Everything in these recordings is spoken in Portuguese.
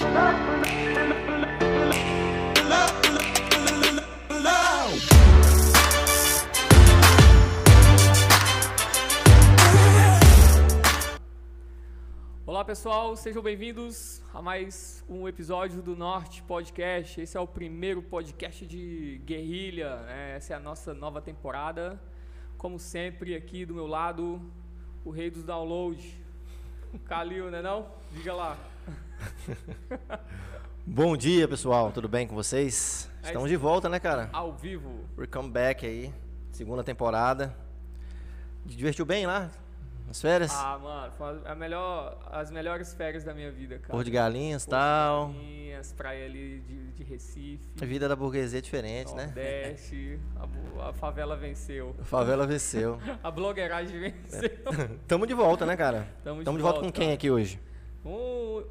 Olá pessoal, sejam bem-vindos a mais um episódio do Norte Podcast. Esse é o primeiro podcast de guerrilha, né? essa é a nossa nova temporada. Como sempre, aqui do meu lado, o rei dos downloads, Calil, né não? Diga lá. Bom dia, pessoal. Tudo bem com vocês? É Estamos de volta, né, cara? Ao vivo. Welcome back aí. Segunda temporada. Te divertiu bem lá? Nas férias? Ah, mano, foi a melhor, as melhores férias da minha vida, cara. Porto de Galinhas e Porto de tal. Galinhas, praia ali de, de Recife. A vida da burguesia é diferente, né? Nordeste, a, favela venceu. A favela venceu. A blogueiragem venceu. Tamo de volta, né, cara? Tamo de Tamo de volta com volta, quem cara. aqui hoje? Um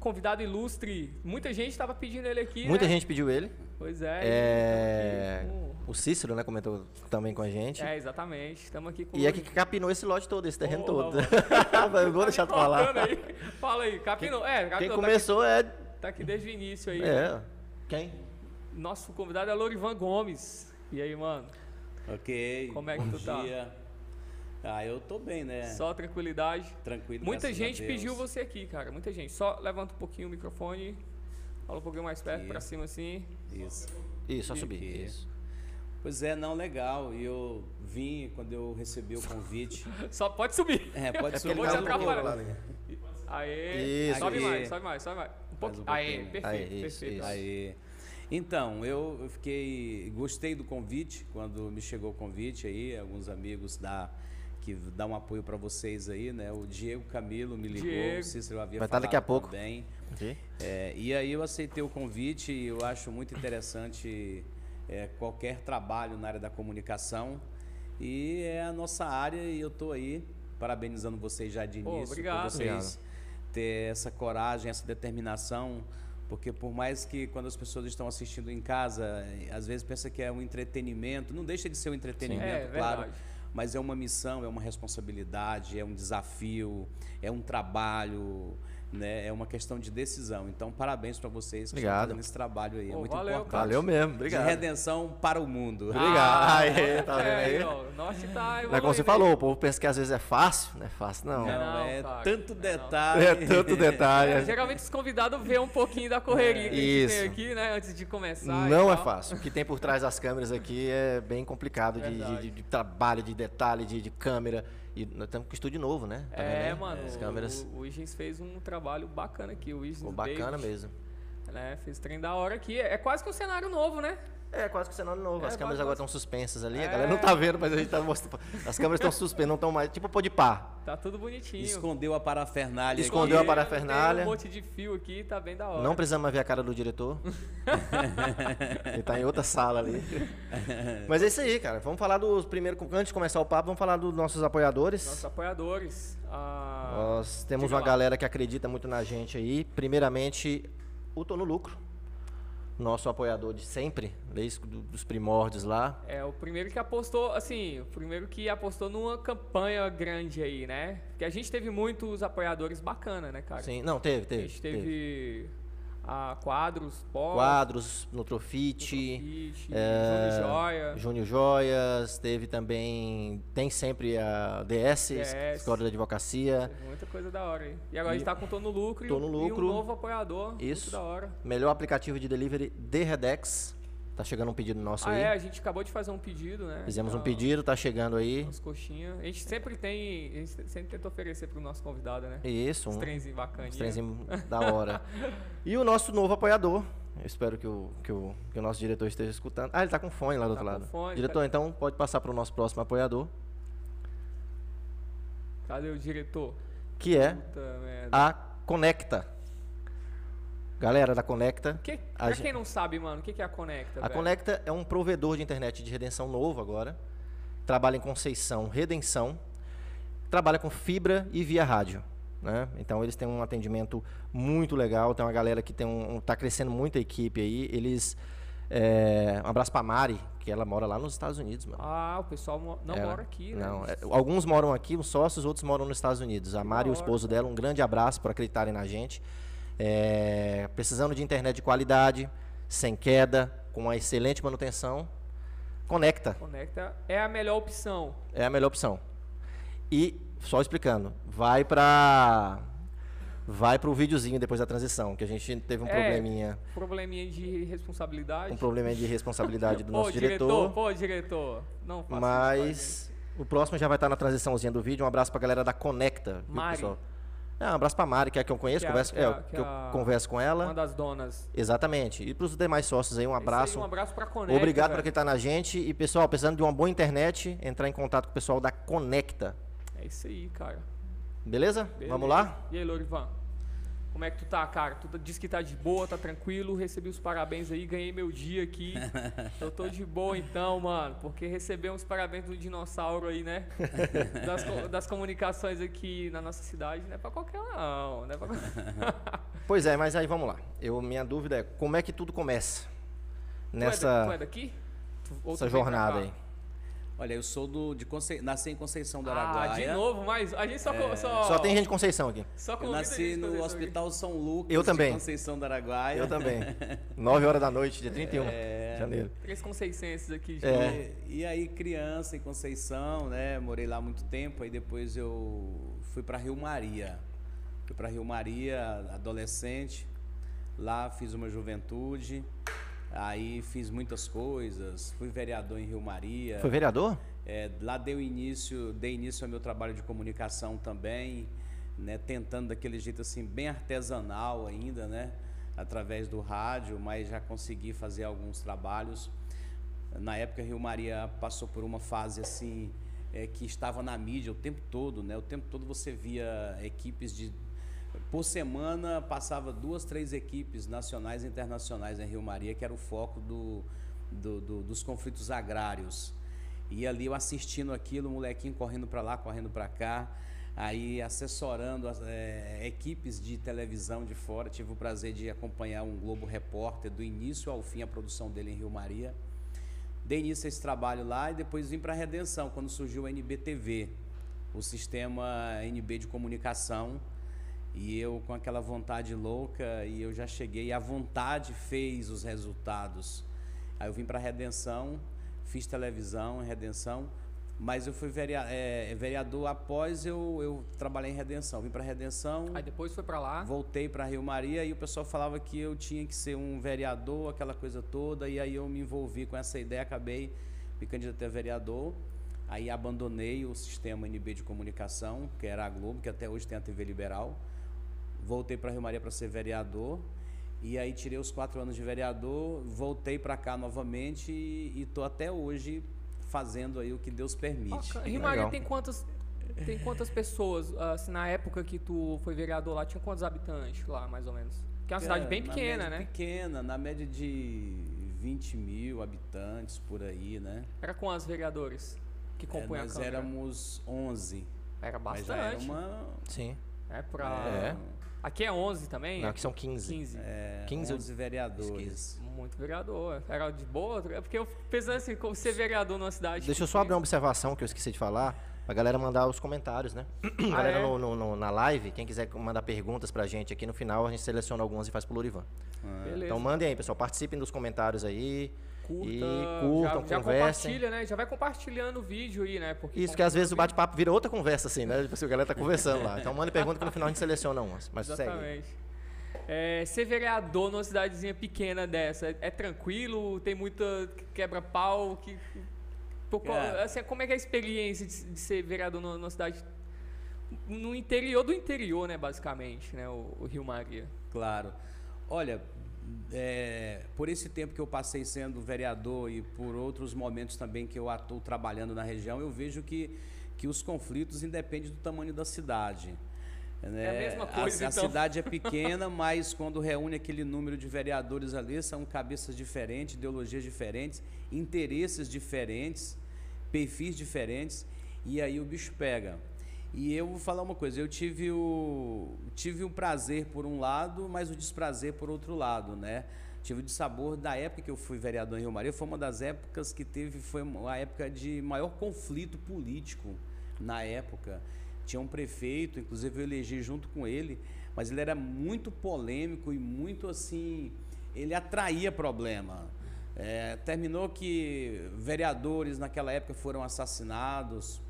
convidado ilustre. Muita gente estava pedindo ele aqui. Muita né? gente pediu ele. Pois é. É... O Cícero, né, comentou também com a gente. É, exatamente. Estamos aqui com E é que capinou esse lote todo, esse terreno Porra, todo. Eu vou deixar tu falar. Aí. Fala aí, Capino. É, Quem Capino, começou é... Tá aqui, tá aqui desde o início aí. É. Quem? Nosso convidado é Lorivan Gomes. E aí, mano? Ok. Como é que bom tu tá? Ah, eu tô bem, né? Só tranquilidade. Tranquilo. Muita gente pediu você aqui, cara. Muita gente. Só levanta um pouquinho o microfone. Fala um pouquinho mais perto, Aqui. pra cima assim. Isso. Isso, só subir. aqui. Isso. Pois é, não, legal. E eu vim quando eu recebi o convite. Só pode subir. É, pode É subir. Vou te no atrapalhar. lá, né? Aê. Isso. sobe mais, sobe mais, sobe mais. Um pouquinho. um Aê, perfeito, Aê, isso, perfeito. isso. Aí. Então, eu fiquei. Gostei do convite, quando me chegou o convite aí, alguns amigos da. Que dão um apoio para vocês aí, né? O Diego Camilo me ligou, Diego. o Cícero havia Vai estar daqui a falado pouco. também. Ok? É, e aí eu aceitei o convite e eu acho muito interessante é, qualquer trabalho na área da comunicação. E é a nossa área e eu estou aí parabenizando vocês já de início obrigado. por vocês ter essa coragem, essa determinação, porque por mais que quando as pessoas estão assistindo em casa, às vezes pensa que é um entretenimento, não deixa de ser um entretenimento, É, claro, verdade. Mas é uma missão, é uma responsabilidade, é um desafio, é um trabalho, né? É uma questão de decisão. Então, parabéns para vocês que Obrigado. estão fazendo esse trabalho aí. é muito valeu, importante. cara. Valeu mesmo, De obrigado. redenção para o mundo. Obrigado. Aê, tá vendo aí? É, ó, o norte tá é como você aí. falou, o povo pensa que às vezes é fácil. Não é fácil, não. Não, Não, é tanto não. detalhe. É tanto detalhe. É, geralmente os convidados vê um pouquinho da correria que a gente Isso. tem aqui, né? Antes de começar. Não é fácil. O que tem por trás das câmeras aqui é bem complicado de, Verdade. de- de trabalho, de detalhe, de, de câmera. E nós estamos com estúdio novo, né? Tá vendo É, mano. As o- câmeras. O, o Wiggins fez um trabalho bacana aqui. O Wiggins Ficou bacana David, mesmo. Né? Fez trem da hora aqui. É quase que um cenário novo, né? É, quase que cenário novo. É, As câmeras quase- agora estão suspensas ali. É. A galera não tá vendo, mas a gente tá mostrando. As câmeras estão suspensas, não estão mais. Tipo pô de pá. Tá tudo bonitinho. Escondeu a parafernália. Escondeu aqui. a parafernália. Tem um monte de fio aqui, tá bem da hora. Não precisamos mais ver a cara do diretor. Ele tá em outra sala ali. Mas é isso aí, cara. Vamos falar dos primeiro. Antes de começar o papo, vamos falar dos nossos apoiadores. Nossos apoiadores. Ah, Nós temos uma lá. galera que acredita muito na gente aí. Primeiramente, o Tô no Lucro. Nosso apoiador de sempre, desde do- dos primórdios lá. É o primeiro que apostou, assim, o primeiro que apostou numa campanha grande aí, né? Porque a gente teve muitos apoiadores bacana, né, cara? Sim, não, teve, A teve. gente teve. teve a Quadros, Pó, Quadros, Nutrofit, é, Júnior Joia. Júnior Joias, teve também. Tem sempre a DS, DS. Escola de Advocacia. Muita coisa da hora aí. E agora a gente tá com Tô no Lucro, Tô no e Lucro. um novo apoiador. Isso. Da hora. Melhor aplicativo de delivery de Redex. Tá chegando um pedido nosso Ah, aí. é, a gente acabou de fazer um pedido, né? Fizemos um Ah, pedido, tá chegando aí. As coxinhas. A gente sempre tem. A gente sempre tenta oferecer pro nosso convidado, né? Isso, Os um, trenzinhos bacaninhos. uns trenzinhos da hora. E o nosso novo apoiador. Eu espero que o, que, o, que o nosso diretor esteja escutando. Ah, ele tá com fone lá do Tá outro com lado. fone, diretor, tá- então pode passar para o nosso próximo apoiador, Cadê o diretor? que é Puta a Conecta. Galera da Conecta. Que, pra quem não sabe, mano, o que, que é a Conecta? A velho? Conecta é um provedor de internet de redenção novo agora. Trabalha em Conceição, Redenção. Trabalha com fibra e via rádio. Né? Então eles têm um atendimento muito legal. Tem uma galera que tem um, um- tá crescendo muito a equipe aí. Eles é, um abraço pra Mari, que ela mora lá nos Estados Unidos, mano. Ah, o pessoal não Ela- mora aqui, né? Não, é, alguns moram aqui, os sócios, outros moram nos Estados Unidos. A Mari e o esposo dela, um grande abraço por acreditarem na gente. É, precisando de internet de qualidade, sem queda, com uma excelente manutenção, conecta. Conecta é a melhor opção. É a melhor opção. E, só explicando, vai para vai para o videozinho depois da transição, que a gente teve um É. probleminha, Probleminha de responsabilidade. um probleminha de responsabilidade do Ô, nosso diretor, Pô, diretor. Não faça mas o próximo já vai estar na transiçãozinha do vídeo. Um abraço pra galera da Conecta, viu, Mari. pessoal? É, um abraço pra Mari, que é a que eu conheço, Que é a- converso, que é é, a- que que é eu a- converso com Uma ela. das donas. Exatamente. E pros demais sócios aí, um abraço. aí, um abraço pra Conecta. Obrigado pra velho. quem tá na gente. E, pessoal, precisando de uma boa internet, entrar em contato com o pessoal da Conecta. É isso aí, cara. Beleza? Beleza. Vamos lá? E aí, Lorivan? Como é que tu tá, cara? Tu disse que tá de boa, tá tranquilo, recebi os parabéns aí, ganhei meu dia aqui. Eu tô de boa então, mano, porque receber uns parabéns do dinossauro aí, né? Das, das comunicações aqui na nossa cidade, não é pra qualquer um, não. não é pra... Pois é, mas aí vamos lá. Eu, minha dúvida é como é que tudo começa Tu é nessa tu é daqui? Tu- essa jornada aí? Olha, eu sou do de Conce... nasci em Conceição do Ah, Araguaia. de novo, mas a gente só... co- Só, Só tem gente de Conceição aqui. Só Eu nasci gente no Conceição aqui. Hospital São Lucas Eu também. de Conceição do Araguaia. Eu também. 9 horas da noite, dia 31 É. de janeiro. Três conceicenses aqui. de É. E, e aí, criança em Conceição, né? Morei lá muito tempo. Aí depois eu fui para Rio Maria. Fui para Rio Maria, adolescente. Lá fiz uma juventude. Aí fiz muitas coisas. Fui vereador em Rio Maria. Foi vereador? É, lá deu início, dei início ao meu trabalho de comunicação também, né, tentando daquele jeito assim bem artesanal ainda, né, através do rádio, mas já consegui fazer alguns trabalhos. Na época Rio Maria passou por uma fase assim é, que estava na mídia o tempo todo, né? O tempo todo você via equipes de por semana passava duas, três equipes nacionais e internacionais em Rio Maria, que era o foco do, do- do- dos conflitos agrários. E ali eu assistindo aquilo, o molequinho correndo para lá, correndo para cá, aí assessorando as, eh, equipes de televisão de fora. Tive o prazer de acompanhar um Globo Repórter do início ao fim a produção dele em Rio Maria. Dei início a esse trabalho lá e depois vim para a Redenção, quando surgiu o NBTV, o sistema NB de comunicação. E eu com aquela vontade louca, e eu já cheguei, e a vontade fez os resultados. Aí eu vim para a Redenção, fiz televisão em Redenção, mas eu fui verea- eh, vereador após eu, eu trabalhei em Redenção. Vim para a Redenção, Aí depois foi pra lá. voltei para Rio Maria e o pessoal falava que eu tinha que ser um vereador, aquela coisa toda, e aí eu me envolvi com essa ideia, acabei me candidatei a vereador, aí abandonei o sistema NB de comunicação, que era a Globo, que até hoje tem a TV Liberal, voltei para Rio Maria para ser vereador, e aí tirei os quatro anos de vereador, voltei para cá novamente e estou até hoje fazendo aí o que Deus permite. Rio. Maria tem quantas, tem quantas pessoas? Assim, na época que tu foi vereador lá, tinha quantos habitantes lá, mais ou menos? Que é uma cidade É, bem na pequena, né? Pequena, na média de 20 mil habitantes por aí, né? Era quantos vereadores que É, compõem a nós Câmara? éramos 11. Era Mas já era bastante. uma. Sim. É pra... É. Aqui é 11 também? Não, aqui são 15. 15. É, 15 11 vereadores. Muito vereador. Era de boa. É porque eu pensando assim, como ser vereador numa cidade. Deixa eu só abrir uma observação que eu esqueci de falar. A galera mandar os comentários, né? galera é? no, no- no- na live, quem quiser mandar perguntas pra gente aqui no final, a gente seleciona algumas e faz pro Lorivan. Beleza. Então mandem aí, pessoal. Participem dos comentários aí. Curta, e curtam, já, já compartilha, né? Já vai compartilhando o vídeo aí, né? Porque Isso, que às vezes o bate-papo vira outra conversa, assim, né? Tipo assim, a galera tá conversando lá. Então manda pergunta que no final a gente seleciona umas. Mas segue. Exatamente. É, ser vereador numa cidadezinha pequena dessa, é, é tranquilo? Tem muita quebra-pau? Que, Cara. assim, como é que é a experiência de, de ser vereador numa, numa cidade no interior do interior, né? Basicamente, né? O, o Rio Maria. Claro. Olha, é, por esse tempo que eu passei sendo vereador e por outros momentos também que eu atuo trabalhando na região, eu vejo que, que os conflitos independem do tamanho da cidade. né? É a mesma coisa, A, a então. cidade é pequena, mas quando reúne aquele número de vereadores ali, são cabeças diferentes, ideologias diferentes, interesses diferentes, perfis diferentes, e aí o bicho pega. E eu vou falar uma coisa, eu tive o, tive o prazer por um lado, mas o desprazer por outro lado, né? Tive o dissabor da época que eu fui vereador em Rio Maria, foi uma das épocas que teve, foi a época de maior conflito político na época. Tinha um prefeito, inclusive eu elegi junto com ele, mas ele era muito polêmico e muito assim, ele atraía problema. É, terminou que vereadores naquela época foram assassinados,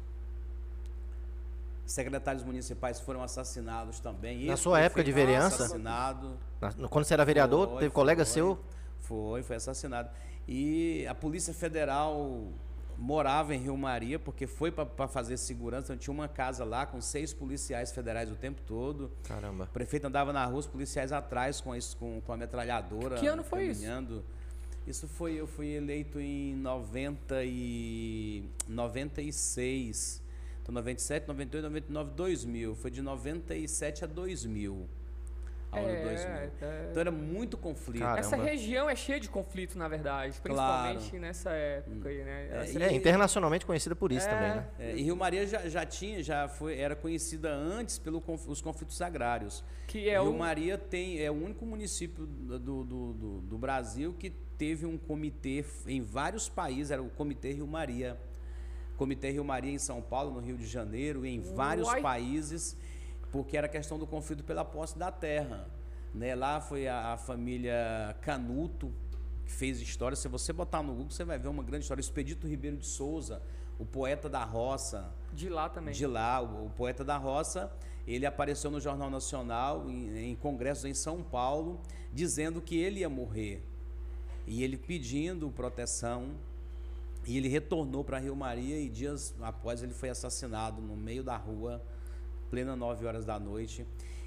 secretários municipais foram assassinados também. Na sua época de vereança? Assassinado. Na- Quando você era vereador, Foi, teve colega foi. seu? Foi, foi assassinado. E a Polícia Federal morava em Rio Maria, porque foi para fazer segurança. Então, tinha uma casa lá com seis policiais federais o tempo todo. Caramba. O prefeito andava na rua, os policiais atrás com, isso, com, com a metralhadora. Que ano foi isso? caminhando. isso? foi, eu fui eleito em 90 e 96. Então, 97, 98, 99, 2000. Foi de 97 a 2000. Ao ano É, 2000. é. Então era muito conflito. Cara, Essa Caramba. região é cheia de conflito, na verdade. Claro. Principalmente nessa época aí, né? É, Essa- e- É, internacionalmente conhecida por isso É. também, né? É, e Rio Maria já, já tinha, já foi, era conhecida antes pelos conflitos agrários. que é Rio o. Maria tem, é o único município do, do, do, do Brasil que teve um comitê em vários países, era o Comitê Rio Maria. Comitê Rio Maria em São Paulo, no Rio de Janeiro, em vários Uai. países, porque era questão do conflito pela posse da terra. Né? Lá foi a, a família Canuto, que fez história. Se você botar no Google, você vai ver uma grande história. Expedito Ribeiro de Souza, o poeta da roça, De lá também. de lá, o, o poeta da roça, ele apareceu no Jornal Nacional, em, em congressos em São Paulo, dizendo que ele ia morrer. E ele pedindo proteção. E ele retornou para Rio Maria e dias após ele foi assassinado no meio da rua, plena nove horas da noite.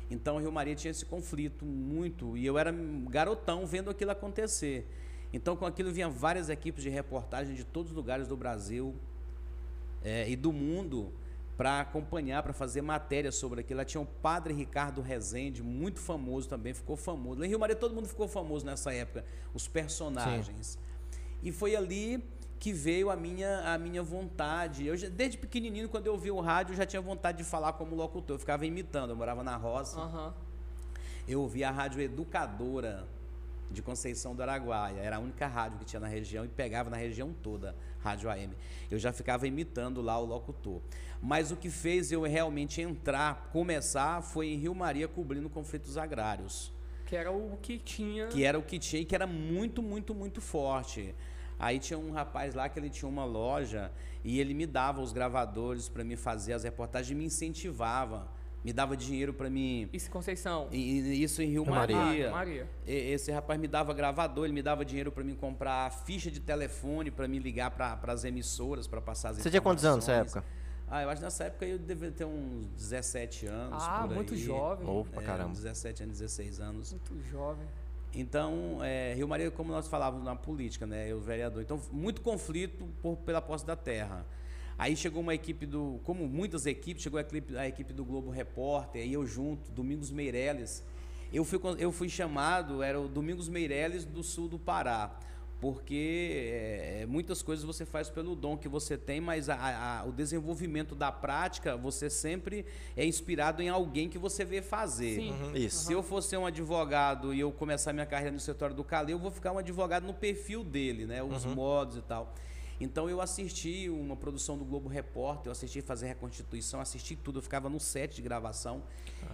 Então Rio Maria tinha esse conflito muito e eu era garotão vendo aquilo acontecer. Então com aquilo vinham várias equipes de reportagem de todos os lugares do Brasil, é, e do mundo para acompanhar, para fazer matéria sobre aquilo. Lá tinha o padre Ricardo Rezende, muito famoso também, ficou famoso. Lá em Rio Maria todo mundo ficou famoso nessa época, os personagens. E foi ali que veio a minha, a minha vontade. Eu já- desde pequenininho, quando eu ouvia o rádio, eu já tinha vontade de falar como locutor. Eu ficava imitando, eu morava na roça. Aham. Eu ouvia a rádio educadora de Conceição do Araguaia. Era a única rádio que tinha na região e pegava na região toda, rádio AM. Eu já ficava imitando lá o locutor. Mas o que fez eu realmente entrar, começar, foi em Rio Maria cobrindo conflitos agrários Que era o que tinha. que era o que tinha e que era muito, muito, muito forte. Aí tinha um rapaz lá que ele tinha uma loja e ele me dava os gravadores para me fazer as reportagens e me incentivava, me dava dinheiro para mim. Isso, Conceição. E, isso em Rio Rio Maria. Maria. Ah, Maria. E- Esse rapaz me dava gravador, ele me dava dinheiro para mim comprar ficha de telefone para me ligar para as emissoras para passar as Você tinha quantos anos nessa época? Ah, eu acho que nessa época eu devia ter uns 17 anos. Ah, por muito aí. jovem. Opa, É, caramba. 17 anos, 16 anos. Muito jovem. Então, é, Rio Maria, como nós falávamos na política, né, eu vereador, então muito conflito por, pela posse da terra. Aí chegou uma equipe do, como muitas equipes, chegou a equipe, a equipe do Globo Repórter, aí eu junto, Domingos Meirelles. Eu fui, eu fui chamado, era o Domingos Meirelles do sul do Pará, porque é, muitas coisas você faz pelo dom que você tem, mas a- a- o desenvolvimento da prática, você sempre é inspirado em alguém que você vê fazer. Sim. Uhum, Isso. Se eu for ser um advogado e eu começar minha carreira no setor do Cali, eu vou ficar um advogado no perfil dele, né? Os modos e tal. Então eu assisti uma produção do Globo Repórter, eu assisti fazer reconstituição, assisti tudo, eu ficava no set de gravação.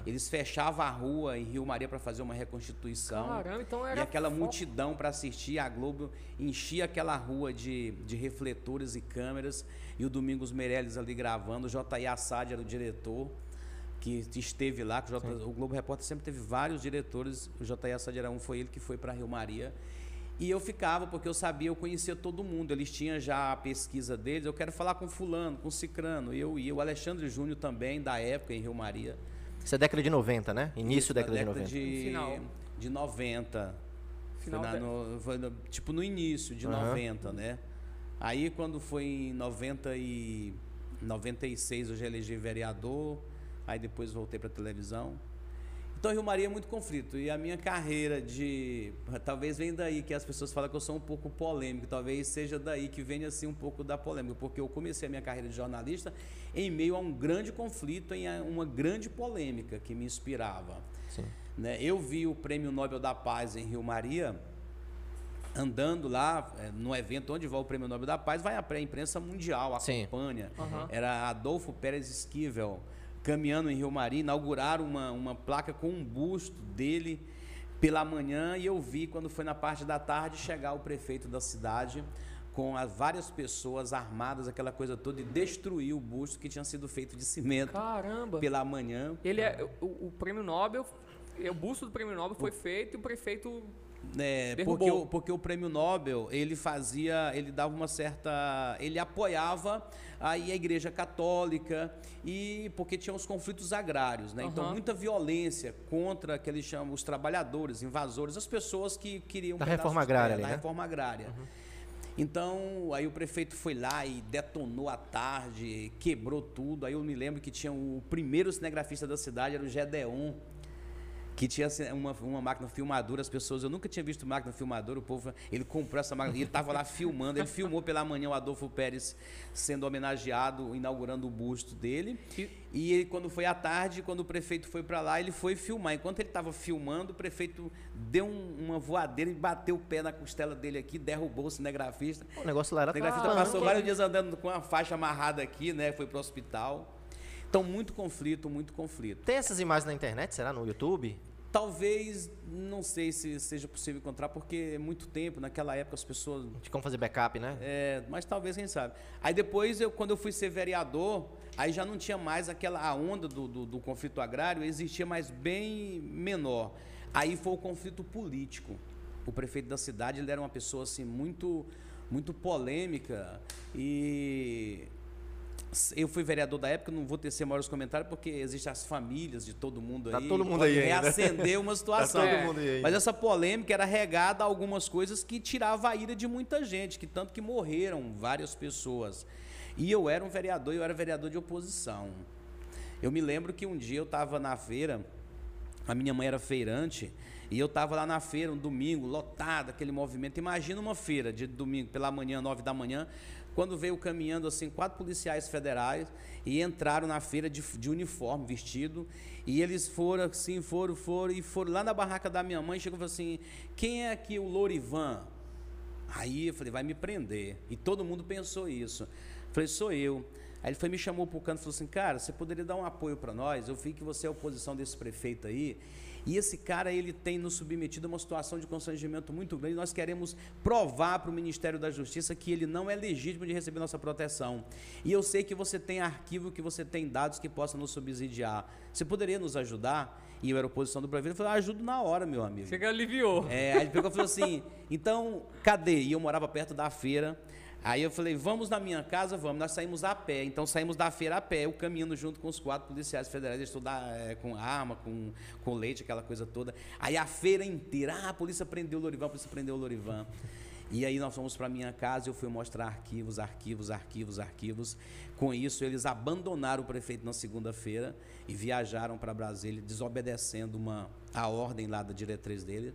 Eles fechavam a rua em Rio Maria para fazer uma reconstituição. Caramba, então era. E aquela multidão para assistir, a Globo enchia aquela rua de, de refletores e câmeras, e o Domingos Meirelles ali gravando, o J.I. Assad era o diretor, que esteve lá, que o, J, o Globo Repórter sempre teve vários diretores, o J.I. Assad era um, foi ele que foi para Rio Maria, e eu ficava, porque eu sabia, eu conhecia todo mundo, eles tinham já a pesquisa deles, eu quero falar com fulano, com cicrano, e eu ia, o Alexandre Júnior também, da época, em Rio Maria, Isso é década de 90, né? Início Isso, da na década, de 90. de, Final. de 90. Final na- no- foi no- tipo no início de Aham. 90, né? Aí quando foi em 90 e 96 eu já elegi vereador, aí depois voltei para televisão. Então Rio Maria é muito conflito e a minha carreira de talvez venha daí que as pessoas falam que eu sou um pouco polêmico, talvez seja daí que venha assim um pouco da polêmica, porque eu comecei a minha carreira de jornalista em meio a um grande conflito, em a- uma grande polêmica que me inspirava. Sim. Né? Eu vi o Prêmio Nobel da Paz em Rio Maria, andando lá eh, no evento onde vai o Prêmio Nobel da Paz, vai a imprensa mundial, acompanha. Aham. Era Adolfo Pérez Esquivel, caminhando em Rio Maria, inauguraram uma, uma placa com um busto dele pela manhã e eu vi quando foi na parte da tarde chegar o prefeito da cidade com as várias pessoas armadas, aquela coisa toda, e destruir o busto que tinha sido feito de cimento Caramba. pela manhã. Ele é o, o prêmio Nobel, o busto do prêmio Nobel foi feito e o prefeito É, Derrubou. porque, o, porque o prêmio Nobel, ele fazia, ele dava uma certa. Ele apoiava aí a igreja católica e porque tinha os conflitos agrários, né? Então, Aham. muita violência contra que eles chamam os trabalhadores, invasores, as pessoas que queriam. Da reforma agrária terra, ali, Da né? reforma agrária. Então, aí o prefeito foi lá e detonou à tarde, quebrou tudo. Aí eu me lembro que tinha o primeiro cinegrafista da cidade, era o Gedeon, que tinha assim, uma, uma máquina filmadora, as pessoas, eu nunca tinha visto máquina filmadora, o povo, ele comprou essa máquina, e ele estava lá filmando, ele filmou pela manhã o Adolfo Pérez sendo homenageado, inaugurando o busto dele, E- e ele, quando foi à tarde, quando o prefeito foi para lá, ele foi filmar, enquanto ele estava filmando, o prefeito deu um- uma voadeira e bateu o pé na costela dele aqui, derrubou o cinegrafista, O negócio lá era o cinegrafista passou vários dias andando com a faixa amarrada aqui, né, foi para o hospital, então muito conflito, muito conflito. Tem essas imagens na internet, será? No YouTube? Talvez, não sei se seja possível encontrar, porque é muito tempo, naquela época as pessoas. De como fazer backup, né? é, mas talvez, quem sabe. Aí depois, eu, quando eu fui ser vereador, aí já não tinha mais aquela a onda do, do, do conflito agrário, existia mais bem menor. Aí foi o conflito político. O prefeito da cidade ele era uma pessoa assim muito, muito polêmica e eu fui vereador da época, não vou tecer maiores comentários, porque existem as famílias de todo mundo Tá aí. todo mundo aí ainda. reacender uma situação. todo É. mundo aí. Mas essa polêmica era regada a algumas coisas que tirava a ira de muita gente, que tanto que morreram várias pessoas. E eu era um vereador, eu era vereador de oposição. Eu me lembro que um dia eu estava na feira, a minha mãe era feirante, e eu estava lá na feira um domingo, lotado, aquele movimento. Imagina uma feira de domingo pela manhã, nove da manhã, quando veio caminhando assim quatro policiais federais e entraram na feira de, de uniforme, vestido, e eles foram assim, foram, foram, e foram lá na barraca da minha mãe, chegou e falou assim, quem é aqui o Lorivan? Aí eu falei, vai me prender. E todo mundo pensou isso. Falei, sou eu. Aí ele foi, me chamou para o canto e falou assim, cara, você poderia dar um apoio para nós? Eu vi que você é oposição desse prefeito aí. E esse cara, ele tem nos submetido a uma situação de constrangimento muito grande. Nós queremos provar para o Ministério da Justiça que ele não é legítimo de receber nossa proteção. E eu sei que você tem arquivo, que você tem dados que possam nos subsidiar. Você poderia nos ajudar? E eu era oposição do prefeito. Eu falei, ah, ajudo na hora, meu amigo. Você que aliviou. É, aí ele pegou e falou assim: então, cadê? E eu morava perto da feira. Aí eu falei, vamos na minha casa, vamos. Nós saímos a pé. Então saímos da feira a pé, eu caminhando junto com os quatro policiais federais, eles todos é, com arma, com, com leite, aquela coisa toda. Aí a feira inteira, ah, a polícia prendeu o Lorivan, a polícia prendeu o Lorivan. E aí nós fomos para minha casa, eu fui mostrar arquivos, arquivos, arquivos, arquivos. Com isso, eles abandonaram o prefeito na segunda-feira e viajaram para Brasília, desobedecendo uma, a ordem lá da diretriz dele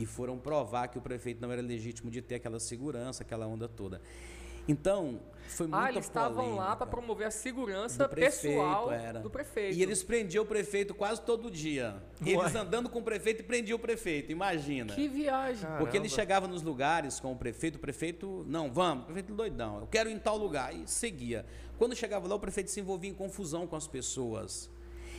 e foram provar que o prefeito não era legítimo de ter aquela segurança, aquela onda toda. Então, foi muita Ah, eles estavam lá para promover a segurança do prefeito, pessoal era. do prefeito. E eles prendiam o prefeito quase todo dia. Eles andando com o prefeito e prendiam o prefeito, imagina. Que viagem. Porque ele Caramba. chegava nos lugares com o prefeito, o prefeito, não, vamos, o prefeito doidão, eu quero ir em tal lugar, e seguia. Quando chegava lá, o prefeito se envolvia em confusão com as pessoas.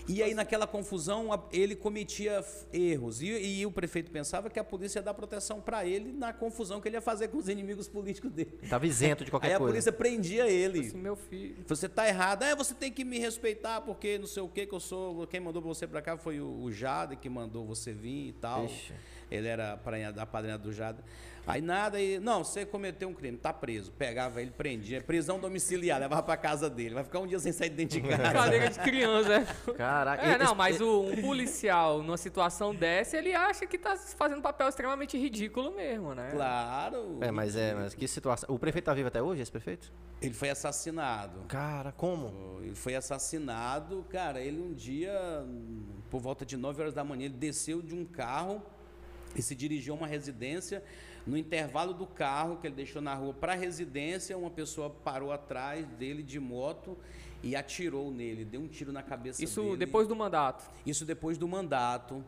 E aí, naquela confusão, a- ele cometia erros. E, e o prefeito pensava que a polícia ia dar proteção para ele na confusão que ele ia fazer com os inimigos políticos dele. Tava isento de Aí qualquer a coisa. polícia prendia ele. Assim, meu filho. Você tá errado. É, você tem que me respeitar porque não sei o que que eu sou. Quem mandou você para cá foi o, o Jada que mandou você vir e tal. Ixi. Ele era da padrinha do Jada. Aí nada, e, não, você cometeu um crime, tá preso. Pegava ele, prendia, prisão domiciliar, levava para casa dele. Vai ficar um dia sem sair de dentro de casa. Cadeira de criança, é. Caraca. É, não, mas o, um policial numa situação dessa, ele acha que tá fazendo um papel extremamente ridículo mesmo, né? Claro. É, mas é, mas que situação. O prefeito tá vivo até hoje, esse prefeito? Ele foi assassinado. Cara, como? Ele foi assassinado, cara, ele um dia, por volta de 9 horas da manhã, ele desceu de um carro e se dirigiu a uma residência. No intervalo do carro que ele deixou na rua para a residência, uma pessoa parou atrás dele de moto e atirou nele, deu um tiro na cabeça Isso dele. depois do mandato. Isso depois do mandato.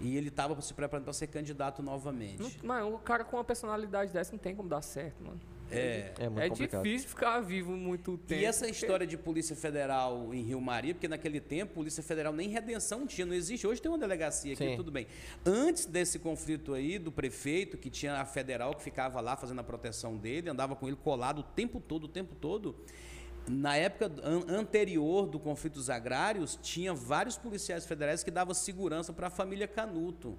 E ele estava se preparando para ser candidato novamente. Não, mas o cara com uma personalidade dessa não tem como dar certo, mano. É. É muito é complicado. difícil ficar vivo muito tempo. E essa história de Polícia Federal em Rio Maria, porque naquele tempo Polícia Federal nem redenção tinha, não existe. Hoje tem uma delegacia aqui, Sim. tudo bem. Antes desse conflito aí do prefeito, que tinha a federal que ficava lá fazendo a proteção dele, andava com ele colado o tempo todo, o tempo todo. Na época an- anterior do conflito dos agrários, tinha vários policiais federais que davam segurança para a família Canuto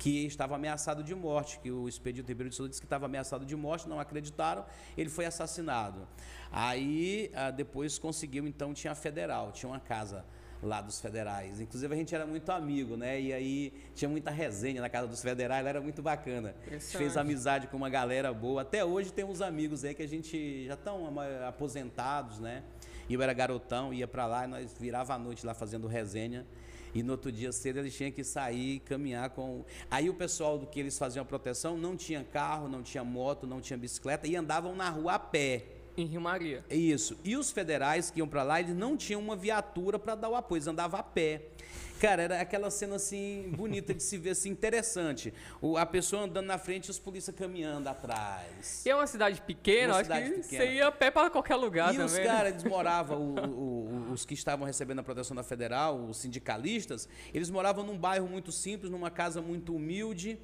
que estava ameaçado de morte, que o Expedito Ribeiro de Souza disse que estava ameaçado de morte, não acreditaram, ele foi assassinado. Aí, ah, depois conseguiu, então, tinha a federal, tinha uma casa lá dos federais. Inclusive, a gente era muito amigo, né? E aí, tinha muita resenha na casa dos federais, era muito bacana. Fez amizade com uma galera boa. Até hoje tem uns amigos aí que a gente já estão aposentados, né? E eu era garotão, ia para lá e nós virava a noite lá fazendo resenha. E no outro dia cedo eles tinham que sair e caminhar com. Aí o pessoal do que eles faziam a proteção não tinha carro, não tinha moto, não tinha bicicleta e andavam na rua a pé. Em Rio Maria. Isso. E os federais que iam para lá, eles não tinham uma viatura para dar o apoio, eles andavam a pé. Cara, era aquela cena assim bonita de se ver, assim interessante. O, a pessoa andando na frente e os polícia caminhando atrás. E é uma cidade pequena, Uma acho cidade que pequena. você ia a pé para qualquer lugar E também. os né? caras, eles moravam, os que estavam recebendo a proteção da federal, os sindicalistas, eles moravam num bairro muito simples, numa casa muito humilde,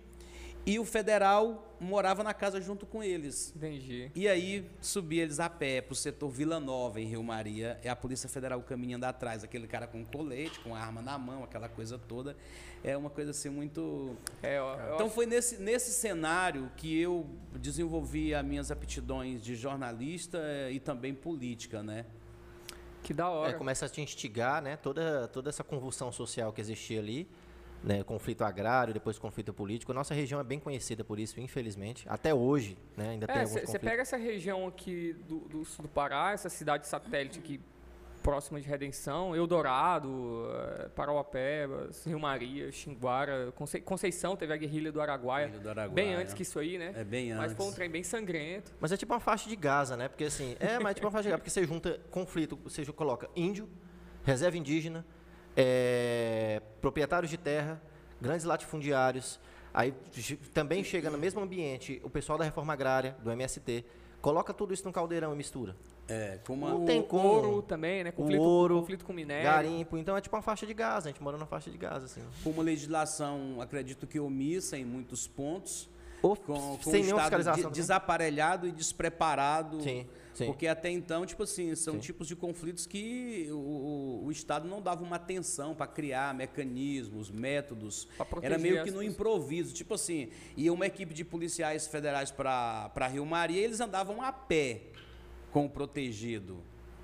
e o federal morava na casa junto com eles. Entendi. E aí subia eles a pé pro setor Vila Nova, em Rio Maria, e a Polícia Federal caminhando atrás, aquele cara com colete, com a arma na mão, aquela coisa toda. É uma coisa assim muito. É, ó, eu Então acho- foi nesse, nesse cenário que eu desenvolvi as minhas aptidões de jornalista eh, e também política, né? que da É, hora. começa a te instigar, né? Toda, toda essa convulsão social que existia ali, né? Conflito agrário, depois conflito político. A nossa região é bem conhecida por isso, infelizmente. Até hoje, né? Ainda tem É, alguns você conflitos. pega essa região aqui do, do sul do Pará, essa cidade satélite aqui próxima de Redenção, Eldorado, eh, Parauapebas, Rio Maria, Xinguara, Conce- Conceição teve a guerrilha do Araguaia, do Araguaia. bem antes que isso aí, né? É bem Mas antes. foi um trem bem sangrento. Mas é tipo uma faixa de Gaza, né? Porque assim, é, mas é tipo uma faixa de Gaza, porque você junta conflito, você coloca índio, reserva indígena, é, proprietários de terra, grandes latifundiários, aí também chega no mesmo ambiente o pessoal da reforma agrária, do MST, coloca tudo isso num caldeirão e mistura. É, com uma. Não o tem como. ouro também, né? Conflito, ouro, conflito com minério. Garimpo, então é tipo uma faixa de Gaza, a gente mora numa faixa de Gaza, assim. com uma legislação, acredito que omissa em muitos pontos, Ou com, com sem um estado de- desaparelhado e despreparado. Sim, sim. Porque até então, tipo assim, são Sim. tipos de conflitos que o, o- Estado não dava uma atenção para criar mecanismos, métodos. Era meio que no improviso. Tipo assim, ia uma equipe de policiais federais para Rio Maria e eles andavam a pé com o protegido.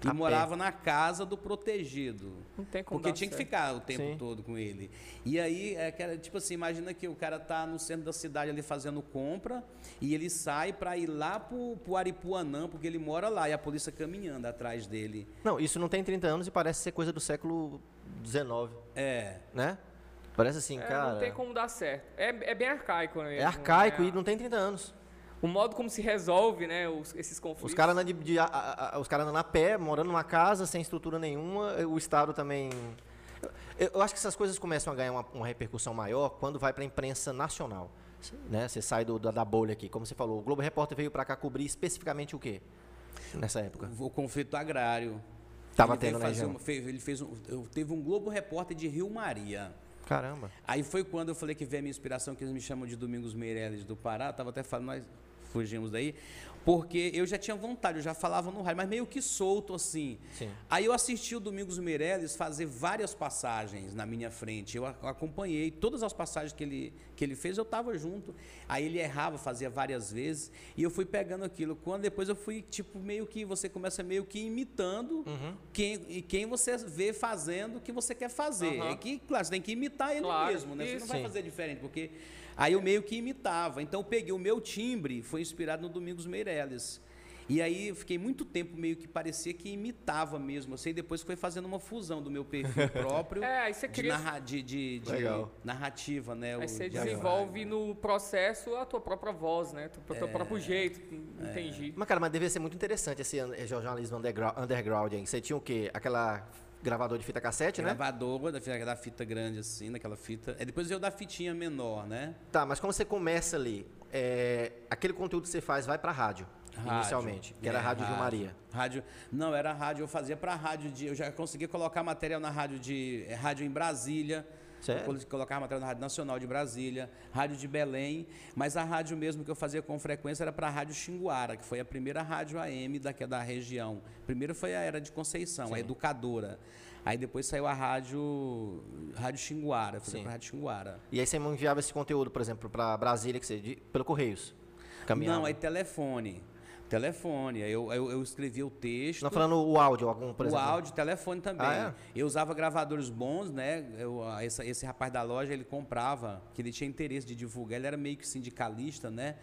E A pé. morava na casa do protegido. Não tem como Porque dar tinha que certo. ficar o tempo Sim. todo com ele. E aí, é, que era, tipo assim, imagina que o cara tá no centro da cidade ali fazendo compra e ele sai para ir lá pro, pro Aripuanã, porque ele mora lá, e a polícia caminhando atrás dele. Não, isso não tem 30 anos e parece ser coisa do século XIX, É. né? Parece assim, É, cara. não tem como dar certo. É, é bem arcaico, né? É arcaico né? e não tem 30 anos. O modo como se resolve, né, os- esses conflitos. Os caras andam de, de- a- a- a- os caras andam a pé, morando numa casa, sem estrutura nenhuma. O Estado também. Eu, eu acho que essas coisas começam a ganhar uma, uma repercussão maior quando vai para a imprensa nacional. Né? Você sai do- da, da bolha aqui. Como você falou, o Globo Repórter veio para cá cobrir especificamente o quê? Nessa época. O conflito agrário. Tava Ele tendo na fazer uma- fez- ele fez um, eu- teve um Globo Repórter de Rio Maria. Caramba. Aí foi quando eu falei que veio a minha inspiração, que eles me chamam de Domingos Meirelles do Pará. Eu tava até falando, nós fugimos daí. Porque eu já tinha vontade, eu já falava no rádio, mas meio que solto assim. Sim. Aí eu assisti o Domingos Meirelles fazer várias passagens na minha frente. Eu acompanhei todas as passagens que ele, que ele fez, eu estava junto. Aí ele errava, fazia várias vezes, e eu fui pegando aquilo. Quando depois eu fui, tipo, meio que você começa meio que imitando Uhum. quem, e quem você vê fazendo o que você quer fazer. Aham. É que, claro, você tem que imitar ele Claro, mesmo, né? Você não vai fazer diferente, porque aí eu meio que imitava. Então eu peguei o meu timbre, foi inspirado no Domingos Meirelles. E aí eu fiquei muito tempo meio que parecia que imitava mesmo. Assim, e depois foi fazendo uma fusão do meu perfil próprio É, aí você de, cria- narra- de, de- de Legal. narrativa, né? Aí o você diálogo. desenvolve no processo a tua própria voz, né? O teu É. próprio jeito, entendi. Mas, cara, mas devia ser muito interessante esse jornalismo underground, underground aí. Você tinha o quê? Aquela gravador de fita cassete, né? Gravador da, fita- da fita grande, assim, daquela fita. É, depois eu da fitinha menor, né? Tá, mas como você começa ali, é, aquele conteúdo que você faz vai pra rádio. Rádio. inicialmente, que era a É, Rádio Gil Maria. Rádio, não, era rádio, eu fazia para rádio de, eu já conseguia colocar material na rádio de, é, rádio em Brasília. Sério? Colocava material na Rádio Nacional de Brasília, Rádio de Belém, mas a rádio mesmo que eu fazia com frequência era para a Rádio Xinguara, que foi a primeira rádio AM daqui da região. Primeiro foi a Era de Conceição, a educadora. Aí depois saiu a rádio Rádio Xinguara, Sim. para a Rádio Xinguara. E aí você enviava esse conteúdo, por exemplo, para Brasília, que você, de- pelo Correios. Caminhava. Não, aí telefone. Telefone. Eu, eu, eu escrevia o texto. Não falando o áudio, algum, por o exemplo. áudio, telefone também. Ah, Eu usava gravadores bons, né? Eu, esse, esse rapaz da loja, ele comprava, que ele tinha interesse de divulgar, ele era meio que sindicalista, né?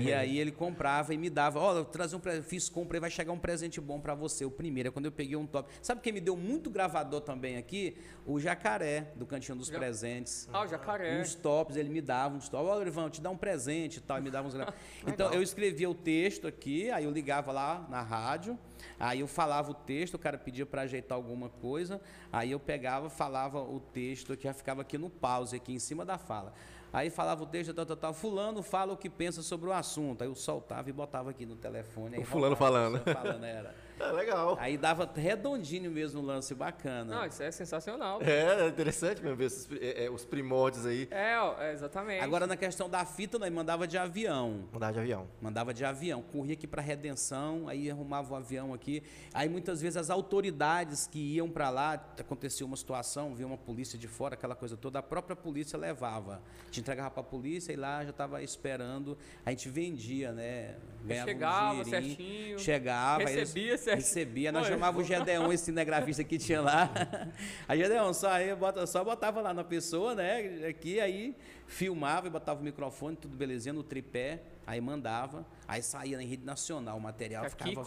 E aí ele comprava e me dava, ó, eu trazer um presente, fiz compra e vai chegar um presente bom pra você. O primeiro é quando eu peguei um top. Sabe quem me deu muito gravador também aqui? O Jacaré, do Cantinho dos Presentes. Ah, o jacaré. Uns tops, ele me dava uns tops. Ó, Ivan, te dar um presente e tal, e me dava uns Então eu escrevia o texto aqui, aí eu ligava lá na rádio, aí eu falava o texto, o cara pedia para ajeitar alguma coisa, aí eu pegava, falava o texto que já ficava aqui no pause, aqui em cima da fala. Aí falava o texto, tal, tal, tal, fulano fala o que pensa sobre o assunto. Aí eu soltava e botava aqui no telefone. O fulano falando. a pessoa falando era. É legal. Aí dava redondinho mesmo o lance, bacana. Não, isso é sensacional. É, é interessante mesmo ver esses, é, é, os primórdios aí. É, ó, é, exatamente. Agora na questão da fita, nós mandava de avião. Mudar de avião. Mandava de avião, corria aqui para Redenção, aí arrumava o avião aqui. Aí muitas vezes as autoridades que iam para lá, acontecia uma situação, via uma polícia de fora, aquela coisa toda, a própria polícia levava. A gente entregava para a polícia e lá já estava esperando. A gente vendia, né? Ganhava chegava um certinho, Chegava, eles- recebia certinho. Recebia, nós Pô, chamava o Gedeon, esse cinegrafista que tinha lá. Aí Gedeon só, aí bota, só botava lá na pessoa, né? Aqui, aí filmava e botava o microfone, tudo belezinha, no tripé, aí mandava, aí saía na rede nacional, o material Aqui ficava.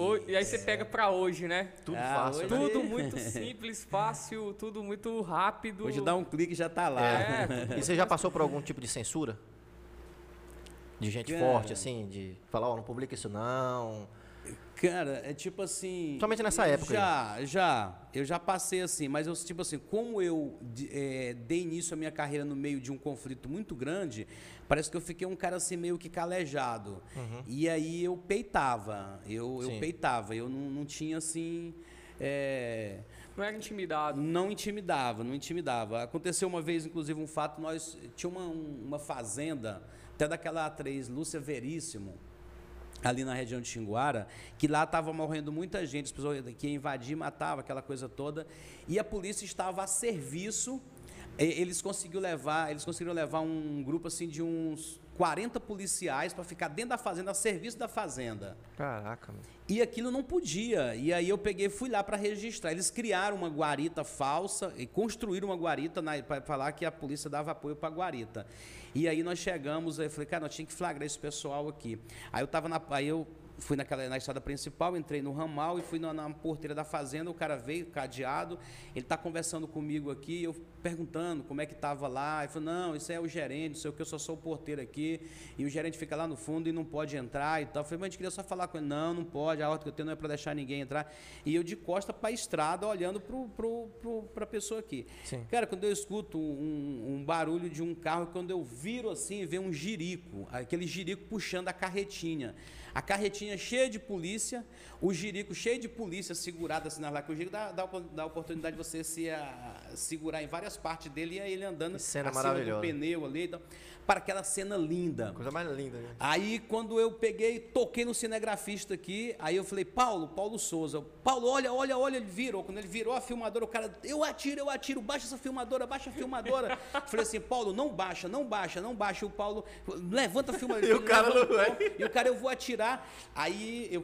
Ho- E aí você pega pra hoje, né? Tudo Ah, fácil, hoje- né? Tudo muito simples, fácil, tudo muito rápido. Hoje dá um clique e já tá lá. É, E você já passou por algum tipo de censura? De gente Cara. forte, assim, de falar, ó, não publica isso não. Cara, é tipo assim. Somente nessa época Já, já. Eu já passei assim, mas eu, tipo assim, como eu é, dei início à minha carreira no meio de um conflito muito grande, parece que eu fiquei um cara assim meio que calejado. E aí eu peitava. Eu, eu peitava. Eu não, não tinha assim. é, Não era intimidado. não intimidava, não intimidava. Aconteceu uma vez, inclusive, um fato, nós tinha uma, um- uma fazenda, até daquela atriz Lúcia Veríssimo, ali na região de Xinguara, que lá estava morrendo muita gente, as pessoas que invadir, matava, aquela coisa toda, e a polícia estava a serviço. Eles conseguiram levar, eles conseguiram levar um grupo assim de uns 40 policiais para ficar dentro da fazenda, a serviço da fazenda. Caraca, mano. E aquilo não podia. E aí eu peguei fui lá para registrar. Eles criaram uma guarita falsa e construíram uma guarita para falar que a polícia dava apoio para a guarita. E aí nós chegamos, aí eu falei, cara, nós tínhamos que flagrar esse pessoal aqui. Aí eu tava na. Aí eu fui naquela, na estrada principal, entrei no ramal e fui na, na porteira da fazenda, o cara veio, cadeado, ele está conversando comigo aqui, eu perguntando como é que estava lá, ele falou, não, isso é o gerente, não sei o que, eu só sou o porteiro aqui, e o gerente fica lá no fundo e não pode entrar e tal. Eu falei, mas a gente queria só falar com ele, não, não pode, a ordem que eu tenho não é para deixar ninguém entrar. E eu de costa para a estrada, olhando para a pessoa aqui. Sim. Cara, quando eu escuto um, um barulho de um carro, quando eu viro assim, vem um jirico, aquele jirico puxando a carretinha. A carretinha cheia de polícia, o jirico cheio de polícia segurado assim na lá, que o jirico dá, dá, dá a oportunidade de você se ah, segurar em várias partes dele e aí ele andando cena acima maravilhosa. do pneu ali, então, para aquela cena linda. Coisa mais linda, né? Aí, quando eu peguei, toquei no cinegrafista aqui, aí eu falei, Paulo, Paulo Souza. Paulo, olha, olha, olha, ele virou. Quando ele virou a filmadora, o cara, eu atiro, eu atiro, baixa essa filmadora, baixa a filmadora. falei assim, Paulo, não baixa, não baixa, não baixa. O Paulo, levanta a filmadora. E o cara não vai. E o cara, eu vou atirar. Aí eu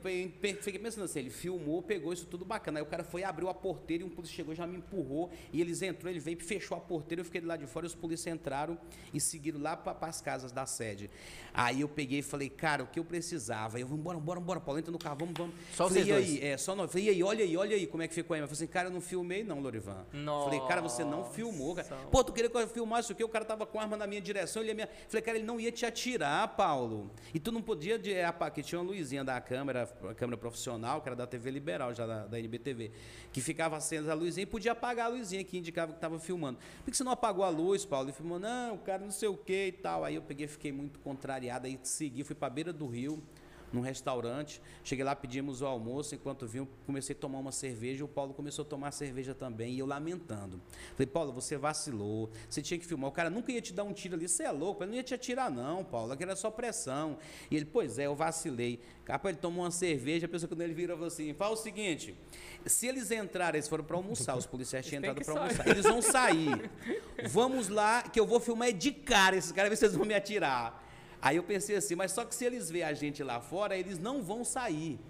fiquei pensando assim, ele filmou, pegou isso tudo bacana. Aí o cara foi, abriu a porteira e um polícia chegou, já me empurrou. E eles entrou, ele veio, fechou a porteira, eu fiquei lado de fora, e os polícias entraram e seguiram lá para as casas da sede. Aí eu peguei e falei, cara, o que eu precisava? Eu, vambora, bora, bora, Paulo, entra no carro, vamos, vamos. Só falei, vocês e dois? aí? É, só nós. Falei, e aí, olha aí, olha aí como é que ficou aí. Eu falei assim, cara, eu não filmei não, Lorivan. Falei, cara, você não filmou, cara. Nossa. Pô, tu queria que eu filmasse o quê? O cara tava com a arma na minha direção, ele ia me... Falei, cara, ele não ia te atirar, Paulo. E tu não podia, de, é, que tinha uma luzinha da câmera, a câmera profissional, que era da TV Liberal, já da, da NBTV, que ficava acesa a luzinha e podia apagar a luzinha que indicava que estava filmando. Por que você não apagou a luz, Paulo? Ele filmou, não, o cara não sei o que e tal. Aí eu peguei, fiquei muito contrariado, aí segui, fui pra beira do rio, num restaurante. Cheguei lá, pedimos o almoço, enquanto vinha, comecei a tomar uma cerveja, o Paulo começou a tomar cerveja também, e eu lamentando. Falei, Paulo, você vacilou, você tinha que filmar. O cara nunca ia te dar um tiro ali, você é louco, ele não ia te atirar, não, Paulo, aquilo era só pressão. E ele, pois é, eu vacilei. Capaz, ele tomou uma cerveja, a pessoa quando ele virou falou assim: fala o seguinte, se eles entrarem, eles foram para almoçar, os policiais tinham entrado para almoçar, eles vão sair. Vamos lá, que eu vou filmar de cara esses caras, ver se eles vão me atirar. Aí eu pensei assim, mas só que se eles verem a gente lá fora, eles não vão sair.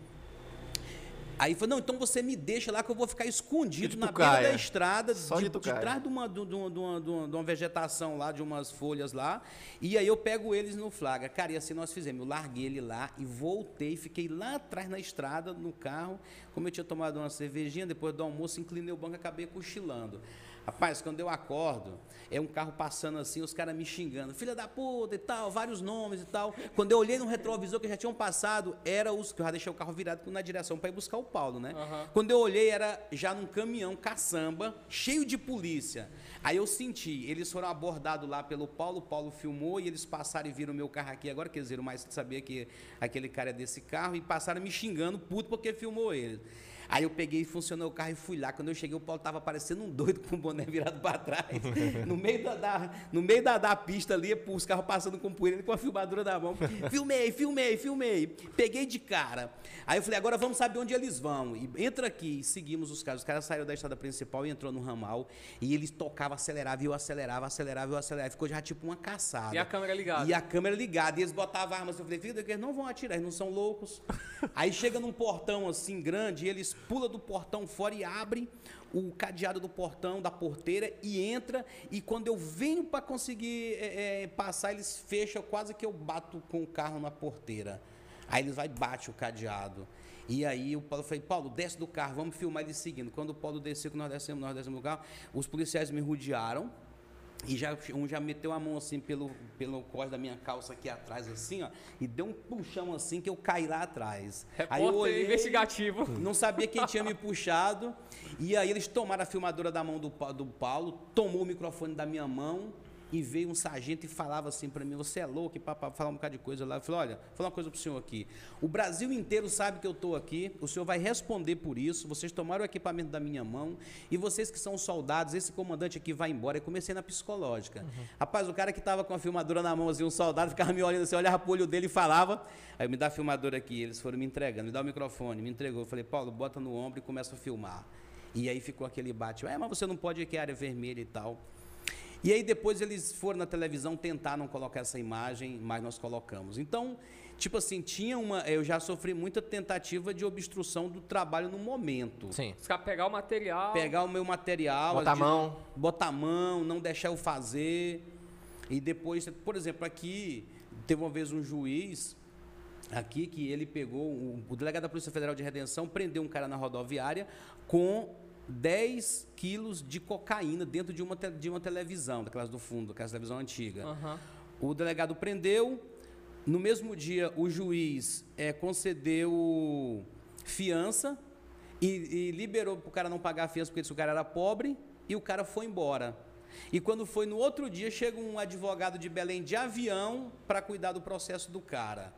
Aí falou, não, então você me deixa lá que eu vou ficar escondido na beira da estrada, Só de, de, de trás de uma, de, uma, de, uma, de uma vegetação lá, de umas folhas lá, e aí eu pego eles no flagra. Cara, e assim nós fizemos. Eu larguei ele lá e voltei, fiquei lá atrás na estrada, no carro, como eu tinha tomado uma cervejinha, depois do almoço, inclinei o banco e acabei cochilando. Rapaz, quando eu acordo, é um carro passando assim, os caras me xingando, filha da puta e tal, vários nomes e tal. Quando eu olhei no retrovisor que já tinham passado, era os que eu já deixei o carro virado na direção para ir buscar o Paulo, né? Uhum. Quando eu olhei, era já num caminhão caçamba, cheio de polícia. Aí eu senti, eles foram abordados lá pelo Paulo, o Paulo filmou e eles passaram e viram o meu carro aqui agora, quer dizer, mais sabia que aquele cara é desse carro, e passaram me xingando, puto, porque filmou ele. Aí eu peguei e funcionou o carro e fui lá. Quando eu cheguei, o Paulo estava parecendo um doido com o boné virado para trás. no meio, da, da, no meio da, da pista ali, os carros passando com poeira, com a filmadora na mão. Filmei, filmei, filmei. Peguei de cara. Aí eu falei, agora vamos saber onde eles vão. E entra aqui, e seguimos os caras. Os caras saíram da estrada principal e entrou no ramal. E eles tocavam, aceleravam, eu acelerava, acelerava, eu acelerava. Ficou já tipo uma caçada. E a câmera ligada. E a câmera ligada. E eles botavam armas. Eu falei, filho, eles não vão atirar, eles não são loucos. Aí chega num portão assim grande e eles pula do portão fora e abre o cadeado do portão, da porteira e entra. E quando eu venho para conseguir é, é, passar, eles fecham, quase que eu bato com o carro na porteira. Aí eles vai bate o cadeado. E aí o Paulo falou, Paulo, desce do carro, vamos filmar ele seguindo. Quando o Paulo desceu, que nós descemos, nós descemos do carro, os policiais me rodearam. E já, um já meteu a mão assim pelo, pelo cós da minha calça aqui atrás, assim, ó, e deu um puxão assim que eu caí lá atrás. Repórter aí eu olhei, investigativo. Não sabia quem tinha me puxado. E aí eles tomaram a filmadora da mão do, do Paulo, tomou o microfone da minha mão e veio um sargento e falava assim para mim: Você é louco? E para falar um bocado de coisa lá. Eu falei: Olha, vou falar uma coisa para o senhor aqui. O Brasil inteiro sabe que eu estou aqui, o senhor vai responder por isso. Vocês tomaram o equipamento da minha mão e vocês que são soldados, esse comandante aqui vai embora. E comecei na psicológica. Uhum. Rapaz, o cara que estava com a filmadora na mão, assim, um soldado, ficava me olhando assim, olhava para o olho dele e falava. Aí me dá a filmadora aqui, eles foram me entregando, me dá o microfone, me entregou. Eu falei: Paulo, bota no ombro e começa a filmar. E aí ficou aquele bate, é, mas você não pode ir que é área vermelha e tal. E aí depois eles foram na televisão, tentaram colocar essa imagem, mas nós colocamos. Então, tipo assim, tinha uma. Eu já sofri muita tentativa de obstrução do trabalho no momento. Sim. Os pegar o material. Pegar o meu material. Botar a mão. Botar a mão, não deixar eu fazer. E depois, por exemplo, aqui, teve uma vez um juiz aqui que ele pegou, o, o delegado da Polícia Federal de Redenção prendeu um cara na rodoviária com 10 quilos de cocaína dentro de uma, de uma televisão, daquelas do fundo, daquela televisão antiga. Uhum. O delegado prendeu. No mesmo dia, o juiz é, concedeu fiança e, e liberou para o cara não pagar a fiança porque o cara era pobre e o cara foi embora. E quando foi no outro dia, chega um advogado de Belém de avião para cuidar do processo do cara.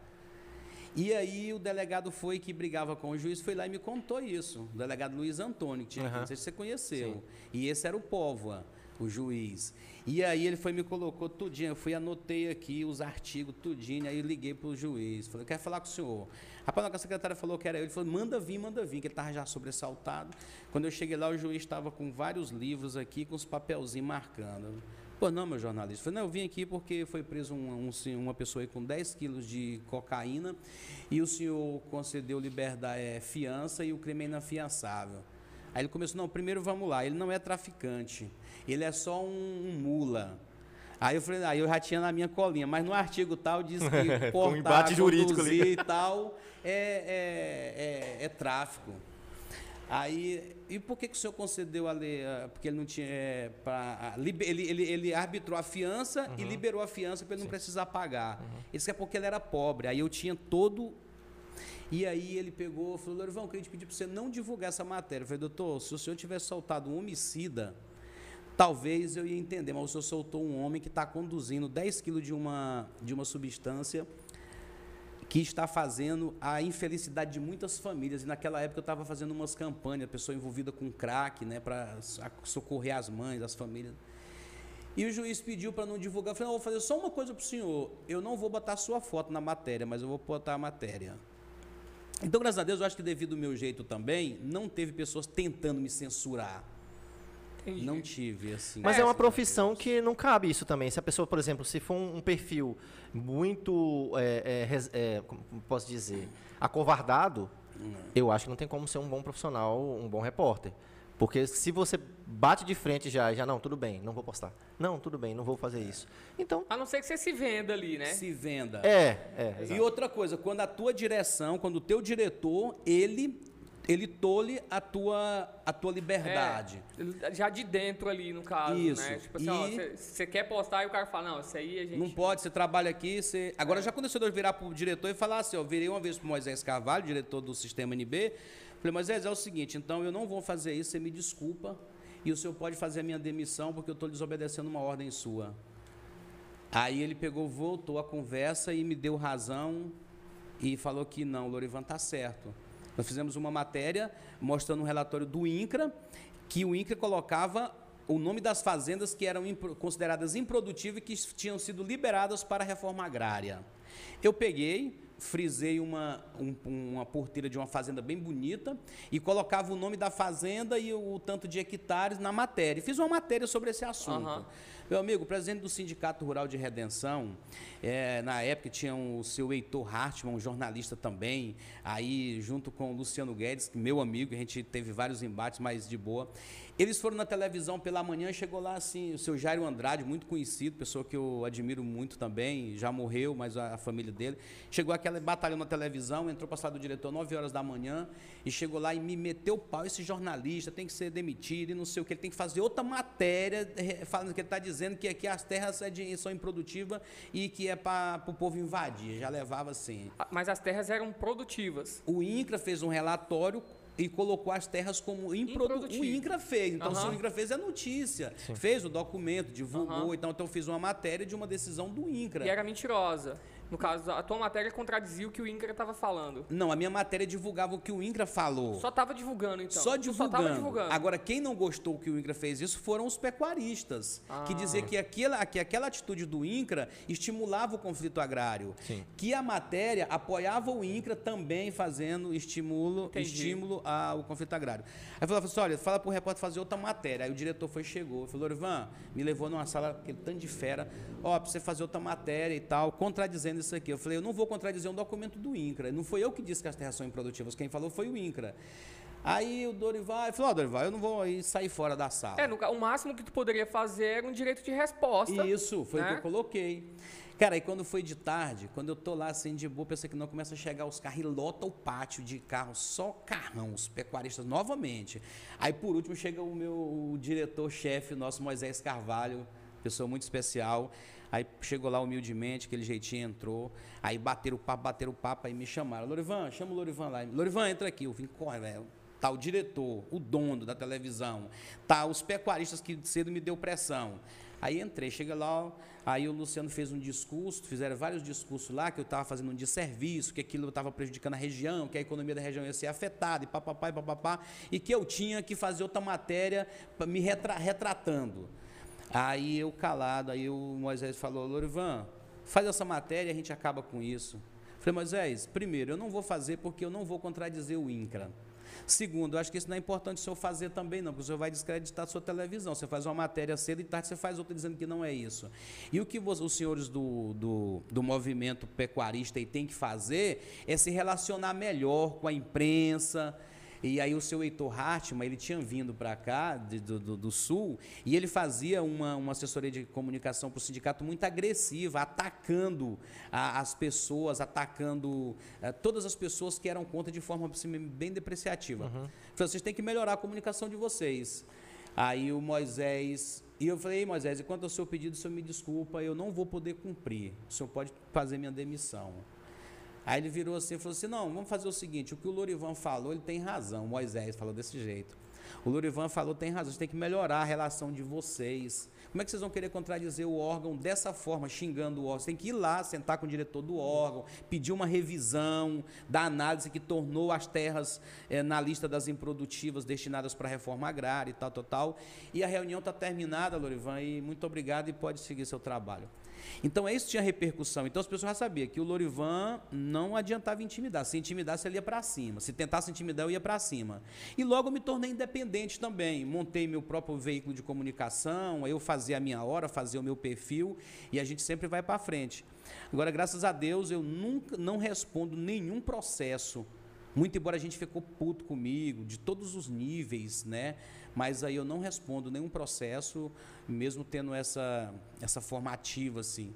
E aí o delegado foi que brigava com o juiz, foi lá e me contou isso. O delegado Luiz Antônio, que tinha, uhum. não sei se você conheceu. Sim. E esse era o Póvoa, o juiz. E aí ele foi me colocou tudinho, eu fui anotei aqui os artigos tudinho, aí liguei para o juiz, falei, quer falar com o senhor? Rapaz, a secretária falou que era eu, ele falou, manda vir, manda vir, que ele estava já sobressaltado. Quando eu cheguei lá, o juiz estava com vários livros aqui, com os papelzinhos marcando. Pô, não, meu jornalista. Falei, não, eu vim aqui porque foi preso um, um, uma pessoa aí com 10 quilos de cocaína e o senhor concedeu liberdade, é, fiança e o crime é inafiançável. Aí ele começou, não, primeiro vamos lá, ele não é traficante, ele é só um, um mula. Aí eu falei, aí eu já tinha na minha colinha, mas no artigo tal diz que portar, um conduzir e tal é, é, é, é tráfico. Aí, e por que, que o senhor concedeu a lei? Ah, porque ele não tinha. É, pra, ele, ele, ele arbitrou a fiança uhum. e liberou a fiança para ele Sim. não precisar pagar. Uhum. Isso é porque ele era pobre. Aí eu tinha todo. E aí ele pegou e falou: Lorivão, eu queria te pedir para você não divulgar essa matéria. Eu falei, doutor, se o senhor tivesse soltado um homicida, talvez eu ia entender, mas o senhor soltou um homem que está conduzindo 10 quilos de uma, de uma substância que está fazendo a infelicidade de muitas famílias. E naquela época eu estava fazendo umas campanhas, pessoa envolvida com crack, né, para socorrer as mães, as famílias. E o juiz pediu para não divulgar. Eu falei, não, vou fazer só uma coisa para o senhor. Eu não vou botar sua foto na matéria, mas eu vou botar a matéria. Então, graças a Deus, eu acho que devido ao meu jeito também, não teve pessoas tentando me censurar. Entendi. Não tive, assim. Mas é, é uma profissão que não cabe isso também. Se a pessoa, por exemplo, se for um perfil muito, é, é, é como posso dizer, acovardado, hum. eu acho que não tem como ser um bom profissional, um bom repórter. Porque se você bate de frente já, já não, tudo bem, não vou postar. Não, tudo bem, não vou fazer isso. Então, a não ser que você se venda ali, né? Se venda. É, é. Exato. E outra coisa, quando a tua direção, quando o teu diretor, ele ele tolhe a tua, a tua liberdade. É, já de dentro ali, no caso, né? Isso. né? Tipo assim, você quer postar e o cara fala, não, isso aí a gente... Não pode, você trabalha aqui, você... Agora, é. já aconteceu de eu virar pro diretor e falar assim, eu virei uma vez pro Moisés Carvalho, diretor do Sistema NB, falei, Moisés, é o seguinte, então eu não vou fazer isso, você me desculpa, e o senhor pode fazer a minha demissão porque eu estou desobedecendo uma ordem sua. Aí ele pegou, voltou a conversa e me deu razão e falou que não, o Lorivan está certo. Nós fizemos uma matéria mostrando um relatório do INCRA, que o INCRA colocava o nome das fazendas que eram consideradas improdutivas e que tinham sido liberadas para a reforma agrária. Eu peguei, frisei uma, um, uma porteira de uma fazenda bem bonita e colocava o nome da fazenda e o, o tanto de hectares na matéria. Fiz uma matéria sobre esse assunto. Uhum. Meu amigo, o presidente do Sindicato Rural de Redenção, é, na época tinha o seu Heitor Hartmann, um jornalista também, aí junto com o Luciano Guedes, meu amigo, a gente teve vários embates, mas de boa. Eles foram na televisão pela manhã, chegou lá assim, o seu Jairo Andrade, muito conhecido, pessoa que eu admiro muito também, já morreu, mas a, a família dele. Chegou aquela batalhão na televisão, entrou para a sala do diretor 9 horas da manhã e chegou lá e me meteu o pau. Esse jornalista tem que ser demitido e não sei o que, ele tem que fazer outra matéria falando que ele está dizendo que aqui as terras é são improdutivas e que é para o povo invadir. Já levava assim. Mas as terras eram produtivas. O INCRA fez um relatório e colocou as terras como improdutivo. O INCRA fez. Então, uhum. se o INCRA fez a notícia, Sim. fez o documento, divulgou. Uhum. Então, então, eu fiz uma matéria de uma decisão do INCRA. E era mentirosa. No caso, a tua matéria contradizia o que o INCRA estava falando. Não, a minha matéria divulgava o que o INCRA falou. Só estava divulgando, então. Só divulgando. Só divulgando. Agora, quem não gostou que o INCRA fez isso foram os pecuaristas, ah. que diziam que aquela, que aquela atitude do INCRA estimulava o conflito agrário. Sim. Que a matéria apoiava o INCRA também fazendo estímulo, estímulo ao conflito agrário. Aí falou assim: olha, fala para o repórter fazer outra matéria. Aí o diretor foi chegou, falou: Ivan, me levou numa sala, aquele tanto de fera, ó, para você fazer outra matéria e tal, contradizendo isso aqui. Eu falei, eu não vou contradizer um documento do INCRA. Não foi eu que disse que as terras são improdutivas, quem falou foi o INCRA. Aí o Dorival falou, ó, oh, Dorival, eu não vou sair fora da sala. É, no, o máximo que tu poderia fazer era um direito de resposta. Isso, foi né? o que eu coloquei. Cara, aí quando foi de tarde, quando eu tô lá assim de boa, pensei que não começa a chegar os carros e lota o pátio de carros, só carrão, os pecuaristas novamente. Aí por último chega o meu diretor-chefe, nosso Moisés Carvalho, pessoa muito especial. Aí chegou lá humildemente, aquele jeitinho entrou. Aí bateram o papo, bateram o papo, aí me chamaram. Lorivan, chama o Lorivan lá. Lorivan, entra aqui. Eu vim, corre, velho. Tá o diretor, o dono da televisão. Tá os pecuaristas que cedo me deu pressão. Aí entrei, chega lá, aí o Luciano fez um discurso, fizeram vários discursos lá, que eu estava fazendo um desserviço, que aquilo estava prejudicando a região, que a economia da região ia ser afetada, e papapá, e papapá, e que eu tinha que fazer outra matéria me retra retratando. Aí eu calado, aí o Moisés falou, Lorivan, faz essa matéria e a gente acaba com isso. Falei, Moisés, primeiro, eu não vou fazer porque eu não vou contradizer o INCRA. Segundo, eu acho que isso não é importante o senhor fazer também, não, porque o senhor vai descreditar a sua televisão. Você faz uma matéria cedo e tarde você faz outra dizendo que não é isso. E o que os senhores do, do, do movimento pecuarista têm que fazer é se relacionar melhor com a imprensa, e aí o seu Heitor Hartmann, ele tinha vindo para cá, de, do, do, Sul, e ele fazia uma, uma assessoria de comunicação para o sindicato muito agressiva, atacando a, as pessoas, atacando a, eh, todas as pessoas que eram contra de forma assim, bem depreciativa. Uhum. Falei, vocês têm que melhorar a comunicação de vocês. Aí o Moisés e eu falei, Moisés, quanto ao seu pedido, o senhor me desculpa, eu não vou poder cumprir. O senhor pode fazer minha demissão. Aí ele virou assim e falou assim: não, vamos fazer o seguinte: o que o Lorivan falou, ele tem razão. Moisés falou desse jeito. O Lorivan falou, tem razão, você tem que melhorar a relação de vocês. Como é que vocês vão querer contradizer o órgão dessa forma, xingando o órgão? Você tem que ir lá, sentar com o diretor do órgão, pedir uma revisão da análise que tornou as terras é, na lista das improdutivas destinadas para a reforma agrária e tal, tal, tal. E a reunião está terminada, Lorivan, e muito obrigado e pode seguir seu trabalho. Então, isso tinha repercussão. Então, as pessoas já sabiam que o Lorivan não adiantava intimidar. Se intimidasse, ele ia para cima. Se tentasse intimidar, eu ia para cima. E logo me tornei independente também. Montei meu próprio veículo de comunicação, eu fazia a minha hora, fazia o meu perfil, e a gente sempre vai para frente. Agora, graças a Deus, eu nunca não respondo nenhum processo. Muito embora a gente ficou puto comigo, de todos os níveis, né? mas aí eu não respondo nenhum processo, mesmo tendo essa, essa formativa, assim.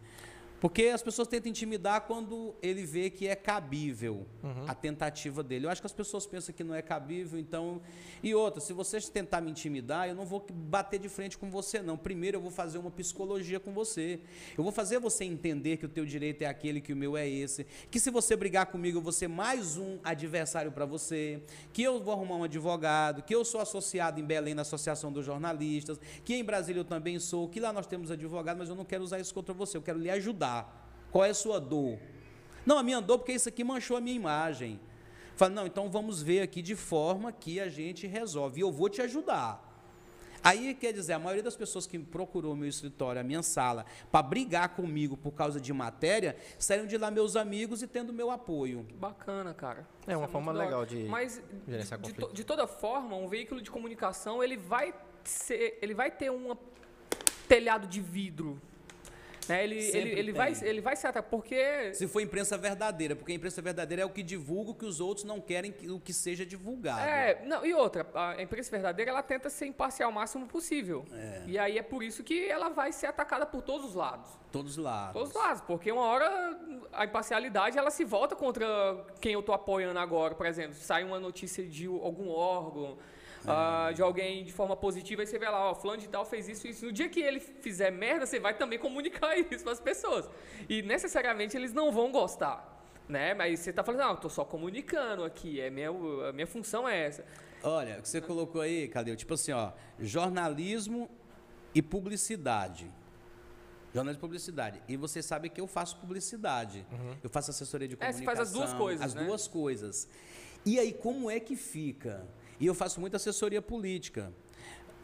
Porque as pessoas tentam intimidar quando ele vê que é cabível uhum. a tentativa dele. Eu acho que as pessoas pensam que não é cabível, então. E outra, se você tentar me intimidar, eu não vou bater de frente com você, não. Primeiro eu vou fazer uma psicologia com você. Eu vou fazer você entender que o teu direito é aquele, que o meu é esse. Que se você brigar comigo, eu vou ser mais um adversário para você. Que eu vou arrumar um advogado. Que eu sou associado em Belém na Associação dos Jornalistas. Que em Brasília eu também sou. Que lá nós temos advogado, mas eu não quero usar isso contra você. Eu quero lhe ajudar. Qual é a sua dor? Não, a minha dor porque isso aqui manchou a minha imagem. Fala, não, então vamos ver aqui de forma que a gente resolve. E eu vou te ajudar. Aí quer dizer, a maioria das pessoas que procurou meu escritório, a minha sala, para brigar comigo por causa de matéria, saíram de lá meus amigos e tendo meu apoio. Bacana, cara. É uma Isso é forma é legal de Mas gerenciar de, de, de toda forma, um veículo de comunicação, ele vai ser, ele vai ter um telhado de vidro né? Ele, ele, ele, vai, ele vai se atacar, porque... Se for imprensa verdadeira, porque a imprensa verdadeira é o que divulga o que os outros não querem que, o que seja divulgado. É, não, e outra, a imprensa verdadeira, ela tenta ser imparcial o máximo possível. É. E aí é por isso que ela vai ser atacada por todos os lados. Todos os lados. Todos os lados, porque uma hora a imparcialidade, ela se volta contra quem eu estou apoiando agora, por exemplo. Sai uma notícia de algum órgão uh, de alguém de forma positiva, e você vê lá, ó, fulano de tal fez isso e isso. No dia que ele fizer merda, você vai também comunicar isso para as pessoas. E necessariamente eles não vão gostar. Né? Mas você está falando, não, eu tô só comunicando aqui, é minha, a minha função é essa. Olha, o que você colocou aí, Cadê? Tipo assim, ó, jornalismo e publicidade. Jornalismo e publicidade. E você sabe que eu faço publicidade. Uhum. Eu faço assessoria de comunicação. É, você faz as duas coisas, As né? duas coisas. E aí, como é que fica? E eu faço muita assessoria política.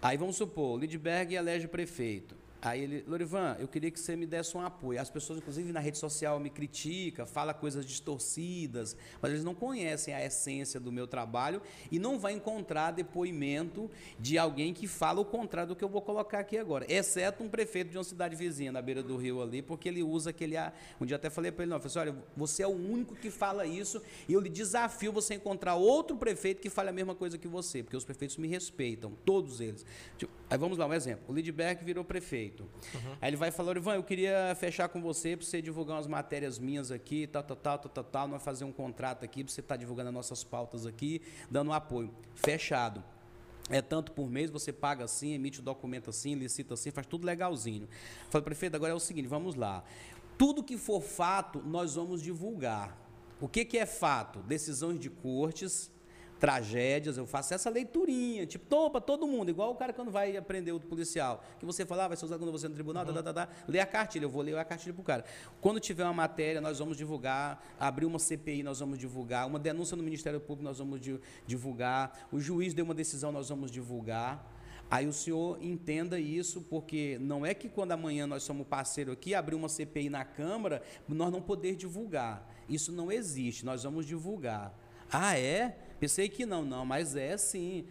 Aí vamos supor, Lidberg elege prefeito. Aí ele, Lorivan, eu queria que você me desse um apoio. As pessoas, inclusive na rede social, me criticam, falam coisas distorcidas, mas eles não conhecem a essência do meu trabalho e não vai encontrar depoimento de alguém que fala o contrário do que eu vou colocar aqui agora. Exceto um prefeito de uma cidade vizinha, na beira do rio ali, porque ele usa aquele. Um dia até falei para ele, não, falei assim, olha, você é o único que fala isso e eu lhe desafio você encontrar outro prefeito que fale a mesma coisa que você, porque os prefeitos me respeitam, todos eles. Tipo, aí vamos lá, um exemplo. O Lidberg virou prefeito. Uhum. Aí ele vai falar, Ivan, eu queria fechar com você para você divulgar umas matérias minhas aqui, tal, tal, tal, tal, tal, tal, nós fazer um contrato aqui para você estar tá divulgando as nossas pautas aqui, dando um apoio. Fechado. É tanto por mês, você paga assim, emite o documento assim, licita assim, faz tudo legalzinho. Falei, prefeito, agora é o seguinte, vamos lá. Tudo que for fato, nós vamos divulgar. O que, que é fato? Decisões de cortes, tragédias, eu faço essa leiturinha, tipo, toma todo mundo, igual o cara quando vai aprender o policial, que você fala, ah, vai ser usado quando você é no tribunal, uhum. tá, tá, tá, lê a cartilha, eu vou ler a cartilha pro cara. Quando tiver uma matéria, nós vamos divulgar, abrir uma CPI, nós vamos divulgar, uma denúncia no Ministério Público, nós vamos divulgar, o juiz deu uma decisão, nós vamos divulgar. Aí o senhor entenda isso, porque não é que quando amanhã nós somos parceiro aqui, abrir uma CPI na Câmara, nós não poder divulgar. Isso não existe, nós vamos divulgar. Ah, é? Pensei que não, não, mas é sim.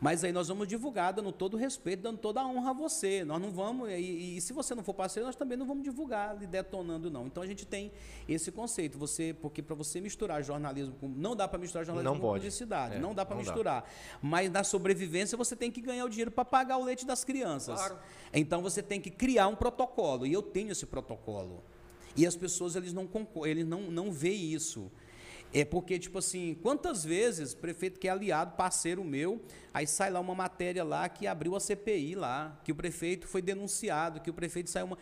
Mas aí nós vamos divulgar, dando todo o respeito, dando toda a honra a você. Nós não vamos, e, e se você não for parceiro, nós também não vamos divulgar detonando, não. Então a gente tem esse conceito. Você, porque para você misturar jornalismo com. Não dá para misturar jornalismo não com pode. publicidade. É, não dá para misturar. Dá. Mas na sobrevivência você tem que ganhar o dinheiro para pagar o leite das crianças. Claro. Então você tem que criar um protocolo. E eu tenho esse protocolo. E as pessoas eles não, eles não, não veem isso. É porque, tipo assim, quantas vezes prefeito que é aliado, parceiro meu, aí sai lá uma matéria lá que abriu a CPI lá, que o prefeito foi denunciado, que o prefeito saiu uma.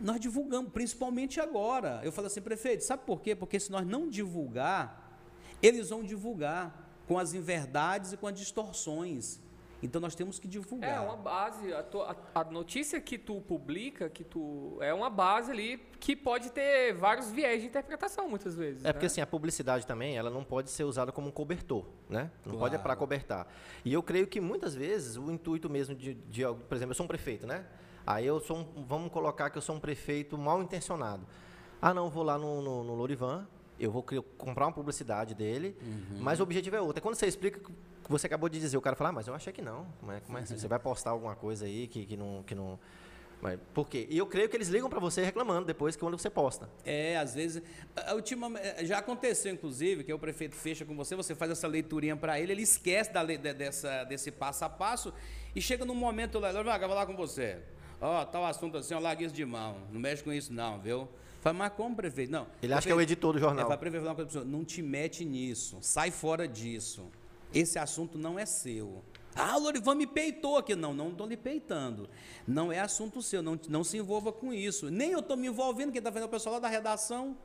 Nós divulgamos, principalmente agora. Eu falo assim, prefeito, sabe por quê? Porque se nós não divulgar, eles vão divulgar com as inverdades e com as distorções. Então nós temos que divulgar. É uma base, a, tua- a- a notícia que tu publica, que tu é uma base ali que pode ter vários viés de interpretação muitas vezes. É porque né? assim, a publicidade também, ela não pode ser usada como um cobertor, né? Não pode é Claro. para cobertar. E eu creio que muitas vezes o intuito mesmo de, de por exemplo, eu sou um prefeito, né? Aí eu sou um, vamos colocar que eu sou um prefeito mal intencionado. Ah, não, eu vou lá no, no, no Lorivan, eu vou comprar uma publicidade dele, mas o objetivo é outro. É quando você explica que você acabou de dizer, o cara fala, ah, mas eu achei que não. Como é, como é? Você vai postar alguma coisa aí que, que não... Que não mas por quê? E eu creio que eles ligam para você reclamando depois que quando você posta. É, às vezes. última, eh, já aconteceu, inclusive, que o prefeito fecha com você, você faz essa leiturinha para ele, ele esquece da, dessa, desse passo a passo e chega num momento lá, ele vai falar com você. Ó, tal assunto assim, ó, larga isso de mão. Não mexe com isso, não, viu? Fala, mas como, prefeito? Não. Ele acha que é o editor do É, jornal. fala, prefeito, falar uma coisa pra pessoa, não te mete nisso, sai fora disso. Esse assunto não é seu. Ah, o Lorivan me peitou aqui. Não, não estou lhe peitando. Não é assunto seu, não, não se envolva com isso. Nem eu estou me envolvendo, quem está vendo é o pessoal lá da redação.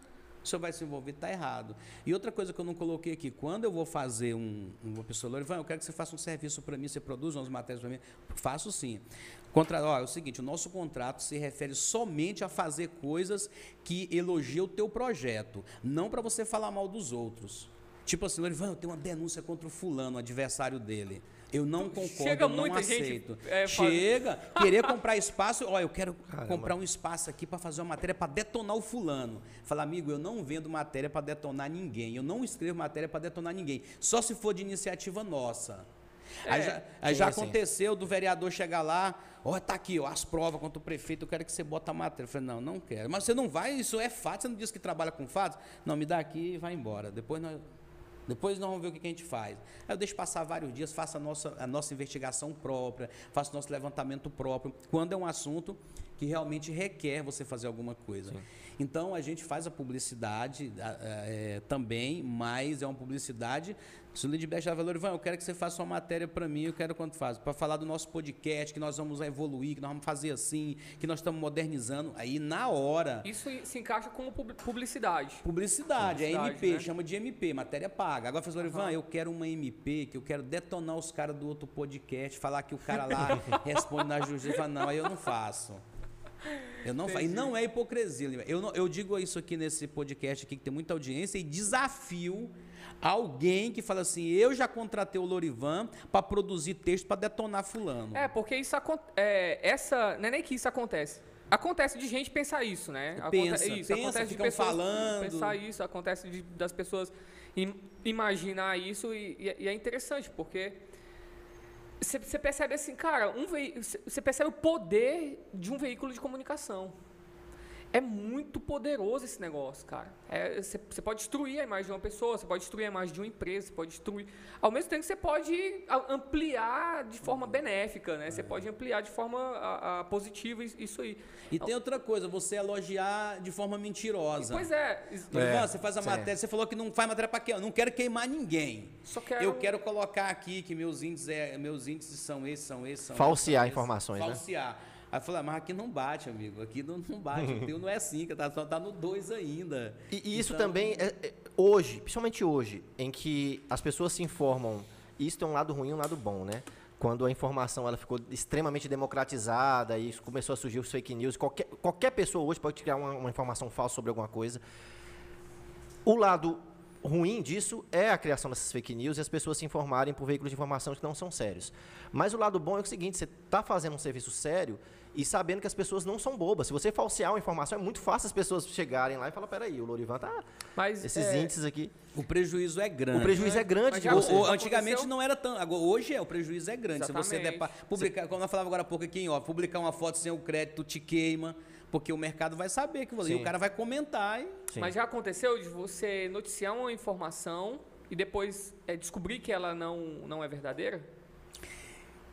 O senhor vai se envolver, está errado. E outra coisa que eu não coloquei aqui, quando eu vou fazer um, uma pessoa, Lorivan, eu quero que você faça um serviço para mim, você produza umas matérias para mim. Faço sim. Contra, ó, é o seguinte, o nosso contrato se refere somente a fazer coisas que elogiam o teu projeto, não para você falar mal dos outros. Tipo assim, Lorivan, eu tenho uma denúncia contra o fulano, o adversário dele. Eu não concordo, Chega eu não aceito. é, Chega, querer comprar espaço, ó, eu quero comprar um espaço aqui para fazer uma matéria para detonar o fulano. Fala, amigo, eu não vendo matéria para detonar ninguém. Eu não escrevo matéria para detonar ninguém. Só se for de iniciativa nossa. Aí É, já, aí já sim. aconteceu do vereador chegar lá, ó, tá aqui, ó, as provas contra o prefeito, eu quero que você bota a matéria. Eu falei, não, não quero. Mas você não vai, isso é fato, você não disse que trabalha com fatos? Não, me dá aqui e vai embora. Depois nós, depois nós vamos ver o que a gente faz. Aí eu deixo passar vários dias, faço a nossa, a nossa investigação própria, faço nosso levantamento próprio, quando é um assunto que realmente requer você fazer alguma coisa. Então a gente faz a publicidade é, também, mas é uma publicidade. Se o Lindbergh já falou, Ivan, eu quero que você faça uma matéria para mim, eu quero quanto faz, para falar do nosso podcast, que nós vamos evoluir, que nós vamos fazer assim, que nós estamos modernizando. Aí na hora. Isso se encaixa como pub- publicidade. Publicidade, é Publicidade, MP, né? chama de MP, matéria paga. Agora faz Ivan, eu quero uma MP, que eu quero detonar os caras do outro podcast, falar que o cara lá responde na justiça. Fala, não, aí eu não faço. Eu não faço. E não é hipocrisia. Eu, não- eu digo isso aqui nesse podcast aqui, que tem muita audiência, e desafio alguém que fala assim: eu já contratei o Lorivan para produzir texto para detonar fulano. É, porque isso é, essa, não é nem que isso acontece. Acontece de gente pensar isso, né? Aconte- Pensa, isso, pensa, acontece de pessoas falando. pensar isso, acontece de- das pessoas im- imaginar isso e, e é- e é interessante, porque você percebe assim, cara, um você percebe o poder de um veículo de comunicação. É muito poderoso esse negócio, cara. É, Você você pode destruir a imagem de uma pessoa, você pode destruir a imagem de uma empresa, você pode destruir. Ao mesmo tempo que você pode ampliar de forma benéfica, né? Você pode ampliar de forma a- a positiva is- isso aí. E tem outra coisa, você elogiar de forma mentirosa. Pois é. É, você faz a matéria, você falou que não faz matéria para quê? Eu não quero queimar ninguém. Só quero- Eu quero colocar aqui que meus índices, é, meus índices são esses, são esses, são Falsear esses, são esses. informações, né? Aí falei, ah, mas aqui não bate, amigo. Aqui não, não bate. O teu não é 5, tá, só tá no 2 ainda. E, e isso Então, também, é, é, hoje, principalmente hoje, em que as pessoas se informam, isso tem um lado ruim e um lado bom, né? Quando a informação ela ficou extremamente democratizada e começou a surgir os fake news, qualquer, qualquer pessoa hoje pode criar uma, uma informação falsa sobre alguma coisa. O lado ruim disso é a criação dessas fake news e as pessoas se informarem por veículos de informação que não são sérios. Mas o lado bom é o seguinte, você está fazendo um serviço sério e sabendo que as pessoas não são bobas. Se você falsear uma informação, é muito fácil as pessoas chegarem lá e falar, peraí, o Lorivan tá... Mas Esses é, índices aqui... O prejuízo é grande. O prejuízo é grande já- você. o- antigamente aconteceu? não era tão. Agora, hoje é, o prejuízo é grande. Se você der Exatamente. pra publicar, como eu falava agora há pouco aqui, ó, publicar uma foto sem o crédito te queima, porque o mercado vai saber que você. E Sim. o cara vai comentar e. Mas já aconteceu de você noticiar uma informação e depois é, descobrir que ela não, não é verdadeira?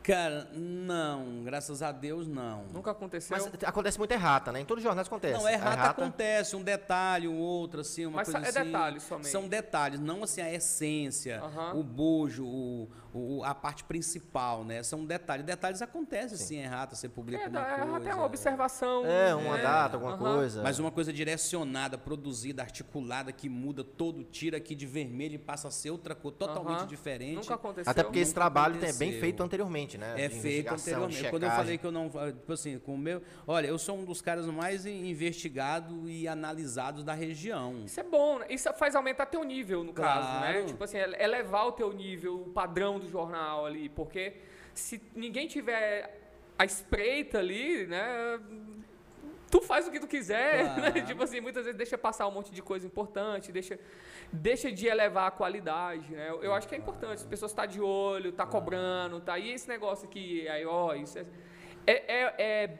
Cara, não, graças a Deus não. Nunca aconteceu. Mas acontece muito errata, né? Em todos os jornais acontece. Não, errata, errata- acontece, um detalhe, um outro, assim, uma Mas coisa é assim. detalhes somente. São detalhes, não assim a essência, o bojo, o, o- a parte principal, né? São detalhes. Detalhes acontecem, sim, errata, você publica é, uma é coisa. até uma observação. É, uma né? data, alguma coisa. Mas uma coisa direcionada, produzida, articulada, que muda todo, tira aqui de vermelho e passa a ser outra cor totalmente diferente. Nunca aconteceu. Até porque esse nunca trabalho é bem aconteceu. feito anteriormente, né? É De feito anteriormente. Quando eu falei que eu não. Tipo assim, com o meu. Olha, eu sou um dos caras mais investigados e analisados da região. Isso é bom, né? Isso faz aumentar teu nível, no caso, né? Claro. Tipo assim, é- elevar o teu nível, o padrão do jornal ali, porque se ninguém tiver a espreita ali, né? Tu faz o que tu quiser, né? Claro. Tipo assim, muitas vezes deixa passar um monte de coisa importante, deixa, deixa de elevar a qualidade, né? Eu, eu acho que é importante, as pessoas estão de olho, tá cobrando, tá? E esse negócio aqui, aí, ó, isso é, é, é- é-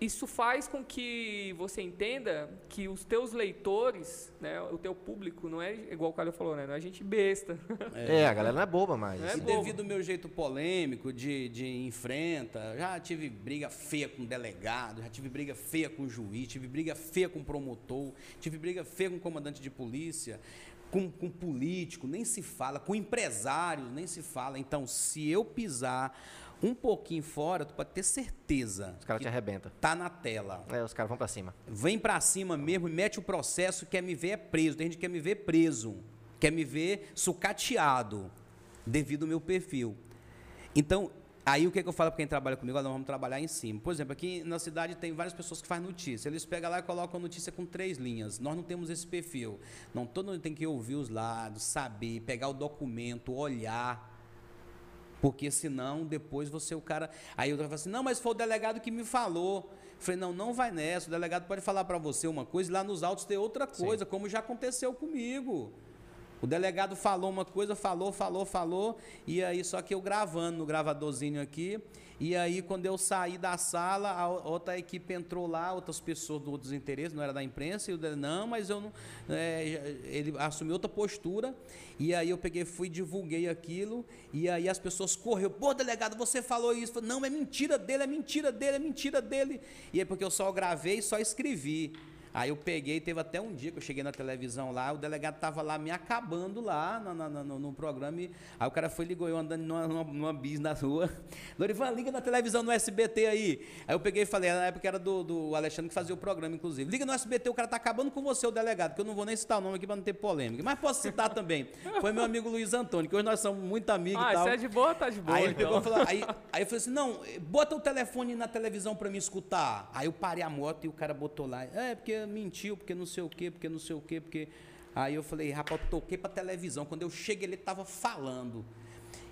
isso faz com que você entenda que os teus leitores, né, o teu público, não é igual o Calil falou, né? Não é gente besta. É, a galera não é boba mais. É E devido ao meu jeito polêmico de, de enfrenta, já tive briga feia com delegado, já tive briga feia com juiz, tive briga feia com promotor, tive briga feia com comandante de polícia, com, com político, nem se fala, com empresários, nem se fala. Então, se eu pisar um pouquinho fora, tu pode ter certeza Os caras te arrebentam. tá na tela. É, os caras vão pra cima. Vem pra cima mesmo e mete o processo, quer me ver é preso. Tem gente que quer me ver preso, quer me ver sucateado, devido ao meu perfil. Então, aí o que, que eu falo para quem trabalha comigo? Olha, nós vamos trabalhar em cima. Por exemplo, aqui na cidade tem várias pessoas que fazem notícia. Eles pegam lá e colocam a notícia com três linhas. Nós não temos esse perfil. Não, todo mundo tem que ouvir os lados, saber, pegar o documento, olhar. Porque senão, depois você, o cara. Aí eu falo assim: não, mas foi o delegado que me falou. Eu falei: não, não vai nessa. O delegado pode falar para você uma coisa e lá nos autos tem outra coisa, como já aconteceu comigo. O delegado falou uma coisa, falou, falou, falou, e aí só que eu gravando no gravadorzinho aqui, e aí quando eu saí da sala, a outra equipe entrou lá, outras pessoas de outros interesses, não era da imprensa, e o dele, não, mas eu não, é, ele assumiu outra postura, e aí eu peguei, fui, divulguei aquilo, e aí as pessoas correu, pô, delegado, você falou isso, Eu falei, não, é mentira dele, é mentira dele, é mentira dele, e é porque eu só gravei e só escrevi. Aí eu peguei, teve até um dia que eu cheguei na televisão lá, o delegado tava lá me acabando lá na- na- no, no programa. E, aí o cara foi e ligou eu andando numa, numa, numa bis na rua. Lorivan, liga na televisão no SBT aí. Aí eu peguei e falei, na época era do, do Alexandre que fazia o programa, inclusive. Liga no SBT, o cara tá acabando com você, o delegado, que eu não vou nem citar o nome aqui pra não ter polêmica. Mas posso citar também. Foi meu amigo Luiz Antônio, que hoje nós somos muito amigos ah, e tal. é de boa, tá de boa. Aí ele então. pegou e falou, aí, aí eu falei assim, não, bota o telefone na televisão pra me escutar. Aí eu parei a moto e o cara botou lá, é, porque mentiu, porque não sei o quê, porque não sei o quê, porque... Aí eu falei, rapaz, eu toquei pra televisão. Quando eu cheguei, ele tava falando.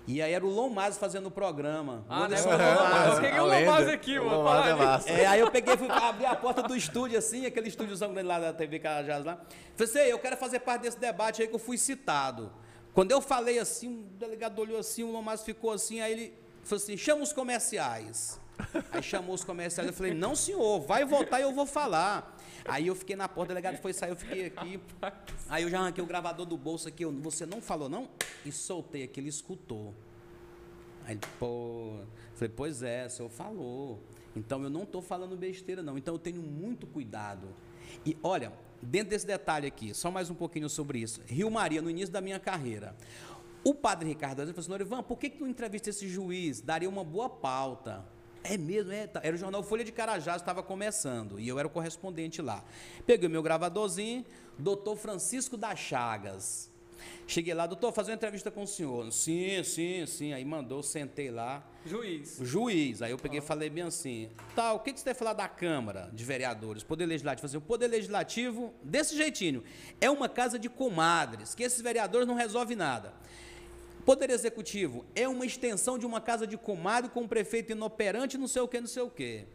E aí era o Lom Mazo fazendo o programa. Ah, né? Eu Lomaz. A o. Lomaz aqui, O mano. Lomaz é massa. É, aí eu peguei e fui abrir a porta do estúdio, assim, aquele estúdiozão grande lá da TV Cajás lá. Falei assim, "Ei, eu quero fazer parte desse debate aí que eu fui citado. Quando eu falei assim, o delegado olhou assim, o Lomaz ficou assim, aí ele falou assim, chama os comerciais. Aí chamou os comerciais, eu falei, não senhor, vai voltar e eu vou falar. Aí eu fiquei na porta, o delegado foi sair, eu fiquei aqui. Aí eu já arranquei o gravador do bolso aqui, eu, você não falou não? E soltei aqui, ele escutou. Aí, ele, pô, falei, pois é, o senhor falou. Então eu não estou falando besteira, não. Então eu tenho muito cuidado. E olha, dentro desse detalhe aqui, só mais um pouquinho sobre isso. Rio Maria, no início da minha carreira. O padre Ricardo Azevedo falou assim, Norivan, por que, que tu entrevista esse juiz? Daria uma boa pauta. É mesmo, é. tá. Era o jornal Folha de Carajás, estava começando. E eu era o correspondente lá. Peguei o meu gravadorzinho, doutor Francisco das Chagas. Cheguei lá, doutor, fazer uma entrevista com o senhor. Sim, sim, sim. Aí mandou, sentei lá. Juiz. Juiz. Aí eu peguei e falei bem assim: tá, o que, que você vai falar da Câmara de Vereadores, Poder Legislativo? Assim, o Poder Legislativo, desse jeitinho, é uma casa de comadres, que esses vereadores não resolvem nada. Poder Executivo é uma extensão de uma casa de comadre com um prefeito inoperante, não sei o que, não sei o que.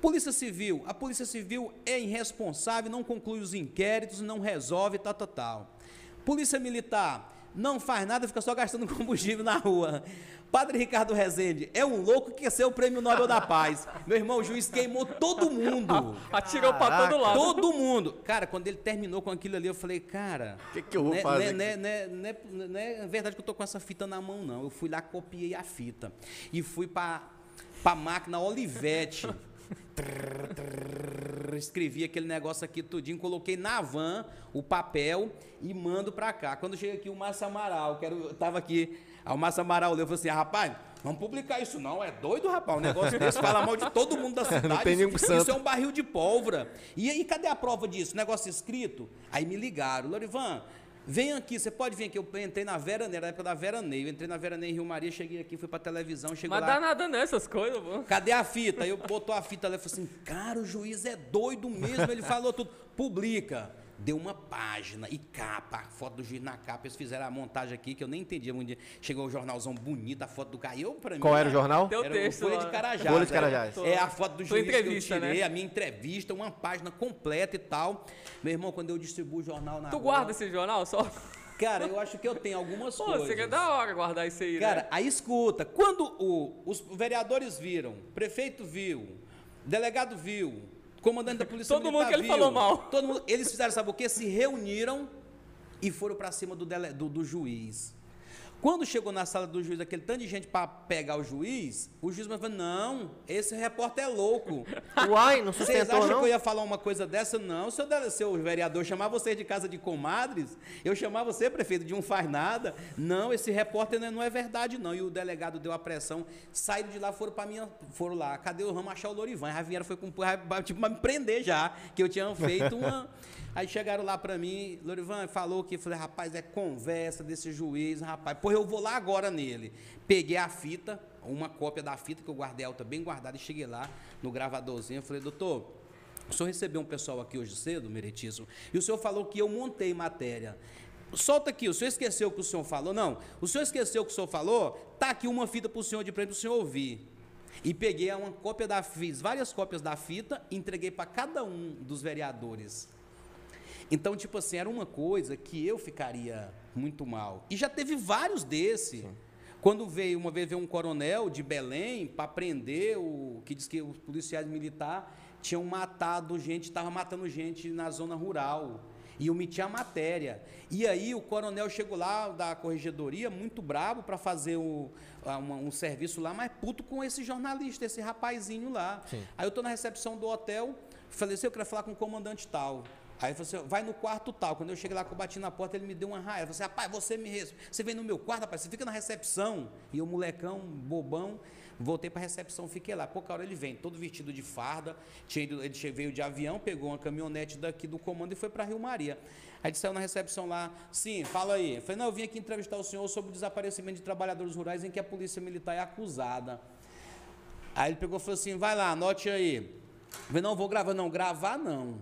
Polícia Civil, a Polícia Civil é irresponsável, não conclui os inquéritos, não resolve, tal, tal, tal. Polícia Militar não faz nada, fica só gastando combustível na rua. Padre Ricardo Rezende é um louco que quer ser o Prêmio Nobel da Paz. Meu irmão, o juiz queimou todo mundo. Atirou pra Caraca. todo lado. Todo mundo. Cara, quando ele terminou com aquilo ali, eu falei, cara. Que que eu vou né- fazer né- né- né- né- Não é verdade que eu tô com essa fita na mão, não. Eu fui lá, copiei a fita. E fui pra, pra máquina Olivetti. Escrevi aquele negócio aqui tudinho, coloquei na van o papel e mando pra cá. Quando chega aqui o Márcio Amaral, que era, o- tava aqui, o Márcio Amaral olhou e falou assim: rapaz, vamos publicar isso não, é doido, rapaz. Um negócio desse fala mal de todo mundo da cidade. tem nenhum isso, santo. isso é um barril de pólvora. E aí, cadê a prova disso? Negócio escrito? Aí me ligaram, Lorivan. Vem aqui, você pode vir aqui. Eu entrei na Vera Neira, na época da Vera Ney. Eu entrei na Vera Ney em Rio Maria, cheguei aqui, fui pra televisão, chegou Mas lá. dá nada nessas coisas, pô. Cadê a fita? Aí eu botou a fita lá e falei assim, cara, o juiz é doido mesmo. Ele falou tudo. Publica. Deu uma página e capa, foto do juiz na capa. Eles fizeram a montagem aqui que eu nem entendia muito. Chegou o jornalzão bonito, a foto do cara. Eu, pra mim, Qual era o jornal? Teu era texto o Folha de Carajás. Folha de Carajás. É a foto do juiz que eu entrevista, tirei, né? a minha entrevista, uma página completa e tal. Meu irmão, quando eu distribuo o jornal na Tu rua- guarda esse jornal só? Cara, eu acho que eu tenho algumas Pô, coisas. seria da hora guardar isso aí, Cara, né? aí escuta, quando o- os vereadores viram, prefeito viu, delegado viu, comandante da polícia Todo mundo que ele viu, falou mal. Todo mundo, eles fizeram, sabe o quê? Se reuniram e foram pra cima do, dele- do- do juiz. Quando chegou na sala do juiz, aquele tanto de gente pra pegar o juiz, o juiz falou, não, esse repórter é louco. Uai, não Vocês sustentou, acham não? que eu ia falar uma coisa dessa? Não, seu, seu vereador chamar você de casa de comadres, eu chamar você, prefeito, de um faz nada. Não, esse repórter não é, não é verdade, não. E o delegado deu a pressão, saíram de lá, foram para minha. Foram lá, cadê o ramo achar o Lorivan? A vieram foi com tipo, pra me prender já, que eu tinha feito uma. Aí chegaram lá para mim, Lorivan falou que, falei, rapaz, é conversa desse juiz, rapaz. Pô, eu vou lá agora nele. Peguei a fita, uma cópia da fita que eu guardei tá bem guardada, e cheguei lá no gravadorzinho, falei, doutor, o senhor recebeu um pessoal aqui hoje cedo, Meritíssimo, e o senhor falou que eu montei matéria. Solta aqui, o senhor esqueceu o que o senhor falou? Não, o senhor esqueceu o que o senhor falou? Tá aqui uma fita para o senhor de frente para o senhor ouvir. E peguei uma cópia da fiz várias cópias da fita, entreguei para cada um dos vereadores. Então, tipo assim, era uma coisa que eu ficaria muito mal. E já teve vários desse. Quando veio, uma vez veio um coronel de Belém para prender o que diz que os policiais militares tinham matado gente, estava matando gente na zona rural. E eu meti a matéria. E aí o coronel chegou lá da corregedoria, muito bravo, para fazer o, uma- um serviço lá, mas puto com esse jornalista, esse rapazinho lá. Sim. Aí eu estou na recepção do hotel, falei assim, eu quero falar com o comandante tal. Aí assim, vai no quarto tal. Quando eu cheguei lá, que eu bati na porta, ele me deu uma raiva. Falou assim, rapaz, você me você vem no meu quarto, rapaz, você fica na recepção. E eu, molecão, bobão, voltei para a recepção, fiquei lá. Pouca hora ele vem, todo vestido de farda, tinha ido- ele veio de avião, pegou uma caminhonete daqui do comando e foi para Rio Maria. Aí ele saiu na recepção lá, sim, fala aí. Eu falei, não, eu vim aqui entrevistar o senhor sobre o desaparecimento de trabalhadores rurais em que a polícia militar é acusada. Aí ele pegou e falou assim: vai lá, anote aí. Eu falei, não, vou gravar. Não, gravar não.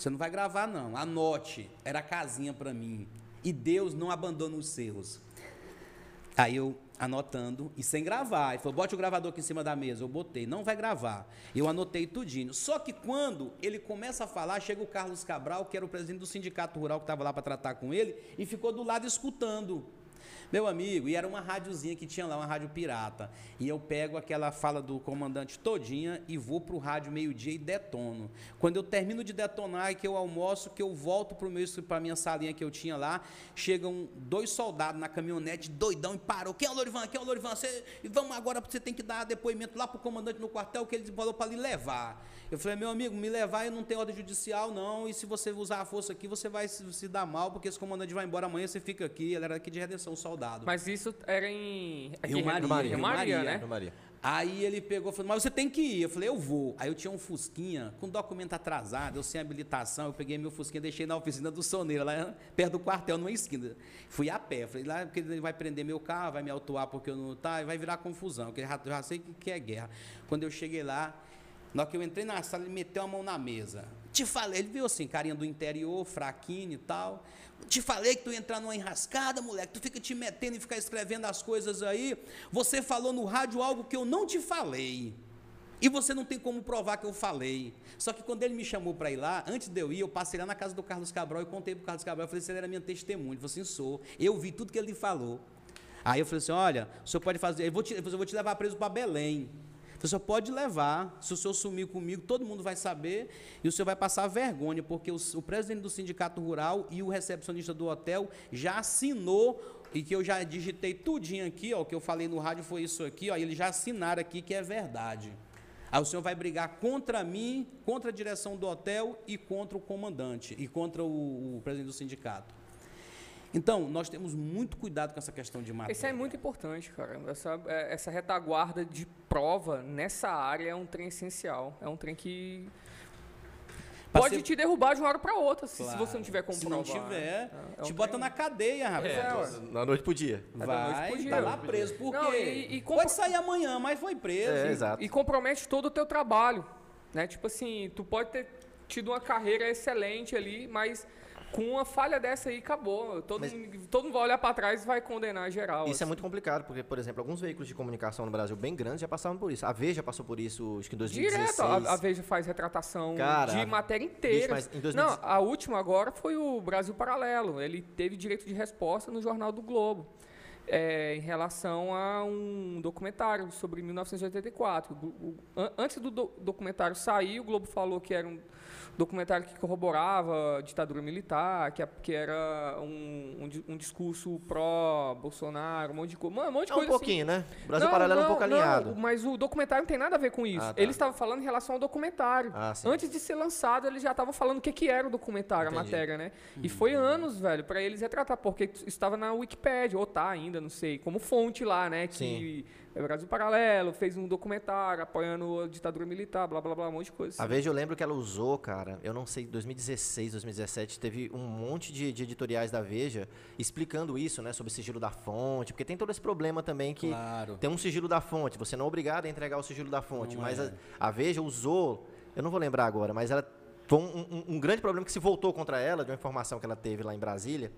Você não vai gravar, não. Anote. Era casinha para mim. E Deus não abandona os seus. Aí eu anotando e sem gravar. Ele falou: bote o gravador aqui em cima da mesa. Eu botei, não vai gravar. Eu anotei tudinho. Só que quando ele começa a falar, chega o Carlos Cabral, que era o presidente do sindicato rural que estava lá para tratar com ele, e ficou do lado escutando. Meu amigo, e era uma rádiozinha que tinha lá, uma rádio pirata. E eu pego aquela fala do comandante todinha e vou pro rádio meio-dia e detono. Quando eu termino de detonar e que eu almoço, que eu volto pro meu para minha salinha que eu tinha lá, chegam dois soldados na caminhonete, doidão, e parou. Quem é o Lorivan? Quem é o Lorivan? Você, vamos agora, você tem que dar depoimento lá pro comandante no quartel que ele falou para lhe levar. Eu falei, meu amigo, me levar eu não tenho ordem judicial, não. E se você usar a força aqui, você vai se, se dar mal, porque esse comandante vai embora amanhã, você fica aqui. Ele era aqui de redenção, soldado. Mas isso era em. aqui, Rio Maria, Rio Rio Maria, Maria. né? Ana Maria. Aí ele pegou e falou, mas você tem que ir. Eu falei, eu vou. Aí eu tinha um Fusquinha com documento atrasado, eu sem habilitação, eu peguei meu Fusquinha, deixei na oficina do Soneiro, lá perto do quartel, numa esquina. Fui a pé. Falei, lá porque ele vai prender meu carro, vai me autuar porque eu não tá, e vai virar confusão, porque eu já, já sei que, que é guerra. Quando eu cheguei lá, na hora que eu entrei na sala, ele meteu a mão na mesa. Te falei, ele viu assim, carinha do interior, fraquinho e tal. Te falei que tu ia entrar numa enrascada, moleque. Tu fica te metendo e ficar escrevendo as coisas aí. Você falou no rádio algo que eu não te falei. E você não tem como provar que eu falei. Só que quando ele me chamou para ir lá, antes de eu ir, eu passei lá na casa do Carlos Cabral e contei pro Carlos Cabral. Eu falei, ele era minha testemunha. Ele falou assim, sou. Eu vi tudo que ele falou. Aí eu falei assim, olha, o senhor pode fazer, eu vou te, eu vou te levar preso para Belém. O senhor pode levar, se o senhor sumir comigo, todo mundo vai saber e o senhor vai passar vergonha, porque o, o presidente do sindicato rural e o recepcionista do hotel já assinou e que eu já digitei tudinho aqui, ó, o que eu falei no rádio foi isso aqui, ó, eles já assinaram aqui que é verdade. Aí o senhor vai brigar contra mim, contra a direção do hotel e contra o comandante e contra o, o presidente do sindicato. Então, nós temos muito cuidado com essa questão de matéria. Isso é muito importante, cara. Essa, é, essa retaguarda de prova nessa área é um trem essencial. É um trem que. pode Passei- te derrubar de uma hora pra outra, se, se Claro. você não tiver como Se não provar, tiver, né? É, é te um bota trem- na cadeia, rapaz. É, ué. Na noite pro dia. É noite Vai, pro dia. tá lá preso. Por Não, quê? e- e compro- Pode sair amanhã, mas foi preso. É, exato. E compromete todo o teu trabalho, né? Tipo assim, tu pode ter tido uma carreira excelente ali, mas com uma falha dessa aí acabou. Todo, Mas- mundo, todo mundo vai olhar pra trás e vai condenar geral. Isso é assim. muito complicado, porque, por exemplo, alguns veículos de comunicação no Brasil bem grandes já passaram por isso. A Veja passou por isso, acho que em 2016. Direto, a, a Veja faz retratação Cara, de matéria inteira. bicho, mas em 2016 Não, a última agora foi o Brasil Paralelo. Ele teve direito de resposta no Jornal do Globo. é, em relação a um documentário sobre 1984. O- o- an- antes do do- documentário sair, o Globo falou que era um documentário que corroborava a ditadura militar, que, a- que era um, um um discurso pró-Bolsonaro, um monte de, co- um monte de É um coisa assim. pouquinho, né? O Brasil Não, Paralelo é um não, pouco não, alinhado. mas o documentário não tem nada a ver com isso. Ah, tá. Eles estavam falando em relação ao documentário. Ah. Antes de ser lançado, eles já estavam falando o que, que era o documentário, a Entendi. matéria, né? E foi anos, velho, pra eles retratar, porque estava na Wikipédia, ou tá ainda, não sei, como fonte lá, né? Que Sim. É Brasil Paralelo fez um documentário apoiando a ditadura militar, blá, blá, blá, um monte de coisa. A. Veja, eu lembro que ela usou, cara, eu não sei, 2016, 2017, teve um monte de, de editoriais da Veja explicando isso, né, sobre o sigilo da fonte, porque tem todo esse problema também que Claro. tem um sigilo da fonte, você não é obrigado a entregar o sigilo da fonte, Não mas é. a, a Veja usou, eu não vou lembrar agora, mas ela foi um, um- um grande problema que se voltou contra ela, de uma informação que ela teve lá em Brasília,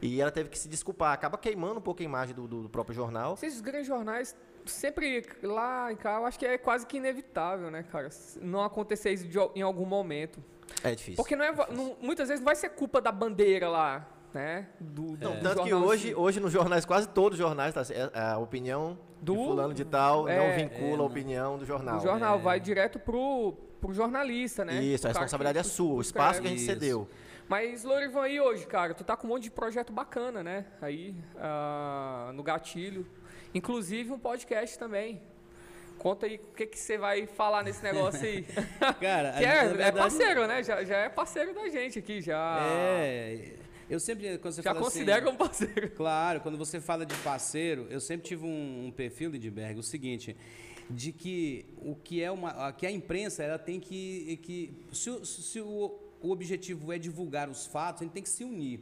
e ela teve que se desculpar, acaba queimando um pouco a imagem do, do- do próprio jornal. Esses grandes jornais, sempre lá em cá, eu acho que é quase que inevitável, né, cara? Não acontecer isso de em algum momento. É difícil. Porque não é, não- muitas vezes não vai ser culpa da bandeira lá, né? Do, Não, do tanto que hoje, hoje nos jornais, quase todos os jornais, tá, é- a opinião Do- de fulano de tal é, não vincula é, a opinião do jornal. O jornal vai direto pro, pro jornalista, né? Isso, a O cara responsabilidade é sua, o espaço que a gente Isso. cedeu. Mas, Lorivan, aí hoje, cara, tu tá com um monte de projeto bacana, né? Aí, ah, no gatilho. Inclusive um podcast também. Conta aí o que que você vai falar nesse negócio aí. Cara, que é, é verdade, parceiro, né? Já, já é parceiro da gente aqui, já. É. Eu sempre, quando você já fala considera assim, um parceiro. Claro, quando você fala de parceiro, eu sempre tive um, um perfil, Lindbergh, o seguinte, de que o que é uma, a- que a imprensa ela tem que, que se, se o, o objetivo é divulgar os fatos, a gente tem que se unir.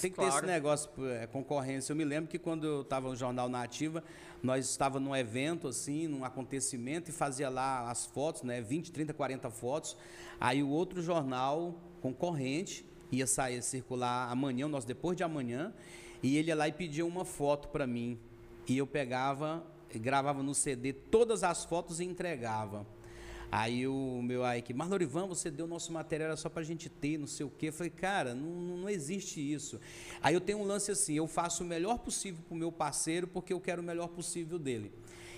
Tem que ter esse Claro. negócio, é, concorrência. Eu me lembro que quando eu estava no Jornal na Ativa, nós estávamos num evento, assim, num acontecimento, e fazia lá as fotos, né? 20, 30, 40 fotos. Aí o outro jornal concorrente ia sair, circular amanhã, nosso depois de amanhã, e ele ia lá e pedia uma foto para mim. E eu pegava, gravava no CD todas as fotos e entregava. Aí o meu aí que, Marlorivan, você deu nosso material era só pra gente ter, não sei o quê. Eu falei, cara, não, não existe isso. Aí eu tenho um lance assim, eu faço o melhor possível pro meu parceiro porque eu quero o melhor possível dele.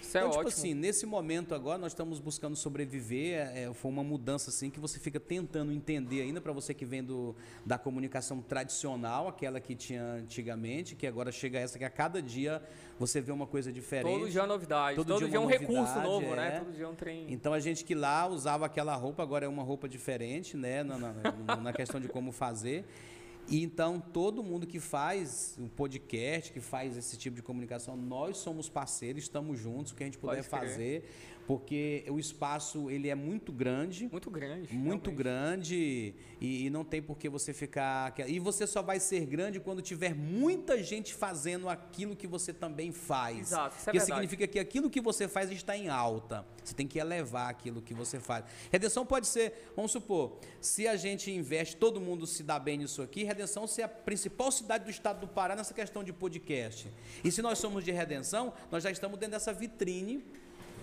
Isso é então, tipo ótimo. assim, nesse momento agora nós estamos buscando sobreviver. é, é, foi uma mudança assim que você fica tentando entender ainda para você que vem do, da comunicação tradicional, aquela que tinha antigamente, que agora chega essa que a cada dia você vê uma coisa diferente. Todo dia é novidade. Todo Todo, dia dia, é um recurso novo, né? é. Todo dia é um trem. Então a gente que lá usava aquela roupa, agora é uma roupa diferente, né? Na- na- na questão de como fazer. E então todo mundo que faz um podcast, que faz esse tipo de comunicação, nós somos parceiros, estamos juntos, o que a gente puder fazer, porque o espaço ele é muito grande. Muito grande. Muito realmente. grande e, e não tem por que você ficar. E você só vai ser grande quando tiver muita gente fazendo aquilo que você também faz. Exato, isso é que verdade. significa que aquilo que você faz está em alta. Você tem que elevar aquilo que você faz. Redenção pode ser, vamos supor, se a gente investe, todo mundo se dá bem nisso aqui, Redenção ser a principal cidade do estado do Pará nessa questão de podcast. E se nós somos de Redenção, nós já estamos dentro dessa vitrine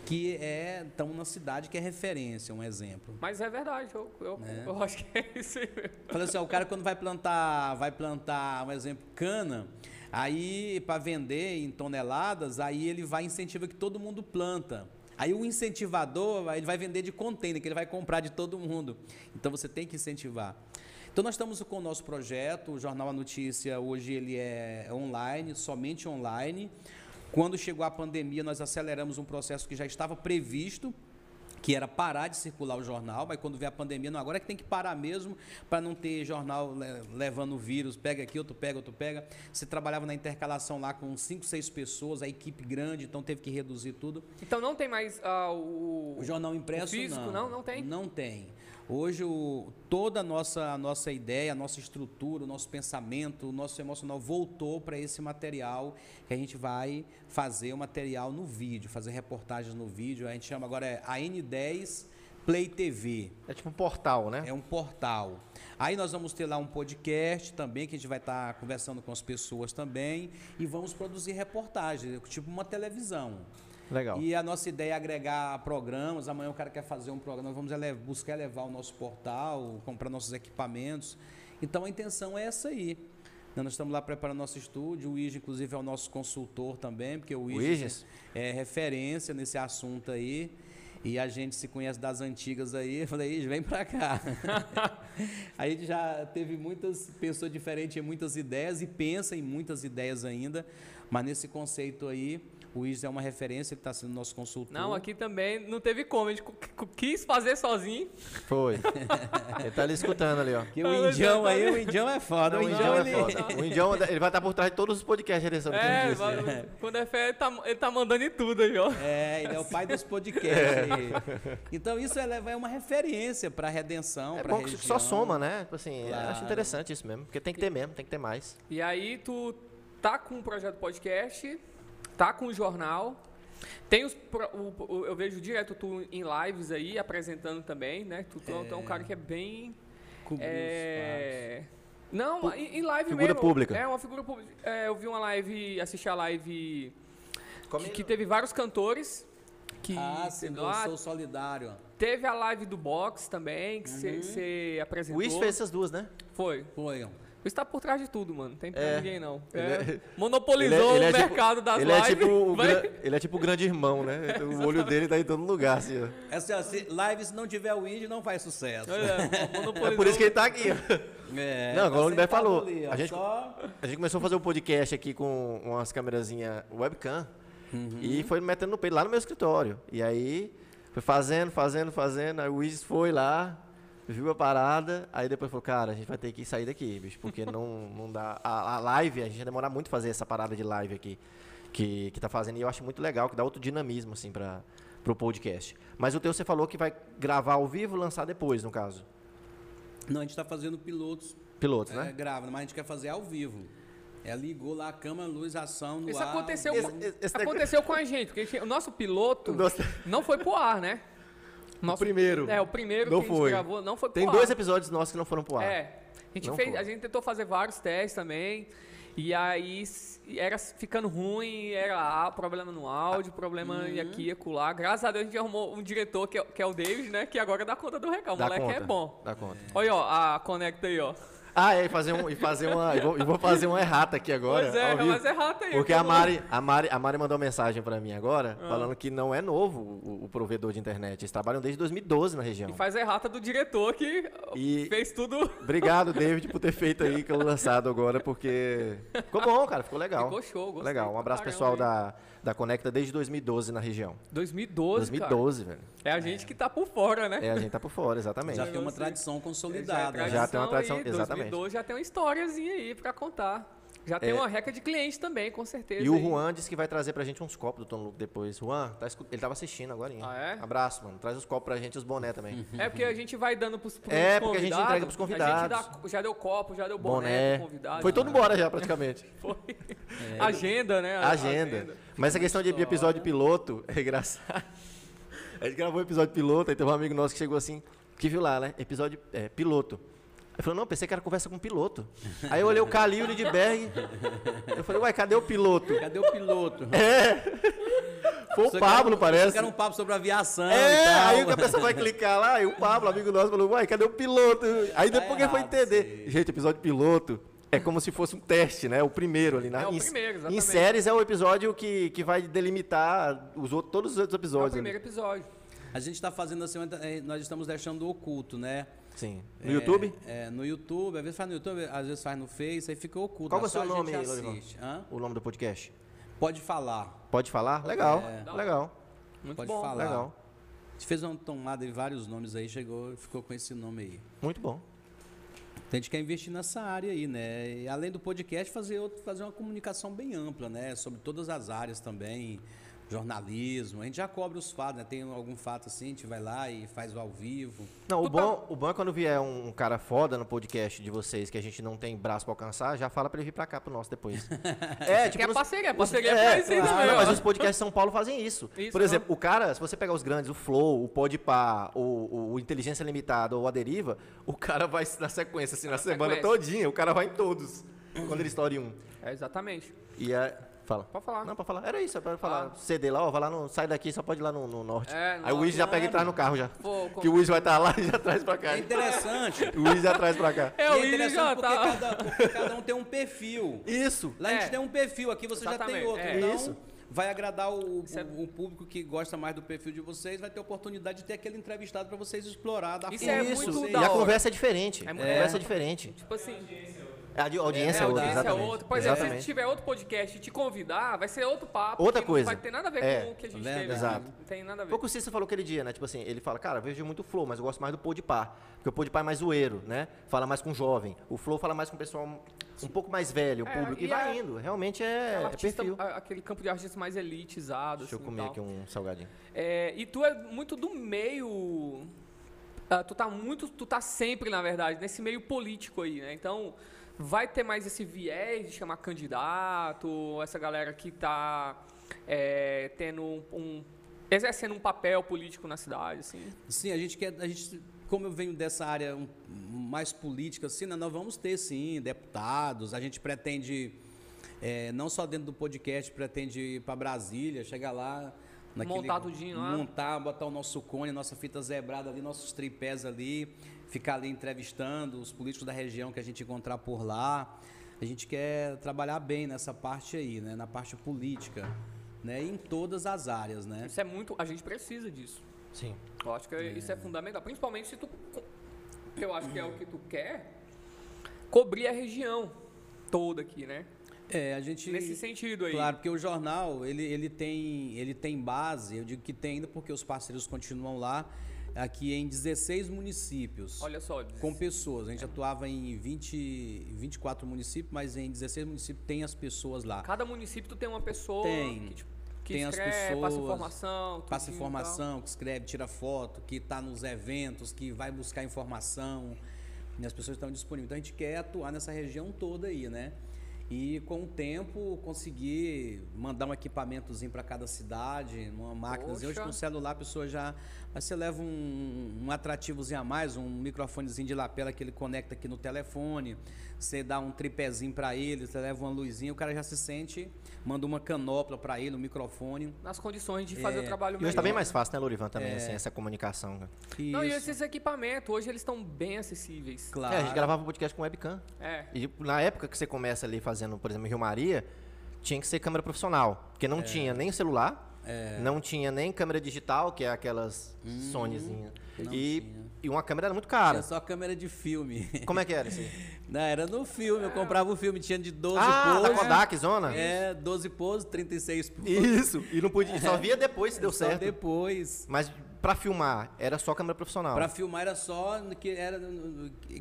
que é estamos na cidade que é referência, um exemplo. Mas é verdade, eu, eu, Né? eu acho que é isso aí mesmo. Falei assim, ó, o cara quando vai plantar, vai plantar, um exemplo, cana, aí para vender em toneladas, aí ele vai incentiva que todo mundo planta. Aí o incentivador, ele vai vender de container, que ele vai comprar de todo mundo. Então você tem que incentivar. Então nós estamos com o nosso projeto, o Jornal A Notícia hoje ele é online, somente online. Quando chegou a pandemia, nós aceleramos um processo que já estava previsto, que era parar de circular o jornal, mas quando veio a pandemia, não, agora é que tem que parar mesmo para não ter jornal le- levando o vírus, pega aqui, outro pega, outro pega. Você trabalhava na intercalação lá com cinco, seis pessoas, a equipe grande, então teve que reduzir tudo. Então não tem mais ah, o, O jornal impresso físico, não. não? Não tem? Não tem. Hoje, o, toda a nossa, a nossa ideia, a nossa estrutura, o nosso pensamento, o nosso emocional voltou para esse material que a gente vai fazer o material no vídeo, fazer reportagens no vídeo. A gente chama agora é a N10 Play TV. É tipo um portal, né? É um portal. Aí nós vamos ter lá um podcast também, que a gente vai estar tá conversando com as pessoas também. E vamos produzir reportagens, tipo uma televisão. Legal. E a nossa ideia é agregar programas. Amanhã o cara quer fazer um programa, nós vamos buscar levar o nosso portal, comprar nossos equipamentos. Então a intenção é essa aí. Nós estamos lá preparando nosso estúdio. O Ige, inclusive, é o nosso consultor também, porque o Ige é referência nesse assunto aí. E a gente se conhece das antigas aí. Eu falei, vem pra cá. a gente já teve muitas pessoas diferentes, muitas ideias e pensa em muitas ideias ainda. Mas nesse conceito aí, o Isis é uma referência, ele está sendo nosso consultor. Não, aqui também não teve como, a gente quis fazer sozinho. Foi. ele tá ali escutando ali, ó. Que o Indião aí, o Indião é foda. Não, o Indião ele... é foda. O Indião, ele vai estar por trás de todos os podcasts, ele sabe é, vai, quando é fé, ele tá, ele tá mandando em tudo aí, ó. É, ele é o pai dos podcasts. É. Então isso é, é uma referência para a redenção, é para região. só soma, né? Tipo assim, claro. acho interessante isso mesmo, porque tem que ter mesmo, tem que ter mais. E aí tu tá com um projeto podcast tá com o jornal. Tem os, o, o, eu vejo direto tu em lives aí, apresentando também, né? Tu, tu é, é um cara que é bem... É, não, em, em live figura mesmo. pública. É, uma figura pública. É, eu vi uma live, assisti a live que, que, teve vários cantores. Que, ah, sim, eu sou solidário. Teve a live do box também, que você uhum. apresentou. O Wish fez essas duas, né? Foi. Foi está por trás de tudo, mano. Não tem pra é, ninguém, não. É, é, monopolizou ele é, ele o tipo- mercado tipo, das ele lives. É tipo o ele é tipo o grande irmão, né? o olho dele tá em todo lugar, assim, ó. É assim, ó, se live se não tiver o índio, não faz sucesso. É, é por isso que ele tá aqui, ó. É, não, agora o Uniber falou. Ali, ó, a, gente, só... a gente começou a fazer um podcast aqui com umas câmerazinhas webcam. Uhum. E foi metendo no peito lá no meu escritório. E aí, foi fazendo, fazendo, fazendo. Aí o Wiz foi lá, viu a parada, aí depois falou, cara, a gente vai ter que sair daqui, bicho, porque não, não dá. A, a, live, a gente vai demorar muito fazer essa parada de live aqui que, que tá fazendo, e eu acho muito legal, que dá outro dinamismo, assim, para pro podcast. Mas o teu você falou que vai gravar ao vivo e lançar depois, no caso. Não, a gente está fazendo pilotos. Pilotos, é, né? Grava, mas a gente quer fazer ao vivo. É, ligou lá a câmera, luz, ação no Isso ar. Aconteceu, esse, esse aconteceu com a gente, porque o nosso piloto Nossa. não foi pro ar, né? Nosso, o primeiro. É, o primeiro não que foi. a gente gravou não foi pro Tem ar. dois episódios nossos que não foram pro ar. É. A gente, fez, a gente tentou fazer vários testes também. E aí era ficando ruim, era ah, problema no áudio, problema uhum. aqui e acolá. Graças a Deus a gente arrumou um diretor que é, que é o David, né? Que agora dá conta do recado. O moleque é conta, é bom. Dá conta. Olha, ó, a conecta aí, ó. Ah, é, e fazer, um, e fazer uma. E vou, vou, fazer uma errata aqui agora. Pois é, mas errata aí. Porque a Mari, a, Mari, a Mari mandou uma mensagem para mim agora, ah. falando que não é novo o, o, provedor de internet. Eles trabalham desde 2012 na região. E faz a errata do diretor que e fez tudo. Obrigado, David, por ter feito aí que eu lançado agora, porque. Ficou bom, cara, ficou legal. Ficou show, gostei. Legal. Um abraço pessoal da, da Conecta desde 2012 na região. 2012, 2012, cara. velho. É a gente é. que tá por fora, né? É, a gente tá por fora, exatamente. Já tem uma tradição consolidada. Já, é já tem uma tradição, aí, exatamente. 2012 já tem uma historiazinha aí pra contar. Já tem é. uma reca de cliente também, com certeza. E o Juan disse que vai trazer pra gente uns copos do Tom Luke depois. Juan, tá ele tava assistindo agora. Ah, é? Abraço, mano. Traz os copos pra gente e os boné também. É porque a gente vai dando pros, pros É, porque a gente entrega pros convidados. Dá, já deu copo, já deu boné, boné. convidado. Foi todo embora já, praticamente. Foi. É. Agenda, né? Agenda. Agenda. Mas essa questão de episódio piloto é engraçado. A gente gravou o episódio piloto, aí teve um amigo nosso que chegou assim, que viu lá, né? Episódio é, piloto. Ele falou, não, pensei que era conversa com o piloto. Aí eu olhei o Calil Lidberg. Eu falei, uai, cadê o piloto? Cadê o piloto? É. Foi o Pablo, parece. Era um papo sobre aviação. É, aí a pessoa vai clicar lá e o Pablo, amigo nosso, falou, uai, cadê o piloto? Aí depois é foi entender. Sim. Gente, episódio piloto é como se fosse um teste, né? O primeiro ali. Na, é o primeiro, exatamente. Em séries é o episódio que, que vai delimitar os outros, todos os outros episódios. É o primeiro ali. episódio. A gente está fazendo assim, é, nós estamos deixando oculto, né? Sim. No é, YouTube? É, no YouTube, às vezes faz no YouTube, às vezes faz no Face, aí fica oculto. Qual é o seu nome aí, O nome do podcast? Pode falar. Pode falar? Legal, é. legal. Muito Pode bom. falar. Legal. A gente fez uma tomada de vários nomes aí, chegou, ficou com esse nome aí. Muito bom. Então a gente quer investir nessa área aí, né? E além do podcast, fazer, outro, fazer uma comunicação bem ampla, né? Sobre todas as áreas também jornalismo. A gente já cobre os fatos, né? Tem algum fato assim, a gente vai lá e faz ao vivo. Não, o bom, o bom é quando vier um, cara foda no podcast de vocês que a gente não tem braço pra alcançar, já fala pra ele vir pra cá pro nosso depois. é, Que é nos- parceria, é, pra isso também, não, mas os podcasts de São Paulo fazem isso. Isso, Por não. exemplo, o cara, se você pegar os grandes, o Flow, o Podpah, o, o, o Inteligência Limitada ou a Deriva, o cara vai na sequência, assim, na, semana sequência. todinha, o cara vai em todos, quando ele estoura em um. É, exatamente. E é... Fala. Pode falar. Não, pra falar. Era isso, é pra falar. Ah. CD lá, ó, vai lá no. Sai daqui, só pode ir lá no, no norte. É, Aí o Wiz já pega e traz no carro já. Pô, Que o Wiz vai estar lá e já traz pra cá. É interessante. O Wiz já traz pra cá. É, E o é interessante já porque, tá. cada, porque cada um tem um perfil. Isso. Lá a É. gente tem um perfil, aqui você já Exatamente, tem outro. é. Então, Isso. vai agradar o, Isso é- o- o público que gosta mais do perfil de vocês, vai ter oportunidade de ter aquele entrevistado para vocês explorar da Isso forma é muito vocês. E a conversa é diferente. É a conversa É. é diferente. Tipo assim, A audi- audiência é, é a outra, audiência é exatamente. outra. Por exemplo, se exatamente. tiver outro podcast e te convidar, vai ser outro papo. Outra coisa. Não vai ter nada a ver É. com o que a gente Tá vendo? teve. Exato. aqui. Não tem nada a ver. Foi o que o Cícero falou aquele dia, né? Tipo assim, ele fala, cara, eu vejo muito Flow, mas eu gosto mais do Podpah. Porque o Podpah é mais zoeiro, né? Fala mais com jovem. O Flow fala mais com o pessoal um pouco mais velho, o É, público. E, e vai é- indo. Realmente É é, é artista- perfil. a- aquele campo de artistas mais elitizado. Deixa eu assim, comer tal. aqui um salgadinho. É, e tu é muito do meio. ah, tu tá muito. Tu tá sempre, na verdade, nesse meio político aí, né? Então, vai ter mais esse viés de chamar candidato, essa galera que tá é, tendo um, um- exercendo um papel político na cidade, assim. Sim, a gente quer. A gente, como eu venho dessa área mais política, assim, né, nós vamos ter sim deputados. A gente pretende, é, não só dentro do podcast, pretende ir para Brasília, chegar lá. Montar tudinho lá. Montar, botar o nosso cone, nossa fita zebrada ali, nossos tripés ali, ficar ali entrevistando os políticos da região que a gente encontrar por lá. A gente quer trabalhar bem nessa parte aí, né? Na parte política, né? Em todas as áreas, né? Isso é muito. A gente precisa disso. Sim. Eu acho que isso é fundamental. Principalmente se tu. que Eu acho que é o que tu quer. Cobrir a região toda aqui, né? É, a gente Nesse sentido aí. Claro, porque o jornal, ele, ele, tem, ele tem base, eu digo que tem ainda porque os parceiros continuam lá, aqui em 16 municípios. Olha só. com pessoas. A gente atuava em 20, 24 municípios, mas em 16 municípios tem as pessoas lá. Cada município tu tem uma pessoa Tem. que, tipo, que Tem as escreve, passa pessoas, informação. Passa tudinho e informação, que escreve, tira foto, que está nos eventos, que vai buscar informação. E as pessoas estão disponíveis. Então a gente quer atuar nessa região toda aí, né? E com o tempo conseguir mandar um equipamentozinho para cada cidade, uma máquina. Hoje com o celular a pessoa já. Aí você leva um, um atrativozinho a mais, um microfonezinho de lapela que ele conecta aqui no telefone. Você dá um tripézinho para ele, você leva uma luzinha, o cara já se sente, manda uma canopla para ele, um microfone. Nas condições de fazer É. o trabalho E hoje tá bem melhor. mais fácil, né, Lorivan, também, assim, essa comunicação. né? Não, e Isso. esses equipamentos, hoje eles estão bem acessíveis. Claro. É, a gente gravava um podcast com webcam. É. E na época que você começa ali fazendo, por exemplo, em Rio Maria, tinha que ser câmera profissional. Porque É. não tinha nem celular, não tinha nem câmera digital, que é aquelas Sonyzinha. Hum, não E, tinha. e uma câmera era muito cara. Tinha só câmera de filme. Como é que era isso aí? Não, era no filme, eu comprava o filme, tinha de 12 ah, poses. Kodak, zona? É, 12 poses, 36 poses. Isso. E não podia, só via depois se deu Só certo. depois. Mas pra filmar, era só câmera profissional. Pra filmar era só que era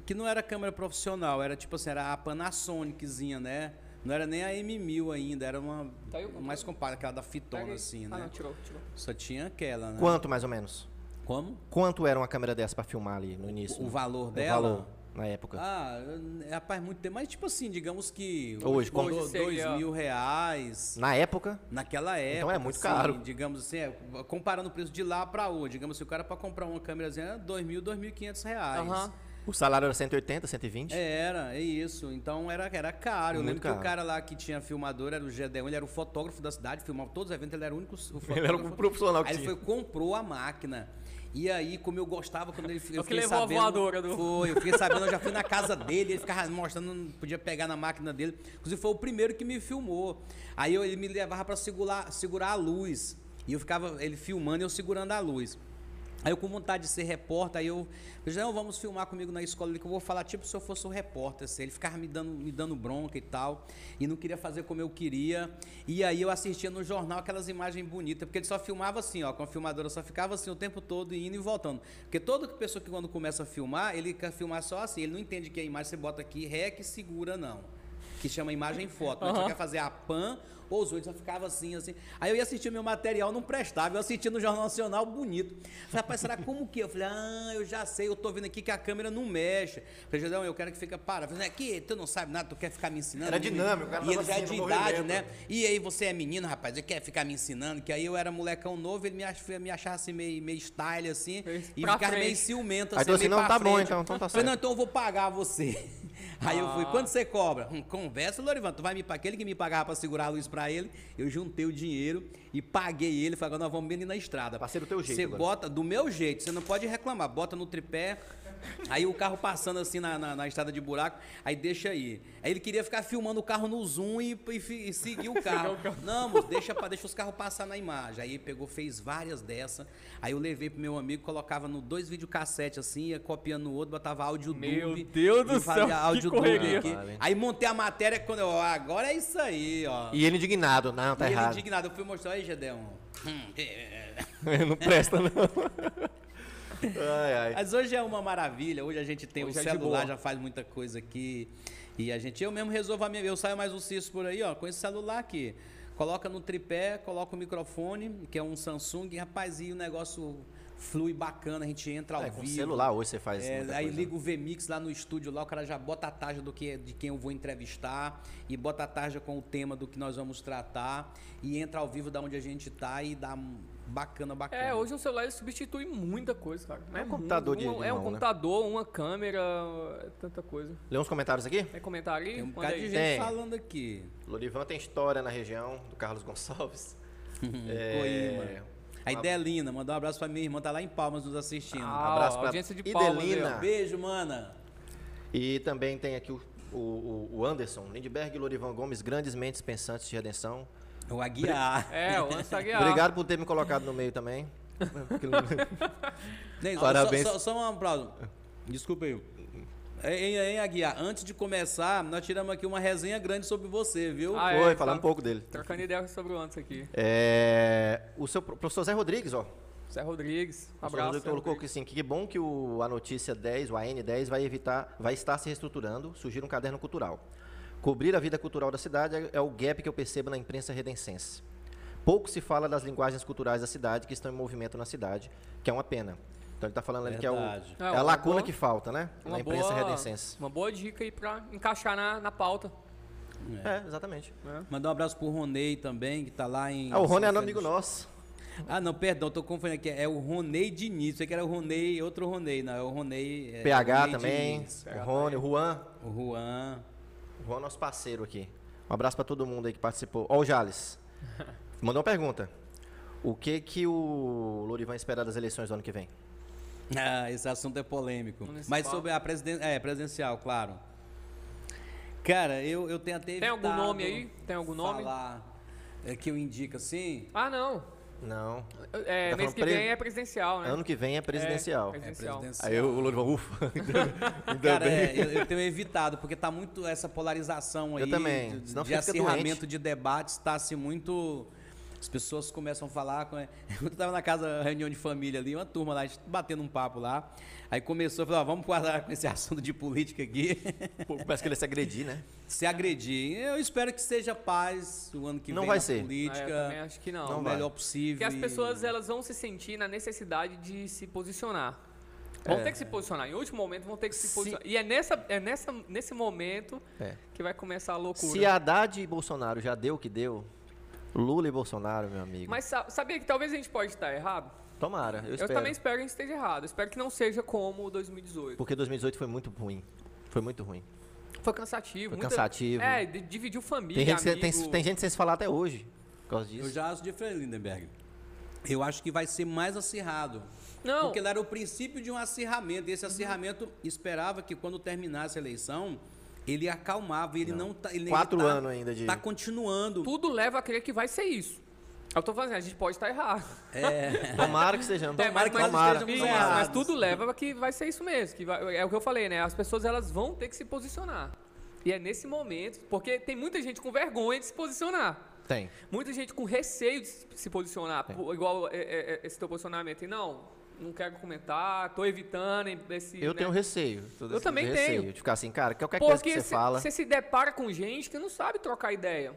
que não era câmera profissional, era tipo assim, era a Panasoniczinha, né? Não era nem a M1000 ainda, era uma Tá o mais compacta, aquela da fitona aí. assim, Ah, né? não, tirou, tirou. Só tinha aquela, né? Quanto mais ou menos? Como? Quanto era uma câmera dessa pra filmar ali no início? O valor O dela? valor, na época. Ah, é, rapaz, muito tempo. Mas, tipo assim, digamos que. Hoje, como- Hoje seria- dois mil reais. Na época, Naquela época. Então é muito assim, caro. Digamos assim, é, comparando o preço de lá pra hoje. Digamos assim, o cara pra comprar uma câmerazinha era dois mil, dois mil e quinhentos reais. Aham. O salário era 180, 120. Era, é isso. Então era, era caro. Eu Muito lembro que caro. o cara lá que tinha filmador era o Gedeon, ele era o fotógrafo da cidade, filmava todos os eventos, ele era o único o fotógrafo. Ele era o profissional que Aí ele tinha. foi comprou a máquina. E aí, como eu gostava quando ele eu que fiquei levou a sabendo, voadora do- Foi, eu fiquei sabendo, eu já fui na casa dele, ele ficava mostrando, não podia pegar na máquina dele. Inclusive foi o primeiro que me filmou. Aí eu- ele me levava para segurar, segurar a luz. E eu ficava ele filmando e eu segurando a luz. Aí eu com vontade de ser repórter, aí eu, eu disse, não, vamos filmar comigo na escola ali, que eu vou falar tipo se eu fosse o repórter, assim. ele ficava me dando, me dando bronca e tal, e não queria fazer como eu queria, e aí eu assistia no jornal aquelas imagens bonitas, porque ele só filmava assim, ó, com a filmadora só ficava assim o tempo todo, indo e voltando, porque toda pessoa que quando começa a filmar, ele quer filmar só assim, ele não entende que a imagem você bota aqui, rec segura não. que chama imagem foto. Né? Você Aham. quer fazer a PAN ou os outros, eu ficava assim, assim. Aí eu ia assistir meu material, não prestava. Eu assistia no Jornal Nacional bonito. Falei, rapaz, será como que? Eu falei, ah, eu já sei, eu tô vendo aqui que a câmera não mexe. Falei, José, eu quero que fica para. Falei, aqui, tu não sabe nada, tu quer ficar me ensinando? Era dinâmico, cara E ele já é assim, de idade, movimento. né? E aí você é menino, rapaz, ele quer ficar me ensinando, que aí eu era molecão novo, ele me, ach, me achava assim meio, meio style, assim, Fez e ficava frente. meio ciumento, Aí assim, tu assim, meio não, pra tá bom, frente. então, então tá Falei, não, certo. então eu vou pagar você. Aí eu fui, Ah. quanto você cobra? Hum, conversa, Lorivan, tu vai me pagar. Aquele que me pagava pra segurar a luz pra ele, eu juntei o dinheiro e paguei ele. Falei, agora nós vamos bem ali na estrada. Parceiro, do teu jeito Você agora. bota, do meu jeito, você não pode reclamar. Bota no tripé, aí o carro passando assim na, na, na estrada de buraco, aí deixa aí. Aí ele queria ficar filmando o carro no zoom e, e, e seguir o carro. Não, moço, deixa, deixa os carros passar na imagem. Aí pegou, fez várias dessas. Aí eu levei pro meu amigo, colocava no dois videocassete assim, ia copiando no outro, botava áudio Meu dub. Deus do céu, áudio que correria. aqui. Vale. Aí montei a matéria quando eu, ó, agora é isso aí, ó. E ele indignado, não, tá E ele errado. indignado, eu fui mostrar, aí, Gedeon. hum, não presta, não. ai, ai. Mas hoje é uma maravilha, hoje a gente tem Hoje o é celular, boa. já faz muita coisa aqui. E a gente, eu mesmo resolvo a minha, eu saio mais um cisto por aí, ó, com esse celular aqui. Coloca no tripé, coloca o microfone, que é um Samsung, rapaz, e o negócio flui bacana, a gente entra ao É, com vivo. celular hoje você faz É, muita aí coisa. liga o VMix lá no estúdio, lá o cara já bota a tarja do que, de quem eu vou entrevistar e bota a tarja com o tema do que nós vamos tratar e entra ao vivo da onde a gente tá e dá bacana, bacana. É, hoje o celular ele substitui muita coisa, cara. É um computador de- um, de É um mão, né? computador, uma câmera, é tanta coisa. Lê uns comentários aqui? Tem comentário aí? Tem um bocado de gente Tem. falando aqui. Lorivan tem história na região, do Carlos Gonçalves. Coima. A Idelina, mandou um abraço pra minha irmã, tá lá em Palmas nos assistindo. Ah, abraço ó, pra audiência de palmas Idelina. Beijo, mana. E também tem aqui o, o, o- Anderson, Lindbergh e Lorivan Gomes, grandes mentes pensantes de redenção. O Aguiar. É, o Anso Aguiar. Obrigado por ter me colocado no meio também. Parabéns. Só, só, só uma pausa. Desculpa aí. Hein, hein, Aguiar, antes de começar, nós tiramos aqui uma resenha grande sobre você, viu? Ah, Foi, é, falar tá um pouco dele. Trocando ideia sobre o Anso aqui. É, o seu pro- professor Zé Rodrigues, ó. Zé Rodrigues, um O professor abraço. Rodrigues colocou que assim, que bom que o, a notícia 10, o AN10, vai evitar, vai estar se reestruturando, surgir um caderno cultural. Cobrir a vida cultural da cidade é, é o gap que eu percebo na imprensa redencense. Pouco se fala das linguagens culturais da cidade que estão em movimento na cidade, que é uma pena. Então ele está falando ali que é, o, é É, a lacuna boa- que falta, né? Na Uma imprensa boa, redencense. uma boa dica aí pra encaixar na, na pauta. É, exatamente. Né? Mandar um abraço pro Ronei também, que tá lá em. Ah, o Rony é São amigo nosso. Ah, não, perdão, tô confundindo aqui. É o Ronei Diniz. Você que era o Ronei, outro Ronei, não. É o Ronei. é, PH Ronei também, Diniz. o Rony, o Juan. O Juan. O Juan é nosso parceiro aqui. Um abraço para todo mundo aí que participou. Ó, o Jales. Mandou uma pergunta. O que que o Lorivan espera das eleições do ano que vem? Ah, esse assunto é polêmico. Municipal. Mas sobre a presiden é, presidencial, claro. Cara, eu, eu tenho até Tem algum nome aí? Tem algum nome? Falar é, que eu indico assim. Ah, não. Não. É, Tá mês que pre- vem é presidencial, né? Ano que vem é presidencial. É, É presidencial. presidencial. Aí o Lorivan, ufa. Ainda Cara, é, eu, eu tenho evitado, porque tá muito essa polarização aí Eu também, de, senão de acirramento doente. de debates, tá assim muito. As pessoas começam a falar. Com... Eu tava na casa, reunião de família ali, uma turma lá, a gente batendo um papo lá. Aí começou a falar, ó, vamos parar com esse assunto de política aqui. Pô, Parece que ele ia se agredir, né? se agredir. Eu espero que seja paz o ano que Não vem vai na ser. Ah, eu política. também acho que não. o Não melhor vai. possível. Porque as pessoas elas vão se sentir na necessidade de se posicionar. Vão ter que se posicionar. Em último momento vão ter que se, Se- posicionar. E é nessa, é nessa, nesse momento É. que vai começar a loucura. Se Haddad e Bolsonaro já deu o que deu, Lula e Bolsonaro, meu amigo. Mas sa- sabia que talvez a gente pode estar errado? Tomara, eu Eu, espero. também espero que a gente esteja errado. Eu espero que não seja como o 2018. Porque 2018 foi muito ruim. Foi muito ruim. Foi cansativo. Foi muita- cansativo. É, dividiu família, Tem gente, sem- tem, amigo. tem gente sem se falar até hoje. Por causa Eu disso. já acho diferente, Lindenberg. Eu acho que vai ser mais acirrado. Não. Porque ele era o princípio de um acirramento. E esse acirramento esperava que quando terminasse a eleição, ele acalmava. Ele não, tá. Ele Quatro tá, anos ainda de- Tá continuando. Tudo leva a crer que vai ser isso. Eu tô fazendo, a gente pode estar errado. É. Tomara que sejamos. É, mas, mas, tomara. estejamos isso, errados. mas tudo leva a que vai ser isso mesmo. Que vai- é o que eu falei, né? As pessoas elas vão ter que se posicionar. E é nesse momento, porque tem muita gente com vergonha de se posicionar. Tem. Muita gente com receio de se posicionar, por- igual é, é, é, esse teu posicionamento. E não, não quero comentar, tô evitando esse. Eu né? tenho receio. Eu também receio tenho. De ficar assim, cara, qualquer coisa que Porque você fala, você se depara com gente que não sabe trocar ideia.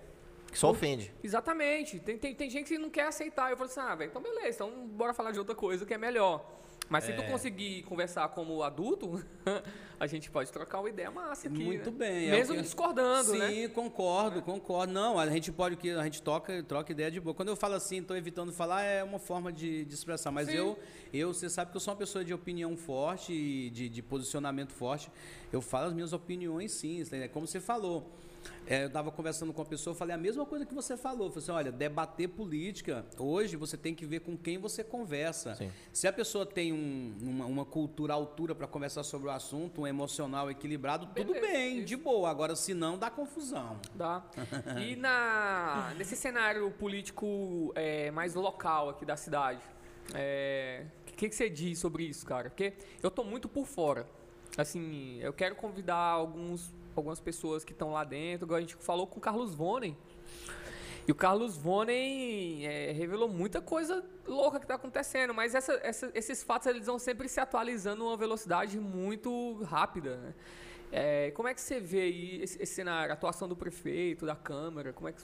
que só ofende. Exatamente. Tem, tem, tem gente que não quer aceitar. Eu falo assim, ah, velho, então beleza, então bora falar de outra coisa que é melhor. Mas se tu conseguir conversar como adulto, a gente pode trocar uma ideia massa aqui. Muito né? bem. é Mesmo que- discordando, Sim, né? concordo, concordo. Não, a gente pode que a gente toca, troca ideia de boa. Quando eu falo assim, estou evitando falar, é uma forma de, de expressar. Mas Sim. eu, eu, você sabe que eu sou uma pessoa de opinião forte, de, de posicionamento forte. Eu falo as minhas opiniões, sim. É como você falou. É, eu estava conversando com uma pessoa, eu falei a mesma coisa que você falou. Falei assim, olha, debater política, hoje você tem que ver com quem você conversa. Sim. Se a pessoa tem um- uma, uma cultura à altura para conversar sobre o assunto, um emocional equilibrado, tudo Beleza, bem, isso. de boa. Agora, se não, dá confusão. Dá. E na, nesse cenário político é, mais local aqui da cidade, o que, que você diz sobre isso, cara? Porque eu tô muito por fora. Assim, eu quero convidar alguns, algumas pessoas que estão lá dentro. A gente falou com o Carlos Vonen. E o Carlos Vonen é, revelou muita coisa louca que está acontecendo, mas essa- essa- esses fatos eles vão sempre se atualizando numa velocidade muito rápida. né? É, como é que você vê aí esse, esse cenário, a atuação do prefeito, da Câmara? Como é que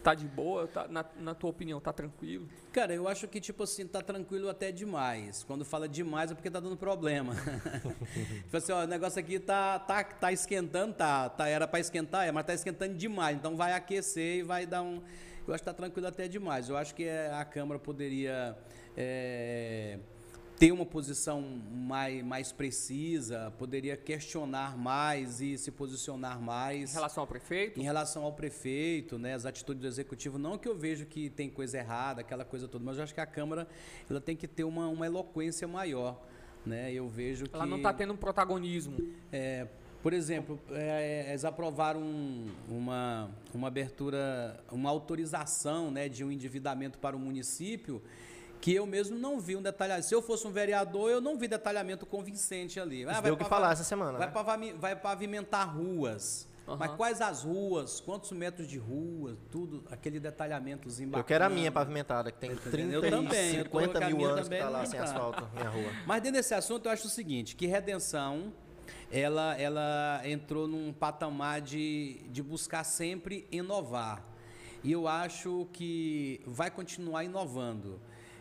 tá de boa? Tá- na, na tua opinião, tá tranquilo? Cara, eu acho que, tipo assim, tá tranquilo até demais. Quando fala demais é porque tá dando problema. tipo assim, ó, o negócio aqui tá, tá, tá esquentando, tá, tá. Era para esquentar, é, mas tá esquentando demais. Então vai aquecer e vai dar um. Eu acho que tá tranquilo até demais. Eu acho que é, a Câmara poderia. é, ter uma posição mais, mais precisa, poderia questionar mais e se posicionar mais. Em relação ao prefeito? Em relação ao prefeito, né, as atitudes do executivo, não que eu vejo que tem coisa errada, aquela coisa toda, mas eu acho que a Câmara ela tem que ter uma, uma eloquência maior. Né? Eu vejo que. Ela não está tendo um protagonismo. É, por exemplo, é, eles aprovaram um- uma, uma abertura, uma autorização né, de um endividamento para o município que eu mesmo não vi um detalhamento. Se eu fosse um vereador, eu não vi detalhamento convincente ali. Ah, deu o que falar essa semana, Vai, né? vai pavimentar ruas. Aham. Mas quais as ruas? Quantos metros de rua? Tudo, aquele detalhamentozinho Eu quero a bacana. minha pavimentada, que tem Tá 30 entendendo? Eu também, e eu tô com 50 a mil anos que também, tá lá sem tá. asfalto, minha rua. Mas dentro desse assunto, eu acho o seguinte, que redenção, ela, ela entrou num patamar de, de buscar sempre inovar. E eu acho que vai continuar inovando.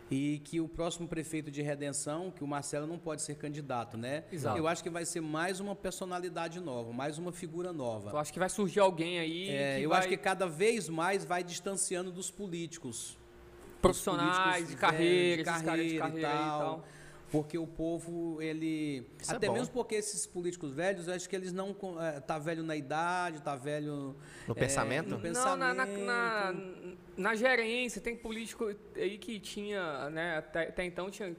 E que o próximo prefeito de Redenção, que o Marcelo não pode ser candidato, né? Exato. Eu acho que vai ser mais uma personalidade nova, mais uma figura nova. Eu acho que vai surgir alguém aí É, eu vai, acho que cada vez mais vai distanciando dos políticos. profissionais Dos de políticos, carreira, é, esses caras de carreira e tal. Porque o povo, ele. Isso é até bom. mesmo porque esses políticos velhos, eu acho que eles não. eh, tá velho na idade, tá velho. No eh, pensamento? No Não, Não, na, na, pensamento. na, na gerência, tem político aí que tinha, né, até, até então tinha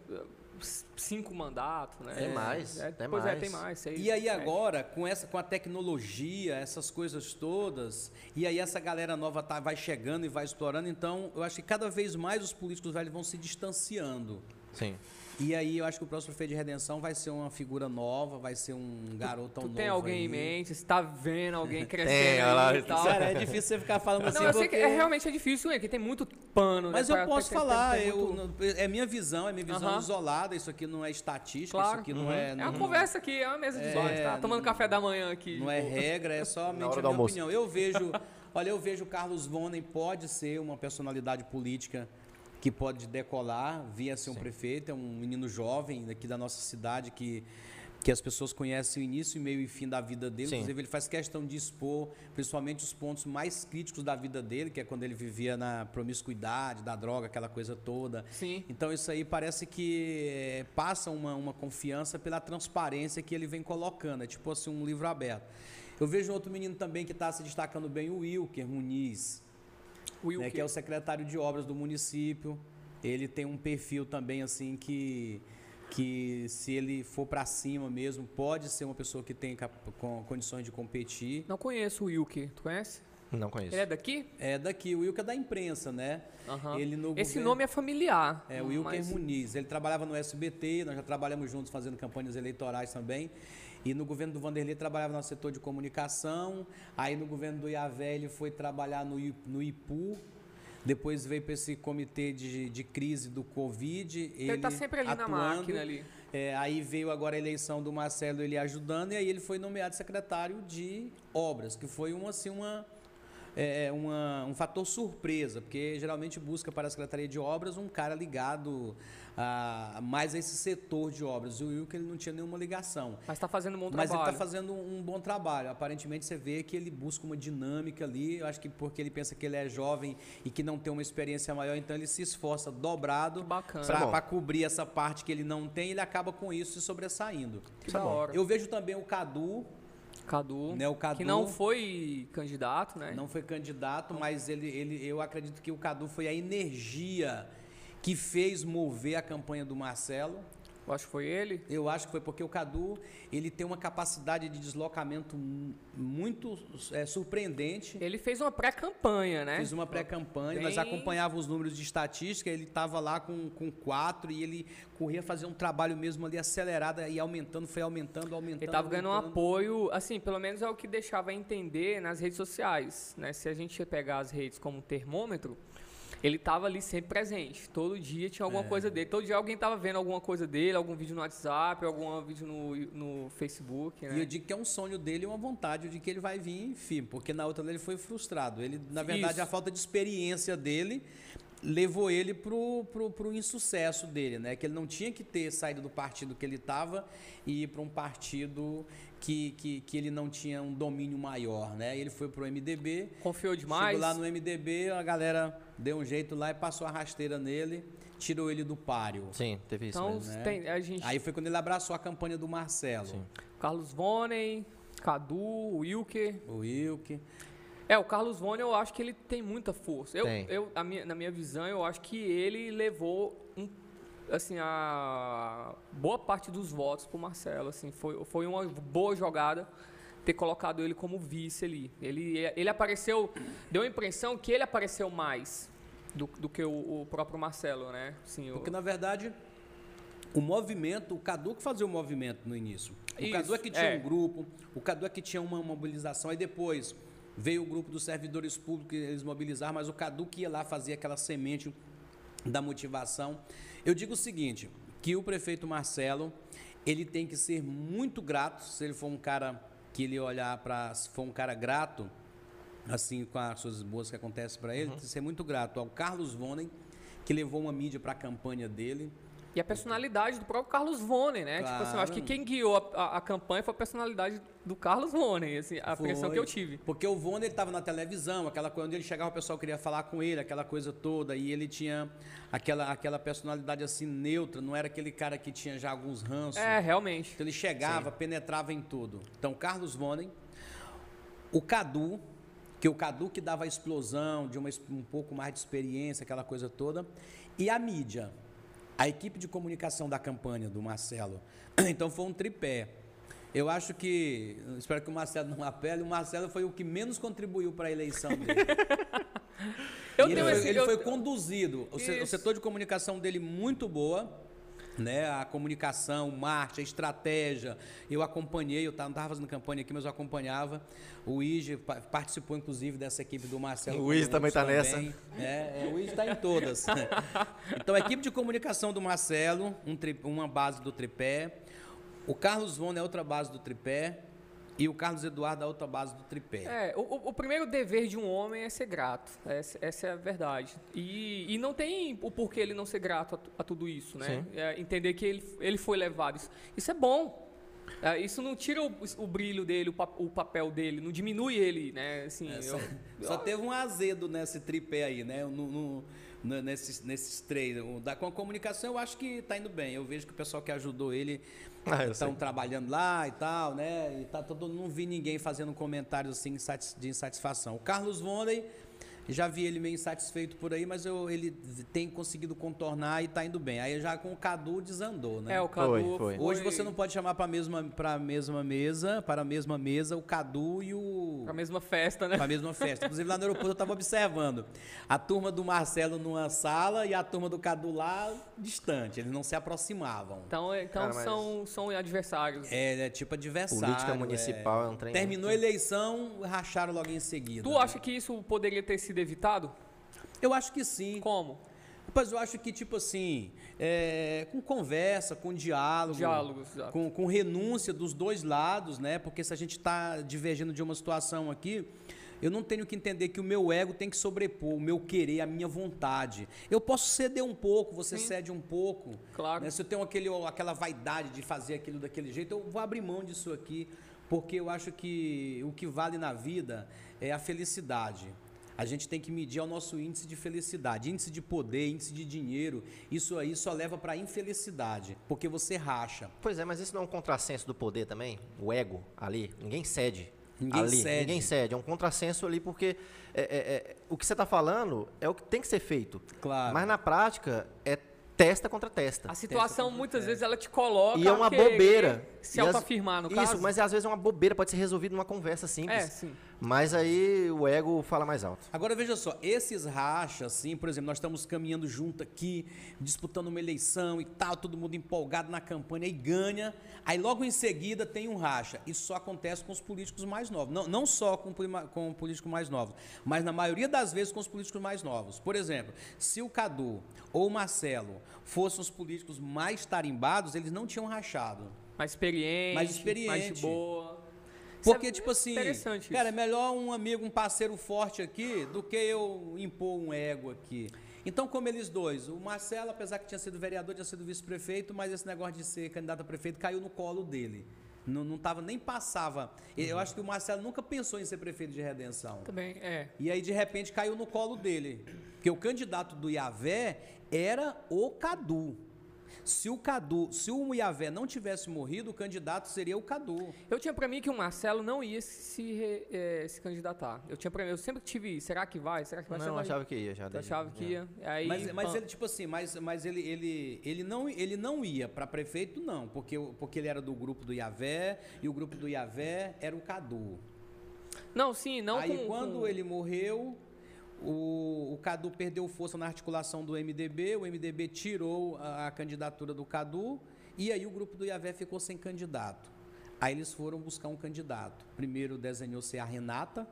cinco mandatos, né? Tem mais, É, tem pois é, mais. tem mais. seis, E aí sete. agora, com, essa, com a tecnologia, essas coisas todas, e aí essa galera nova tá, vai chegando e vai explorando, então eu acho que cada vez mais os políticos velhos vão se distanciando. Sim. E aí eu acho que o próximo prefeito de Redenção vai ser uma figura nova, vai ser um garotão Tu novo. tem alguém aí. em mente, você tá vendo alguém crescendo Tem, e tal. Cara, é difícil você ficar falando assim. Não, eu sei que porque- é, realmente é difícil, é que tem muito pano, Mas né? eu pra- posso tem- tem- falar, tem eu, muito- é minha visão, é minha visão Aham. isolada, isso aqui não é estatística, Claro. isso aqui não é. É não- uma conversa aqui, é uma mesa de É, é, tá tomando não- café da manhã aqui. Não é regra, é somente Na a minha opinião. Eu vejo, olha, eu vejo o Carlos Vonen pode ser uma personalidade política que pode decolar, via ser um prefeito, é um menino jovem daqui da nossa cidade que que as pessoas conhecem o início, meio e fim da vida dele. Sim. Inclusive, ele faz questão de expor, principalmente, os pontos mais críticos da vida dele, que é quando ele vivia na promiscuidade, da droga, aquela coisa toda. Sim. Então isso aí parece que eh, passa uma, uma confiança pela transparência que ele vem colocando. É tipo assim, um livro aberto. Eu vejo outro menino também que está se destacando bem, o Wilker Muniz, Will, né, que é o secretário de obras do município. Ele tem um perfil também assim que que se ele for para cima mesmo, pode ser uma pessoa que tem com condições de competir. Não conheço o Wilker, tu conhece? Não conheço. Ele é daqui? É daqui, o Wilker é da imprensa, né? Aham. Ele no Esse governo- nome é familiar. É, o Wilker mas- Muniz. Ele trabalhava no SBT, nós já trabalhamos juntos fazendo campanhas eleitorais também. E no governo do Vanderlei trabalhava no setor de comunicação. Aí no governo do Iavé ele foi trabalhar no, no IPU. Depois veio para esse comitê de, de crise do Covid. Ele está sempre ali atuando, na máquina ali. É, aí veio agora a eleição do Marcelo, ele ajudando, e aí ele foi nomeado secretário de obras, que foi uma, assim, uma, é, é, uma, um fator surpresa, porque geralmente busca para a Secretaria de Obras um cara ligado a, mais a esse setor de obras. O Wilker ele não tinha nenhuma ligação. Mas está fazendo um bom Mas trabalho. ele está fazendo um bom trabalho. Aparentemente você vê que ele busca uma dinâmica ali. Eu acho que porque ele pensa que ele é jovem e que não tem uma experiência maior, então ele se esforça dobrado para cobrir essa parte que ele não tem. Ele acaba com isso se sobressaindo. Que da hora. Eu vejo também o Cadu Cadu, né, o Cadu, que não foi candidato, né? Não foi candidato, mas ele, ele, eu acredito que o Cadu foi a energia que fez mover a campanha do Marcelo. Eu acho que foi ele. Eu acho que foi porque o Cadu ele tem uma capacidade de deslocamento muito é, surpreendente. Ele fez uma pré-campanha, né? Fez uma pré-campanha, Bem... nós acompanhávamos os números de estatística, ele estava lá com, com quatro e ele corria fazer um trabalho mesmo ali acelerado e aumentando, foi aumentando, aumentando. Ele estava ganhando um apoio, assim, pelo menos é o que deixava entender nas redes sociais, né? Se a gente pegar as redes como termômetro, ele estava ali sempre presente. Todo dia tinha alguma é. coisa dele. Todo dia alguém estava vendo alguma coisa dele, algum vídeo no WhatsApp, algum vídeo no, no Facebook. Né? E eu digo que é um sonho dele e uma vontade de que ele vai vir, enfim, porque na outra ele foi frustrado. Ele, na verdade, Isso. a falta de experiência dele levou ele pro, pro, pro insucesso dele, né? Que ele não tinha que ter saído do partido que ele estava e ir para um partido que, que, que ele não tinha um domínio maior, né? Ele foi pro MDB. Confiou demais. Chegou lá no MDB, a galera deu um jeito lá e passou a rasteira nele, tirou ele do páreo. Sim, teve isso então, mesmo. Né? Tem, a gente... Aí foi quando ele abraçou a campanha do Marcelo. Sim. Carlos Vonen, Cadu, o Wilker. O Wilker. É, o Carlos Vone eu acho que ele tem muita força. Eu, tem. eu minha, na minha visão, eu acho que ele levou um, assim, a boa parte dos votos para o Marcelo. Assim, foi, foi uma boa jogada ter colocado ele como vice ali. Ele, ele apareceu, deu a impressão que ele apareceu mais do, do que o, o próprio Marcelo, né? Assim, Porque, na verdade, o movimento, o Cadu que fazia o movimento no início. O Isso, Cadu é que tinha é. um grupo, o Cadu é que tinha uma mobilização, aí depois Veio o grupo dos servidores públicos, eles mobilizaram, mas o Cadu que ia lá fazer aquela semente da motivação. Eu digo o seguinte, que o prefeito Marcelo, ele tem que ser muito grato, se ele for um cara que ele olhar para, se for um cara grato, assim, com as coisas boas que acontecem para ele, uhum. tem que ser muito grato ao Carlos Vonen, que levou uma mídia para a campanha dele, e a personalidade do próprio Carlos Vone, né? Claro. Tipo assim, eu acho que quem guiou a, a, a, campanha foi a personalidade do Carlos Vone, assim, a foi. impressão que eu tive. Porque o Vone estava na televisão, aquela coisa onde ele chegava, o pessoal queria falar com ele, aquela coisa toda, e ele tinha aquela, aquela personalidade assim neutra, não era aquele cara que tinha já alguns ranços. É, realmente. Então ele chegava, Sim. penetrava em tudo. Então, Carlos Vone, o Cadu, que o Cadu que dava a explosão, de uma, um pouco mais de experiência, aquela coisa toda, e a mídia a equipe de comunicação da campanha do Marcelo. Então foi um tripé. Eu acho que, espero que o Marcelo não apele, o Marcelo foi o que menos contribuiu para a eleição dele. ele, foi, esse, ele eu... foi, conduzido, o, o setor de comunicação dele muito boa, né, a comunicação, o marketing, a estratégia. Eu acompanhei, eu não estava fazendo campanha aqui, mas eu acompanhava. O Ige participou, inclusive, dessa equipe do Marcelo. O Ige também está nessa. É, é, o Ige está em todas. então, a equipe de comunicação do Marcelo, um tri, uma base do tripé. O Carlos Vona é outra base do tripé. E o Carlos Eduardo, a outra base do tripé. É, o, o primeiro dever de um homem é ser grato. Essa, essa é a verdade. E, e, não tem o porquê ele não ser grato a, a tudo isso, né? É, entender que ele, ele foi levado. Isso, isso é bom. É, isso não tira o, o brilho dele, o, pa, o, papel dele, não diminui ele, né? Assim, é, só, eu, só eu, teve um azedo nesse tripé aí, né? No, no, no, nesses, nesses três. Da, com a comunicação, eu acho que está indo bem. Eu vejo que o pessoal que ajudou ele ah, estão trabalhando lá e tal, né? E tá todo, não vi ninguém fazendo comentários assim de insatisfação. O Carlos Vonley já vi ele meio insatisfeito por aí, mas eu, ele tem conseguido contornar e está indo bem. Aí já com o Cadu desandou, né? É, o Cadu foi, foi. Hoje você não pode chamar para a mesma, pra mesma mesa, para a mesma mesa, o Cadu e o. Para a mesma festa, né? Para a mesma festa. Inclusive lá no aeroporto eu estava observando. A turma do Marcelo numa sala e a turma do Cadu lá distante. Eles não se aproximavam. Então, é, então Cara, mas... são, são adversários. É, é tipo adversário. Política municipal é, é um trem. Terminou a eleição, racharam logo em seguida. Tu acha que isso poderia ter sido evitado? Eu acho que sim. Como? Mas eu acho que, tipo assim, é, com conversa, com diálogo, Diálogos, exato. com, com renúncia dos dois lados, né? Porque se a gente está divergindo de uma situação aqui, eu não tenho que entender que o meu ego tem que sobrepor o meu querer, a minha vontade. Eu posso ceder um pouco, você Sim. cede um pouco. Claro. né? Se eu tenho aquele, aquela vaidade de fazer aquilo daquele jeito, eu vou abrir mão disso aqui, porque eu acho que o que vale na vida é a felicidade. A gente tem que medir o nosso índice de felicidade, índice de poder, índice de dinheiro. Isso aí só leva para infelicidade, porque você racha. Pois é, mas isso não é um contrassenso do poder também? O ego ali, ninguém cede. Ninguém ali, cede. Ninguém cede. É um contrassenso ali porque é, é, é, o que você está falando é o que tem que ser feito. Claro. Mas na prática é testa contra testa. A situação, muitas vezes, ela te coloca. E é uma querer bobeira. Se autoafirmar, no Isso, caso. mas às vezes é uma bobeira, pode ser resolvido numa conversa simples. É, sim. Mas aí o ego fala mais alto. Agora veja só, esses rachas, assim, por exemplo, nós estamos caminhando junto aqui, disputando uma eleição e tal, todo mundo empolgado na campanha e ganha. Aí logo em seguida tem um racha. Isso só acontece com os políticos mais novos. Não, não só com, com o político mais novos, mas na maioria das vezes com os políticos mais novos. Por exemplo, se o Cadu ou o Marcelo fossem os políticos mais tarimbados, eles não tinham rachado. Mais experiente. Mais experiente. Mais de boa. Porque, é tipo assim, Interessante cara, é melhor um amigo, um parceiro forte aqui do que eu impor um ego aqui. Então, como eles dois, o Marcelo, apesar que tinha sido vereador, tinha sido vice-prefeito, mas esse negócio de ser candidato a prefeito caiu no colo dele. Não, não tava, nem passava. Eu acho que o Marcelo nunca pensou em ser prefeito de redenção. Também, é. E aí, de repente, caiu no colo dele. Porque o candidato do Iavé era o Cadu. Se o Cadu, se o Iavé não tivesse morrido, o candidato seria o Cadu. Eu tinha pra mim que o Marcelo não ia se, eh, se candidatar. Eu tinha para mim, eu sempre tive, será que vai? Será que vai? Não, Será eu que achava que ia já. Eu achava que é. ia. Aí, Mas, mas ele, tipo assim, mas, mas ele, ele, ele, não, ele não ia para prefeito, não, porque, porque ele era do grupo do Iavé e o grupo do Iavé era o Cadu. Não, sim, não Aí com, quando com- ele morreu, o, o Cadu perdeu força na articulação do MDB, o MDB tirou a, a candidatura do Cadu e aí o grupo do Iavé ficou sem candidato. Aí eles foram buscar um candidato. Primeiro desenhou-se a Renata,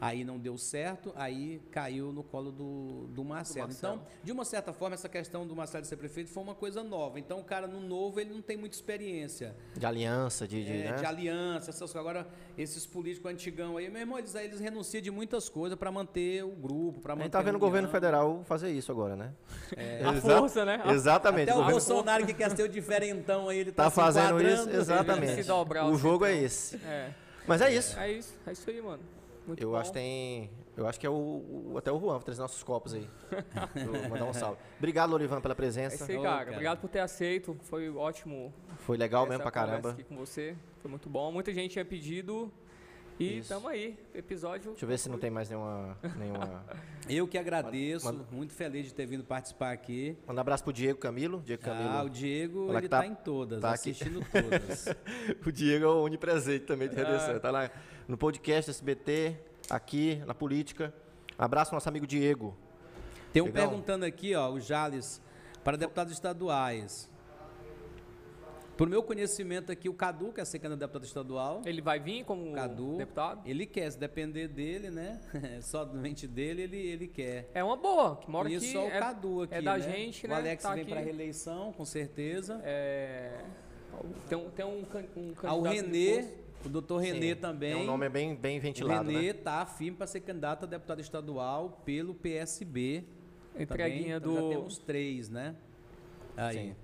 aí não deu certo, aí caiu no colo do, do Marcelo. Marcelo. Então, de uma certa forma, essa questão do Marcelo ser prefeito foi uma coisa nova. Então, o cara no novo, ele não tem muita experiência De aliança, de. de, é, né? de aliança, essas coisas. Agora, esses políticos antigão aí, meu irmão, eles, eles renunciam de muitas coisas para manter o grupo, para A manter gente tá vendo a o governo federal fazer isso agora, né? A Exa- força, né? A- Exatamente. Até o governo Bolsonaro que quer ser o diferentão aí, ele tá, tá se fazendo isso, exatamente. Se dobrar o o jogo é centrão. esse. É, Mas é isso. é isso, é isso aí, mano. Muito Eu bom. acho que tem. Eu acho que é o, o- até o Juan, vou trazer nossos copos aí. Vou mandar um salve. Obrigado, Lorivan, pela É presença. isso aí, Ô, cara. cara. Obrigado por ter aceito. Foi ótimo. Foi legal mesmo pra caramba. Aqui com você. Foi muito bom. Muita gente tinha pedido. E Isso. tamo aí. Episódio. Deixa eu ver se não tem mais nenhuma. nenhuma... Eu que agradeço, Manda- muito feliz de ter vindo participar aqui. Manda um abraço pro Diego Camilo. Diego Camilo. Ah, o Diego, ele tá- tá, em todas, tá aqui. assistindo todas. O Diego é o onipresente também de Ah. redenção. Tá lá no podcast SBT, aqui na política. Abraço ao nosso amigo Diego. Tem um Legal. perguntando aqui, ó, o Jales, para deputados estaduais. Por meu conhecimento aqui, o Cadu quer ser candidato a deputado estadual. Ele vai vir como Cadu. deputado? Ele quer, se depender dele, né? Somente dele, ele, ele quer. É uma boa, que mora e aqui. só o é, Cadu aqui, é da né? gente, o né? Alex Tá vem aqui. para reeleição, com certeza. É, tem um, tem um, um candidato. Ah, o Renê. O doutor Renê Sim, também. É um nome bem, bem o ventilado, Renê né? tá firme para ser candidato a deputado estadual pelo PSB. Entreguinha também. Então do. já temos três, né? Aí. Sim.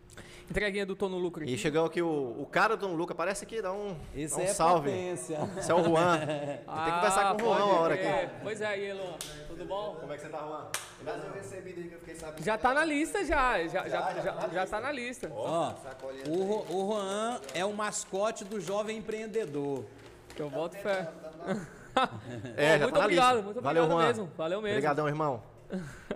Entreguinha do Tono Lucro aqui. E chegou aqui o, o cara do Dom Luca, aparece aqui, dá um, Esse dá um é salve. potência. Esse é o Juan. Tem que conversar com o Juan pode uma hora aqui. Pois é, aí, Luan. Tudo bom? Como é que você tá, Juan? Graças eu recebi daí que eu fiquei sabendo. Já tá na lista, já. Já, já, já, já tá na lista. Ó, o, o Juan é o mascote do jovem empreendedor. Eu boto fé. É, já muito tá na obrigado, lista. muito Valeu, obrigado Juan. mesmo. Valeu mesmo. Obrigadão, irmão.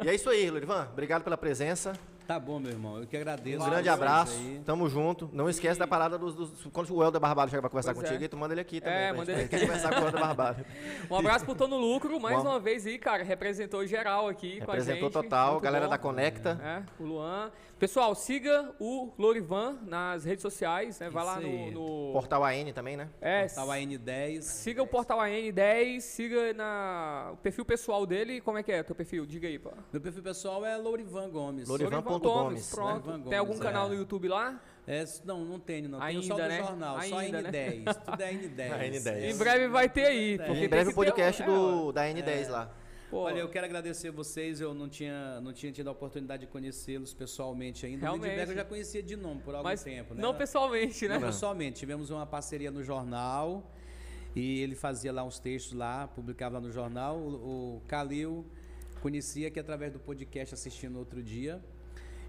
E é isso aí, Lorivan. Obrigado pela presença. Tá bom, meu irmão. Eu que agradeço. Um grande abraço, aí. tamo junto. Não esquece da parada dos, dos- Quando o Helder Barbado chegar pra conversar Pois contigo, é. aí tu manda ele aqui também. É, manda ele Quer conversar com o Helder Barbado. Um abraço pro Tô no Lucro, mais Bom. uma vez aí, cara. Representou geral aqui com a gente. Representou total, Muito galera bom. da Conecta. É, o Luan. Pessoal, siga o Lorivan nas redes sociais, né? Vai lá Isso no, aí. no- Portal AN também, né? É, Tava N10. siga o Portal AN10, siga na, o perfil pessoal dele. Como é que é teu perfil? Diga aí, pô. Meu perfil pessoal é Lourivan Gomes. Lourivan. Lorivan ponto Gomes, Pronto. Lorivan Tem algum Gomes, canal é. no YouTube lá? É, não, não tenho, não. Tenho só Ainda, do né? jornal, só Ainda, né? N10. Tudo é N10. A N10. É. Em breve vai ter aí. em tem breve que o podcast ter um- do, da N10 lá. Pô, Olha, eu quero agradecer vocês. Eu não tinha, não tinha tido a oportunidade de conhecê-los pessoalmente ainda. O. Lindbergh eu já conhecia de nome por algum mas tempo, né? não pessoalmente, né? Não, pessoalmente. Tivemos uma parceria no jornal e ele fazia lá uns textos lá, publicava lá no jornal. O, o Calil conhecia aqui através do podcast assistindo outro dia.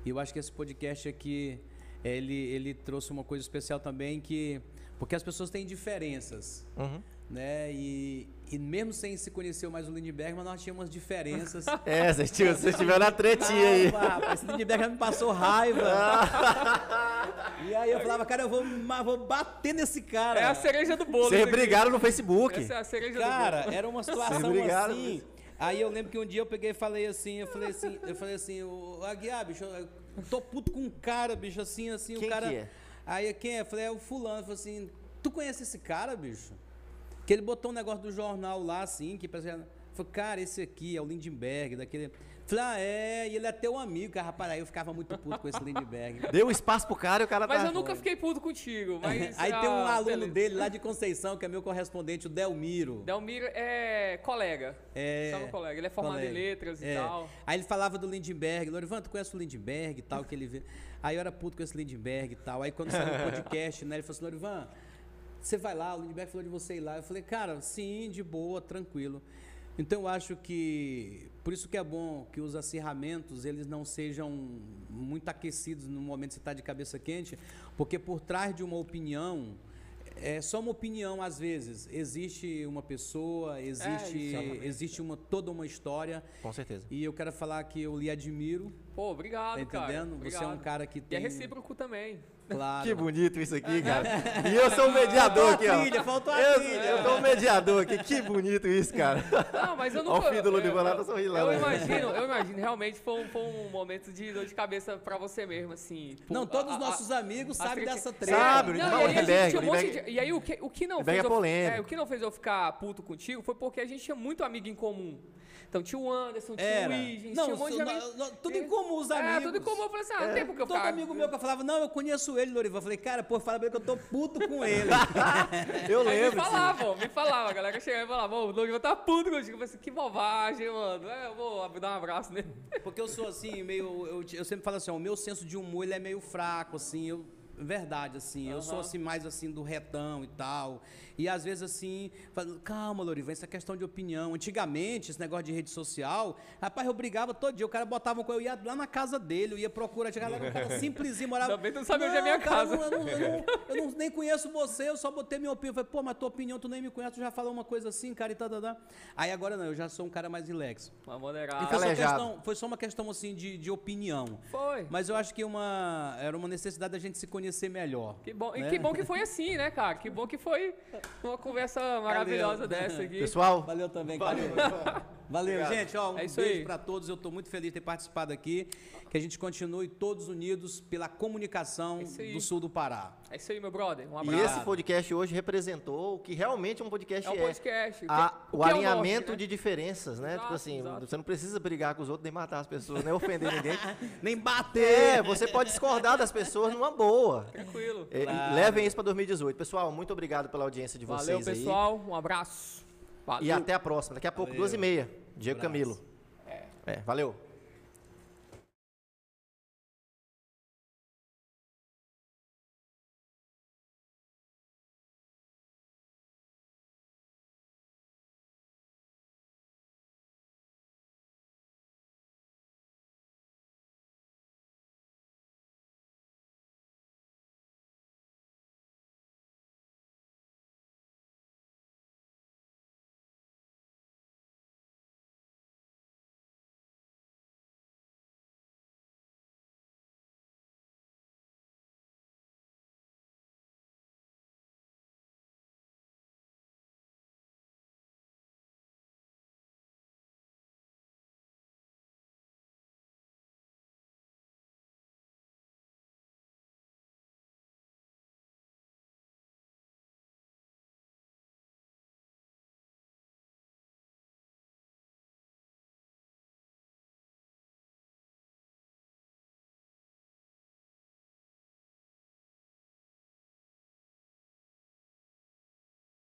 E eu acho que esse podcast aqui, ele, ele trouxe uma coisa especial também que... Porque as pessoas têm diferenças, Uhum. né? E, e mesmo sem se conhecer mais o Lindbergh, mas nós tínhamos diferenças. É, vocês tiveram, vocês tiveram a tretinha aí. Ah, rapaz, esse Lindbergh já me passou raiva. e aí eu falava, cara, eu vou, vou bater nesse cara. É a cereja do bolo. Vocês isso aqui. brigaram no Facebook. Essa é a cereja do Cara, bolo. era uma situação brigaram assim. Aí eu lembro que um dia eu peguei e falei assim, eu falei assim, eu falei assim, o Aguiar, bicho, eu tô puto com um cara, bicho, assim, assim, Quem o cara. que é? Aí quem é? Eu falei, é o fulano. Eu falei assim, tu conhece esse cara, bicho? Que ele botou um negócio do jornal lá, assim, que parece. Falei, cara, esse aqui é o Lindbergh, daquele. Falei, ah, é, e ele é teu amigo, cara, rapaz. Aí eu ficava muito puto com esse Lindbergh. Deu espaço pro cara e o cara Mas tá. eu nunca fiquei puto contigo. Mas, Aí tem um ah, aluno beleza. dele lá de Conceição, que é meu correspondente, o Delmiro. Delmiro é colega. É. Sabe colega? Ele é formado Colega. em letras e É. tal. Aí ele falava do Lindbergh. Lorivan, tu conhece o Lindbergh e tal, que ele vê. Aí eu era puto com esse Lindbergh e tal. Aí quando saiu o podcast, né, ele falou assim, Lorivan, você vai lá, o Lindbergh falou de você ir lá. Eu falei, cara, sim, de boa, tranquilo. Então eu acho que por isso que é bom que os acirramentos eles não sejam muito aquecidos no momento que você está de cabeça quente, porque por trás de uma opinião é só uma opinião às vezes. Existe uma pessoa, existe, exatamente. existe uma, toda uma história. Com certeza. E eu quero falar que eu lhe admiro, Pô, obrigado, tá cara. entendendo? Você é um cara que E é tem. recíproco também. Claro. Que bonito isso aqui, cara. E eu sou o mediador aqui, ó. trilha, faltou a eu, trilha. eu tô o mediador aqui. Que bonito isso, cara. Não, mas eu Ó, nunca... o filho do eu- tá sorrindo lá, Eu né? imagino, eu imagino. Realmente foi um, foi um momento de dor de cabeça pra você mesmo, assim. Pô, Não, todos os a- nossos amigos a sabem treta- dessa É, treta. Sabe, não, Não, e aí tinha um monte de- E aí o que, o que não fez é eu, é, o que não fez eu ficar puto contigo foi porque a gente tinha muito amigo em comum. Então tinha o Anderson, tinha Era. o Não, tinha um monte de amigos. no- tudo em comum, os amigos. É, tudo em comum. Eu falei assim, ah, não tem porque eu Todo amigo meu que eu falava, não, eu conheço ele, Lorivan. Eu falei, cara, pô, fala pra ele que eu tô puto com ele. Eu Aí me lembro. falavam, me falavam, a galera chegava e falava, o Lorivan tá puto contigo. Eu falei assim, que bobagem, mano. É, eu vou dar um abraço nele. Porque eu sou assim, meio. Eu, eu sempre falo assim, ó, o meu senso de humor ele é meio fraco, assim, eu. Verdade, assim, eu sou assim, mais assim, do retão e tal. E às vezes assim, falo, calma, Lorivan, isso é questão de opinião. Antigamente, esse negócio de rede social, rapaz, eu brigava todo dia. O cara botava uma coisa, eu ia lá na casa dele, eu ia procurar, chegava lá, um cara simplesinho, morava. Que tu não sabe onde é minha cara, casa." Eu, não, eu, não, eu não- nem conheço você, eu só botei minha opinião. Eu falei, pô, mas tua opinião, tu nem me conhece, tu já falou uma coisa assim, cara, e tal, tal, tal. Aí agora não, eu já sou um cara mais relax. Uma E moderada. foi, só questão, foi só uma questão assim de, de opinião. Foi. Mas eu acho que uma, era uma necessidade da gente se conhecer melhor. Que bom, e né? que bom que foi assim, né, cara? Que bom que foi uma conversa maravilhosa dessa aqui. Pessoal, Valeu também, Valeu. Valeu, gente. Ó, um É isso beijo aí. para todos. Eu estou muito feliz de ter participado aqui. Que a gente continue todos unidos pela comunicação É aí. do sul do Pará. É isso aí, meu brother. Um e abraço. esse podcast hoje representou o que realmente um podcast É um é. podcast. A- que- o que é alinhamento norte, né? de diferenças, né? Exato, tipo assim, exato. você não precisa brigar com os outros, nem matar as pessoas, nem ofender ninguém. Nem bater! É, você pode discordar das pessoas numa boa. Tranquilo. É, Claro. Levem isso para 2018. Pessoal, muito obrigado pela audiência de Valeu, vocês aí. pessoal. Um abraço. Valeu. E até a próxima. Daqui a pouco, Valeu. duas e meia. Diego. Camilo. É, valeu.